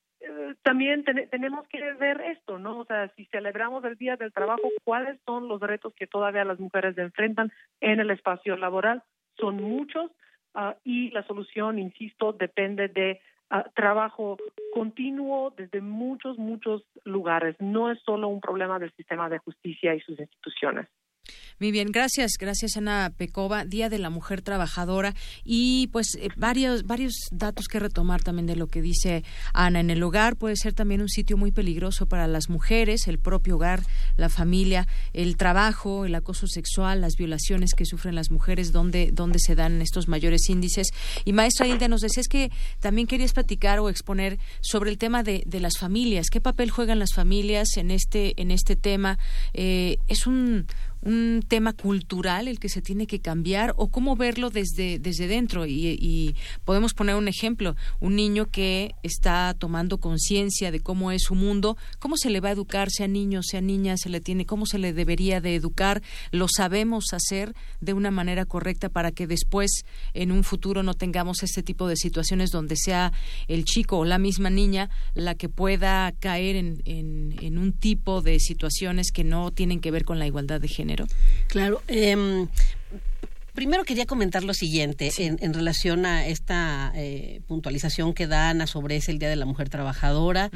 también tenemos que ver esto, ¿no? O sea, si celebramos el Día del Trabajo, ¿cuáles son los retos que todavía las mujeres enfrentan en el espacio laboral? Son muchos uh, y la solución, insisto, depende de trabajo continuo desde muchos, muchos lugares. No es solo un problema del sistema de justicia y sus instituciones. Muy bien, gracias, gracias Ana Pecova, Día de la Mujer Trabajadora y pues eh, varios varios datos que retomar también de lo que dice Ana en el hogar puede ser también un sitio muy peligroso para las mujeres, el propio hogar, la familia, el trabajo, el acoso sexual, las violaciones que sufren las mujeres, donde donde se dan estos mayores índices. Y maestra Hilda nos decías que también querías platicar o exponer sobre el tema de, de las familias, qué papel juegan las familias en este en este tema. Eh, es un un tema cultural el que se tiene que cambiar o cómo verlo desde, desde dentro. Y, podemos poner un ejemplo, un niño que está tomando conciencia de cómo es su mundo, cómo se le va a educar, sea niño, sea niña, se le tiene, cómo se le debería de educar, lo sabemos hacer de una manera correcta para que después, en un futuro, no tengamos este tipo de situaciones donde sea el chico o la misma niña la que pueda caer en, en un tipo de situaciones que no tienen que ver con la igualdad de género. Claro. Em, primero quería comentar lo siguiente en, relación a esta eh, puntualización que da Ana sobre ese el Día de la Mujer Trabajadora.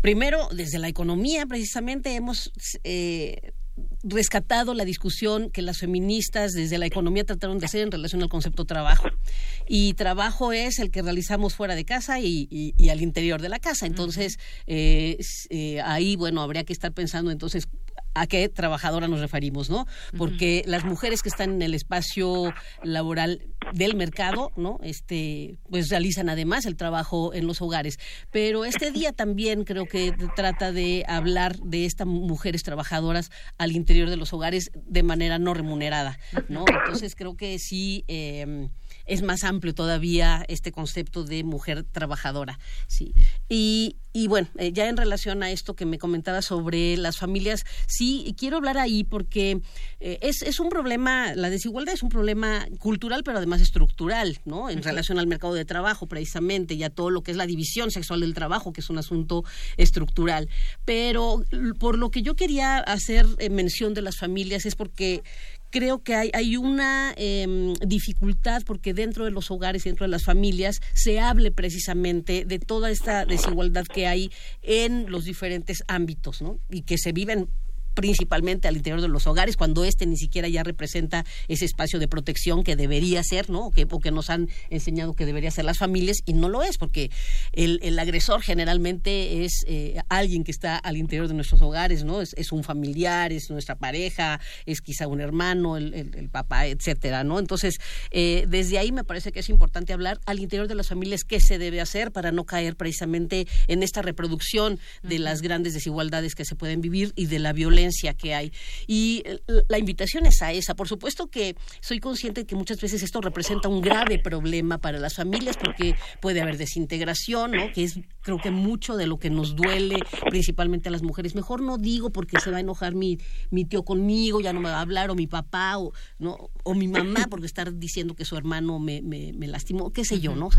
Primero, desde la economía, precisamente, hemos eh, rescatado la discusión que las feministas desde la economía trataron de hacer en relación al concepto trabajo. Y trabajo es el que realizamos fuera de casa y, al interior de la casa. Entonces, eh, ahí, bueno, habría que estar pensando entonces a qué trabajadora nos referimos, ¿no? Porque las mujeres que están en el espacio laboral del mercado, ¿no? Este, pues realizan además el trabajo en los hogares. Pero este día también creo que trata de hablar de estas mujeres trabajadoras al interior de los hogares de manera no remunerada, ¿no? Entonces creo que sí. Eh, es más amplio todavía este concepto de mujer trabajadora. Sí. Y, y bueno, eh, ya en relación a esto que me comentaba sobre las familias, sí, quiero hablar ahí porque eh, es, es un problema, la desigualdad es un problema cultural, pero además estructural, ¿no? En relación al mercado de trabajo, precisamente, y a todo lo que es la división sexual del trabajo, que es un asunto estructural. Pero por lo que yo quería hacer eh, mención de las familias es porque creo que hay, hay una em, dificultad porque dentro de los hogares, dentro de las familias, se hable precisamente de toda esta desigualdad que hay en los diferentes ámbitos, ¿no? Y que se viven principalmente al interior de los hogares, cuando este ni siquiera ya representa ese espacio de protección que debería ser, ¿no? O que, nos han enseñado que debería ser las familias, y no lo es, porque el, el agresor generalmente es eh, alguien que está al interior de nuestros hogares, ¿no? Es, es, un familiar, es nuestra pareja, es quizá un hermano, el, el, papá, etcétera, ¿no? Entonces, eh, desde ahí me parece que es importante hablar al interior de las familias qué se debe hacer para no caer precisamente en esta reproducción de las grandes desigualdades que se pueden vivir y de la violencia que hay. Y eh, la invitación es a esa. Por supuesto que soy consciente de que muchas veces esto representa un grave problema para las familias porque puede haber desintegración, ¿no? que es creo que mucho de lo que nos duele, principalmente a las mujeres. Mejor no digo porque se va a enojar mi, mi tío conmigo, ya no me va a hablar, o mi papá, o, ¿no? o mi mamá, porque estar diciendo que su hermano me, me, lastimó, qué sé yo, ¿no? O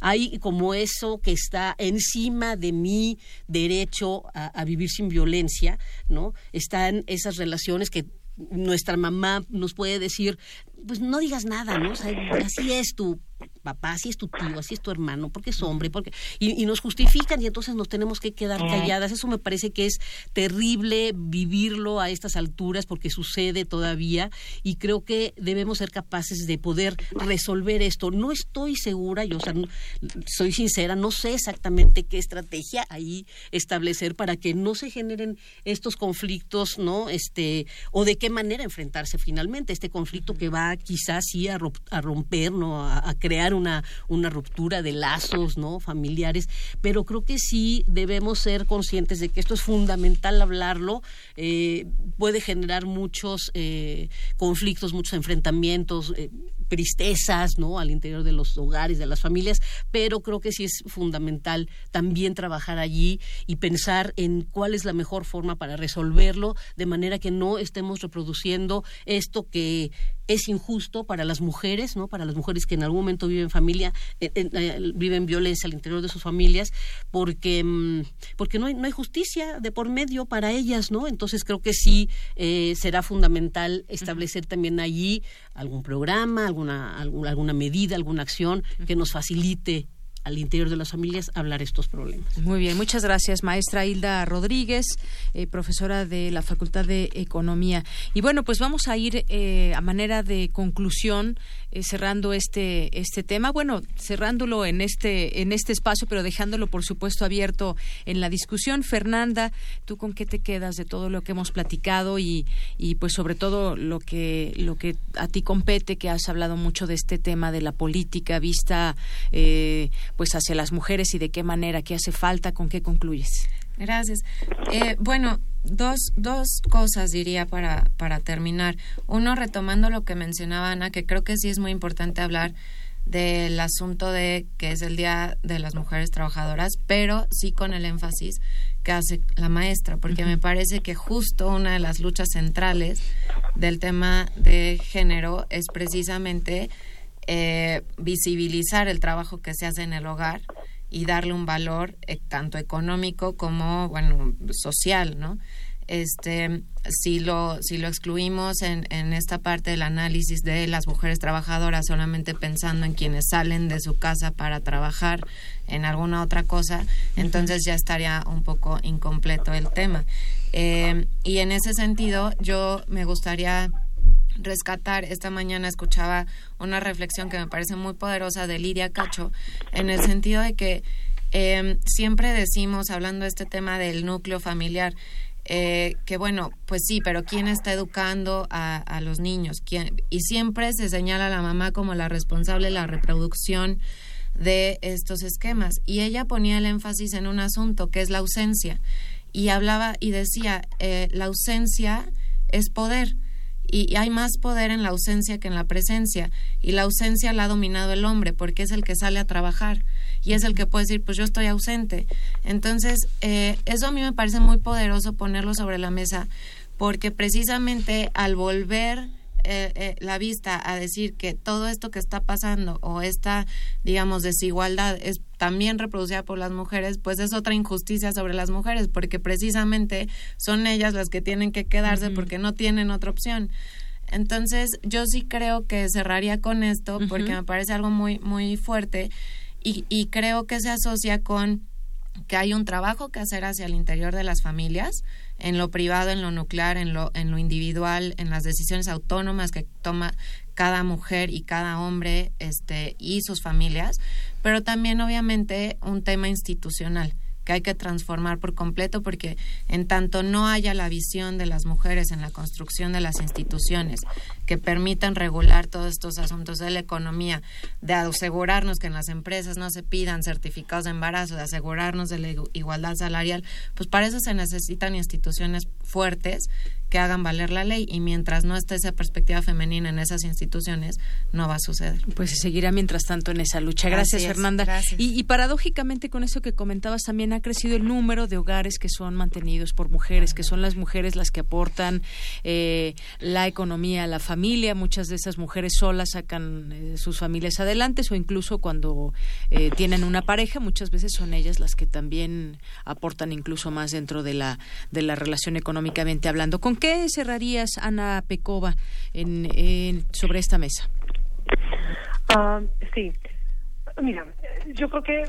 hay como eso que está encima de mi derecho a vivir sin violencia, ¿no? Están esas relaciones que nuestra mamá nos puede decir, pues no digas nada, ¿no? O sea, así es tu papá, así es tu tío, así es tu hermano, porque es hombre, porque y, nos justifican y entonces nos tenemos que quedar calladas. Eso me parece que es terrible vivirlo a estas alturas porque sucede todavía y creo que debemos ser capaces de poder resolver esto. No estoy segura, yo o sea, soy sincera, no sé exactamente qué estrategia ahí establecer para que no se generen estos conflictos, ¿no? Este o de qué manera enfrentarse finalmente este conflicto que va quizás sí a, romper, ¿no? a crear una, una ruptura de lazos no familiares, pero creo que sí debemos ser conscientes de que esto es fundamental hablarlo, eh, puede generar muchos eh, conflictos, muchos enfrentamientos. Eh, tristezas, ¿no? Al interior de los hogares, de las familias, pero creo que sí es fundamental también trabajar allí y pensar en cuál es la mejor forma para resolverlo, de manera que no estemos reproduciendo esto que es injusto para las mujeres, ¿no? Para las mujeres que en algún momento viven familia, eh, eh, viven violencia al interior de sus familias, porque mm, porque no hay, no hay justicia de por medio para ellas, ¿no? Entonces creo que sí eh, será fundamental establecer también allí algún programa, alguna, alguna medida, alguna acción que nos facilite al interior de las familias hablar estos problemas. Muy bien, muchas gracias, maestra Hilda Rodríguez, eh, profesora de la Facultad de Economía. Y bueno, pues vamos a ir eh, a manera de conclusión eh, cerrando este este tema. Bueno, cerrándolo en este en este espacio, pero dejándolo por supuesto abierto en la discusión. Fernanda, ¿tú con qué te quedas de todo lo que hemos platicado y, y pues sobre todo lo que lo que a ti compete, que has hablado mucho de este tema de la política vista eh, pues hacia las mujeres y de qué manera, qué hace falta, con qué concluyes. Gracias. Eh, bueno, dos, dos cosas diría para, para terminar. Uno, retomando lo que mencionaba Ana, que creo que sí es muy importante hablar del asunto de que es el Día de las Mujeres Trabajadoras, pero sí con el énfasis que hace la maestra, porque me parece que justo una de las luchas centrales del tema de género es precisamente eh, visibilizar el trabajo que se hace en el hogar y darle un valor eh, tanto económico como bueno social no este si lo si lo excluimos en, en esta parte del análisis de las mujeres trabajadoras solamente pensando en quienes salen de su casa para trabajar en alguna otra cosa entonces ya estaría un poco incompleto el tema. Eh, y en ese sentido yo me gustaría rescatar. Esta mañana escuchaba una reflexión que me parece muy poderosa de Lidia Cacho, en el sentido de que em, siempre decimos, hablando de este tema del núcleo familiar, eh, que bueno, pues sí, pero ¿quién está educando a, los niños? ¿Quién? Y siempre se señala a la mamá como la responsable de la reproducción de estos esquemas. Y ella ponía el énfasis en un asunto que es la ausencia. Y hablaba y decía, eh, la ausencia es poder. Y hay más poder en la ausencia que en la presencia. Y la ausencia la ha dominado el hombre porque es el que sale a trabajar y es el que puede decir, pues yo estoy ausente. Entonces, eh, eso a mí me parece muy poderoso ponerlo sobre la mesa porque precisamente al volver eh, eh, la vista a decir que todo esto que está pasando o esta, digamos, desigualdad es también reproducida por las mujeres, pues es otra injusticia sobre las mujeres, porque precisamente son ellas las que tienen que quedarse porque no tienen otra opción. Entonces, yo sí creo que cerraría con esto porque me parece algo muy, muy fuerte y, y creo que se asocia con que hay un trabajo que hacer hacia el interior de las familias, en lo privado, en lo nuclear, en lo, en lo individual, en las decisiones autónomas que toma cada mujer y cada hombre este, y sus familias, pero también obviamente un tema institucional que hay que transformar por completo porque en tanto no haya la visión de las mujeres en la construcción de las instituciones que permitan regular todos estos asuntos de la economía, de asegurarnos que en las empresas no se pidan certificados de embarazo, de asegurarnos de la igualdad salarial, pues para eso se necesitan instituciones fuertes que hagan valer la ley y mientras no esté esa perspectiva femenina en esas instituciones no va a suceder. Pues se seguirá mientras tanto en esa lucha. Gracias, Fernanda. Y, paradójicamente con eso que comentabas también ha crecido el número de hogares que son mantenidos por mujeres, que son las mujeres las que aportan eh, la economía a la familia. Muchas de esas mujeres solas sacan eh, sus familias adelante o incluso cuando eh, tienen una pareja, muchas veces son ellas las que también aportan incluso más dentro de la de la relación económicamente hablando. ¿Con qué cerrarías, Ana Pecova, en, sobre esta mesa? Ah, sí, mira, yo creo que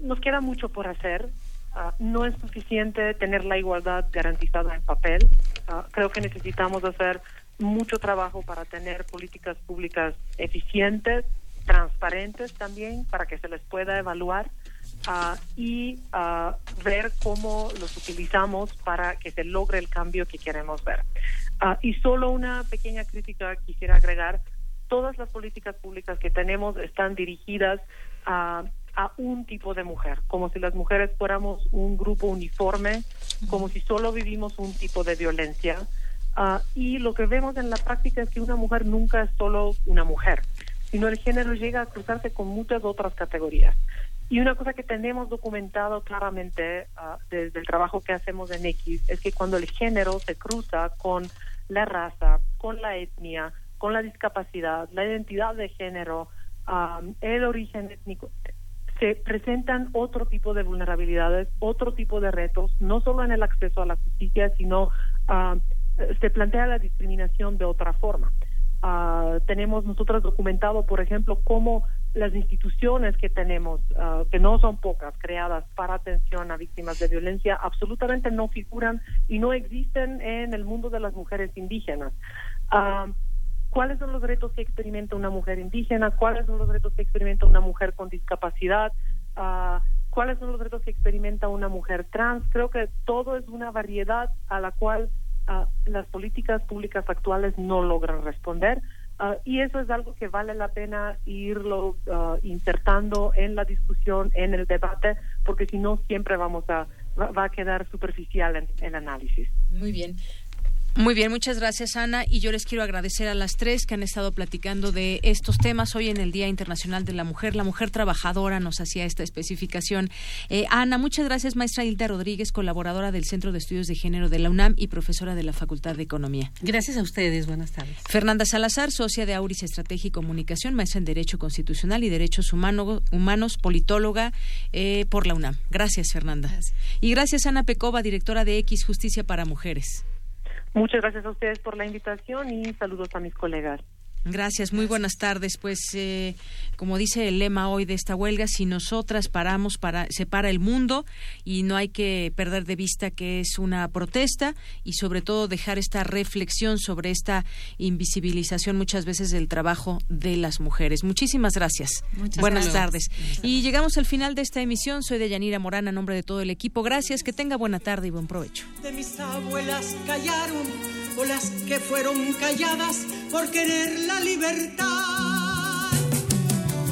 nos queda mucho por hacer. Ah, no es suficiente tener la igualdad garantizada en papel. Ah, creo que necesitamos hacer mucho trabajo para tener políticas públicas eficientes, transparentes también, para que se les pueda evaluar uh, y uh, ver cómo los utilizamos para que se logre el cambio que queremos ver. Uh, y solo una pequeña crítica quisiera agregar. Todas las políticas públicas que tenemos están dirigidas a, a un tipo de mujer, como si las mujeres fuéramos un grupo uniforme, como si solo vivimos un tipo de violencia. y lo que vemos en la práctica es que una mujer nunca es solo una mujer, sino el género llega a cruzarse con muchas otras categorías. Y una cosa que tenemos documentado claramente uh, desde el trabajo que hacemos en X es que cuando el género se cruza con la raza, con la etnia, con la discapacidad, la identidad de género, el origen étnico, se presentan otro tipo de vulnerabilidades, otro tipo de retos, no solo en el acceso a la justicia, sino uh, se plantea la discriminación de otra forma. Uh, tenemos nosotros documentado, por ejemplo, cómo las instituciones que tenemos, ah, que no son pocas, creadas para atención a víctimas de violencia, absolutamente no figuran y no existen en el mundo de las mujeres indígenas. Ah, ¿Cuáles son los retos que experimenta una mujer indígena? ¿Cuáles son los retos que experimenta una mujer con discapacidad? Ah, ¿Cuáles son los retos que experimenta una mujer trans? Creo que todo es una variedad a la cual las políticas públicas actuales no logran responder Ah, y eso es algo que vale la pena irlo uh, insertando en la discusión, en el debate, porque si no siempre vamos a va, a quedar superficial en el análisis. Muy bien. Muy bien, muchas gracias Ana y yo les quiero agradecer a las tres que han estado platicando de estos temas hoy en el Día Internacional de la Mujer. La mujer trabajadora nos hacía esta especificación. Eh, Ana, muchas gracias maestra Hilda Rodríguez, colaboradora del Centro de Estudios de Género de la UNAM y profesora de la Facultad de Economía. Gracias a ustedes, buenas tardes. Fernanda Salazar, socia de Auris Estrategia y Comunicación, maestra en Derecho Constitucional y Derechos Humanos, politóloga eh, por la UNAM. Gracias Fernanda. Y gracias Ana Pecova, directora de X Justicia para Mujeres. Muchas gracias a ustedes por la invitación y saludos a mis colegas. Gracias, muy buenas tardes. Pues, eh, como dice el lema hoy de esta huelga, si nosotras paramos, para, se para el mundo y no hay que perder de vista que es una protesta y sobre todo dejar esta reflexión sobre esta invisibilización muchas veces del trabajo de las mujeres. Muchísimas gracias. buenas tardes. Y llegamos al final de esta emisión. Soy de Yanira Morán, a nombre de todo el equipo. Gracias, que tenga buena tarde y buen provecho. De mis abuelas callaron o las que fueron calladas por querer la libertad.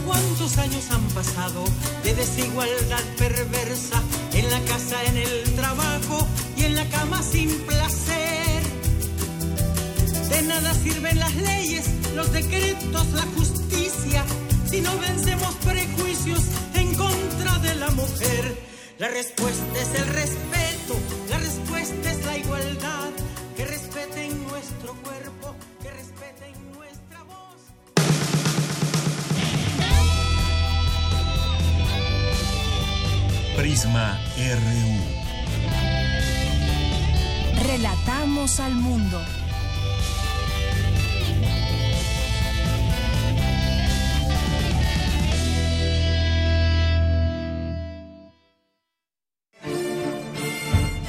¿Cuántos años han pasado de desigualdad perversa en la casa, en el trabajo y en la cama sin placer? De nada sirven las leyes, los decretos, la justicia, si no vencemos prejuicios en contra de la mujer. La respuesta es el respeto, la respuesta es la igualdad, Prisma RU. Relatamos al mundo.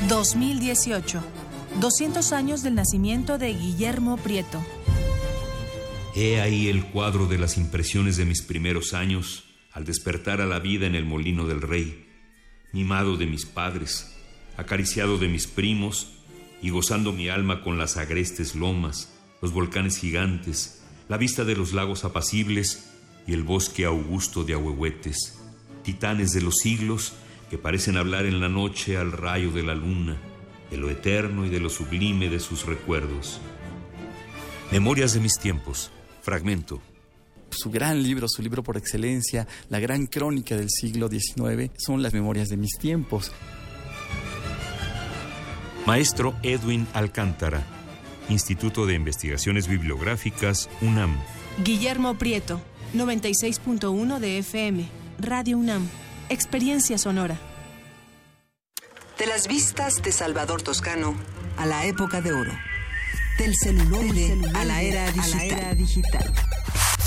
...2018... ...200 años del nacimiento de Guillermo Prieto... He ahí el cuadro de las impresiones de mis primeros años al despertar a la vida en el molino del rey, mimado de mis padres, acariciado de mis primos y gozando mi alma con las agrestes lomas, los volcanes gigantes, la vista de los lagos apacibles y el bosque augusto de ahuehuetes, titanes de los siglos que parecen hablar en la noche al rayo de la luna, de lo eterno y de lo sublime de sus recuerdos. Memorias de mis tiempos, fragmento. Su gran libro, su libro por excelencia, la gran crónica del siglo XIX, son las memorias de mis tiempos. Maestro Edwin Alcántara, Instituto de Investigaciones Bibliográficas, UNAM. Guillermo Prieto, 96.1 de FM, Radio UNAM, Experiencia Sonora. De las vistas de Salvador Toscano a la época de oro. Del celuloide, a la era digital.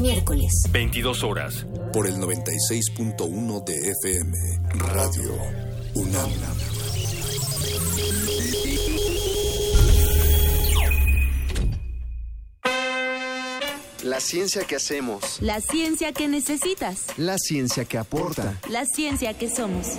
Miércoles, 22 horas. Por el 96.1 de FM. Radio UNAM. La ciencia que hacemos. La ciencia que necesitas. La ciencia que aporta. La ciencia que somos.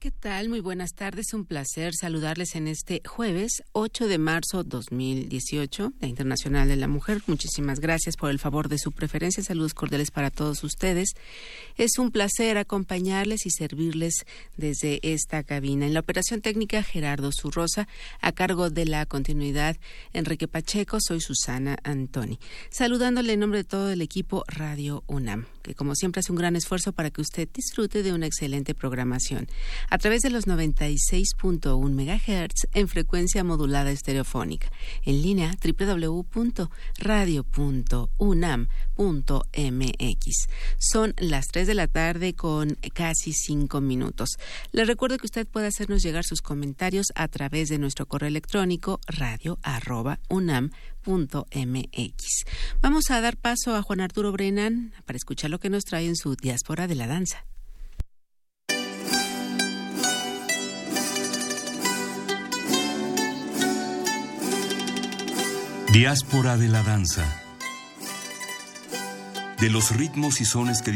¿Qué tal? Muy buenas tardes. Un placer saludarles en este jueves 8 de marzo 2018, la Internacional de la Mujer. Muchísimas gracias por el favor de su preferencia. Saludos cordiales para todos ustedes. Es un placer acompañarles y servirles desde esta cabina. En la operación técnica, Gerardo Zurrosa, a cargo de la continuidad, Enrique Pacheco. Soy Susana Antoni. Saludándole en nombre de todo el equipo Radio UNAM, como siempre hace un gran esfuerzo para que usted disfrute de una excelente programación a través de los 96.1 MHz en frecuencia modulada estereofónica, en línea www.radio.unam.mx. Son las 3 de la tarde con casi 5 minutos. Le recuerdo que usted puede hacernos llegar sus comentarios a través de nuestro correo electrónico radio.unam.mx. Vamos a dar paso a Juan Arturo Brennan para escuchar lo que nos trae en su diáspora de la danza. Diáspora de la danza. De los ritmos y sones que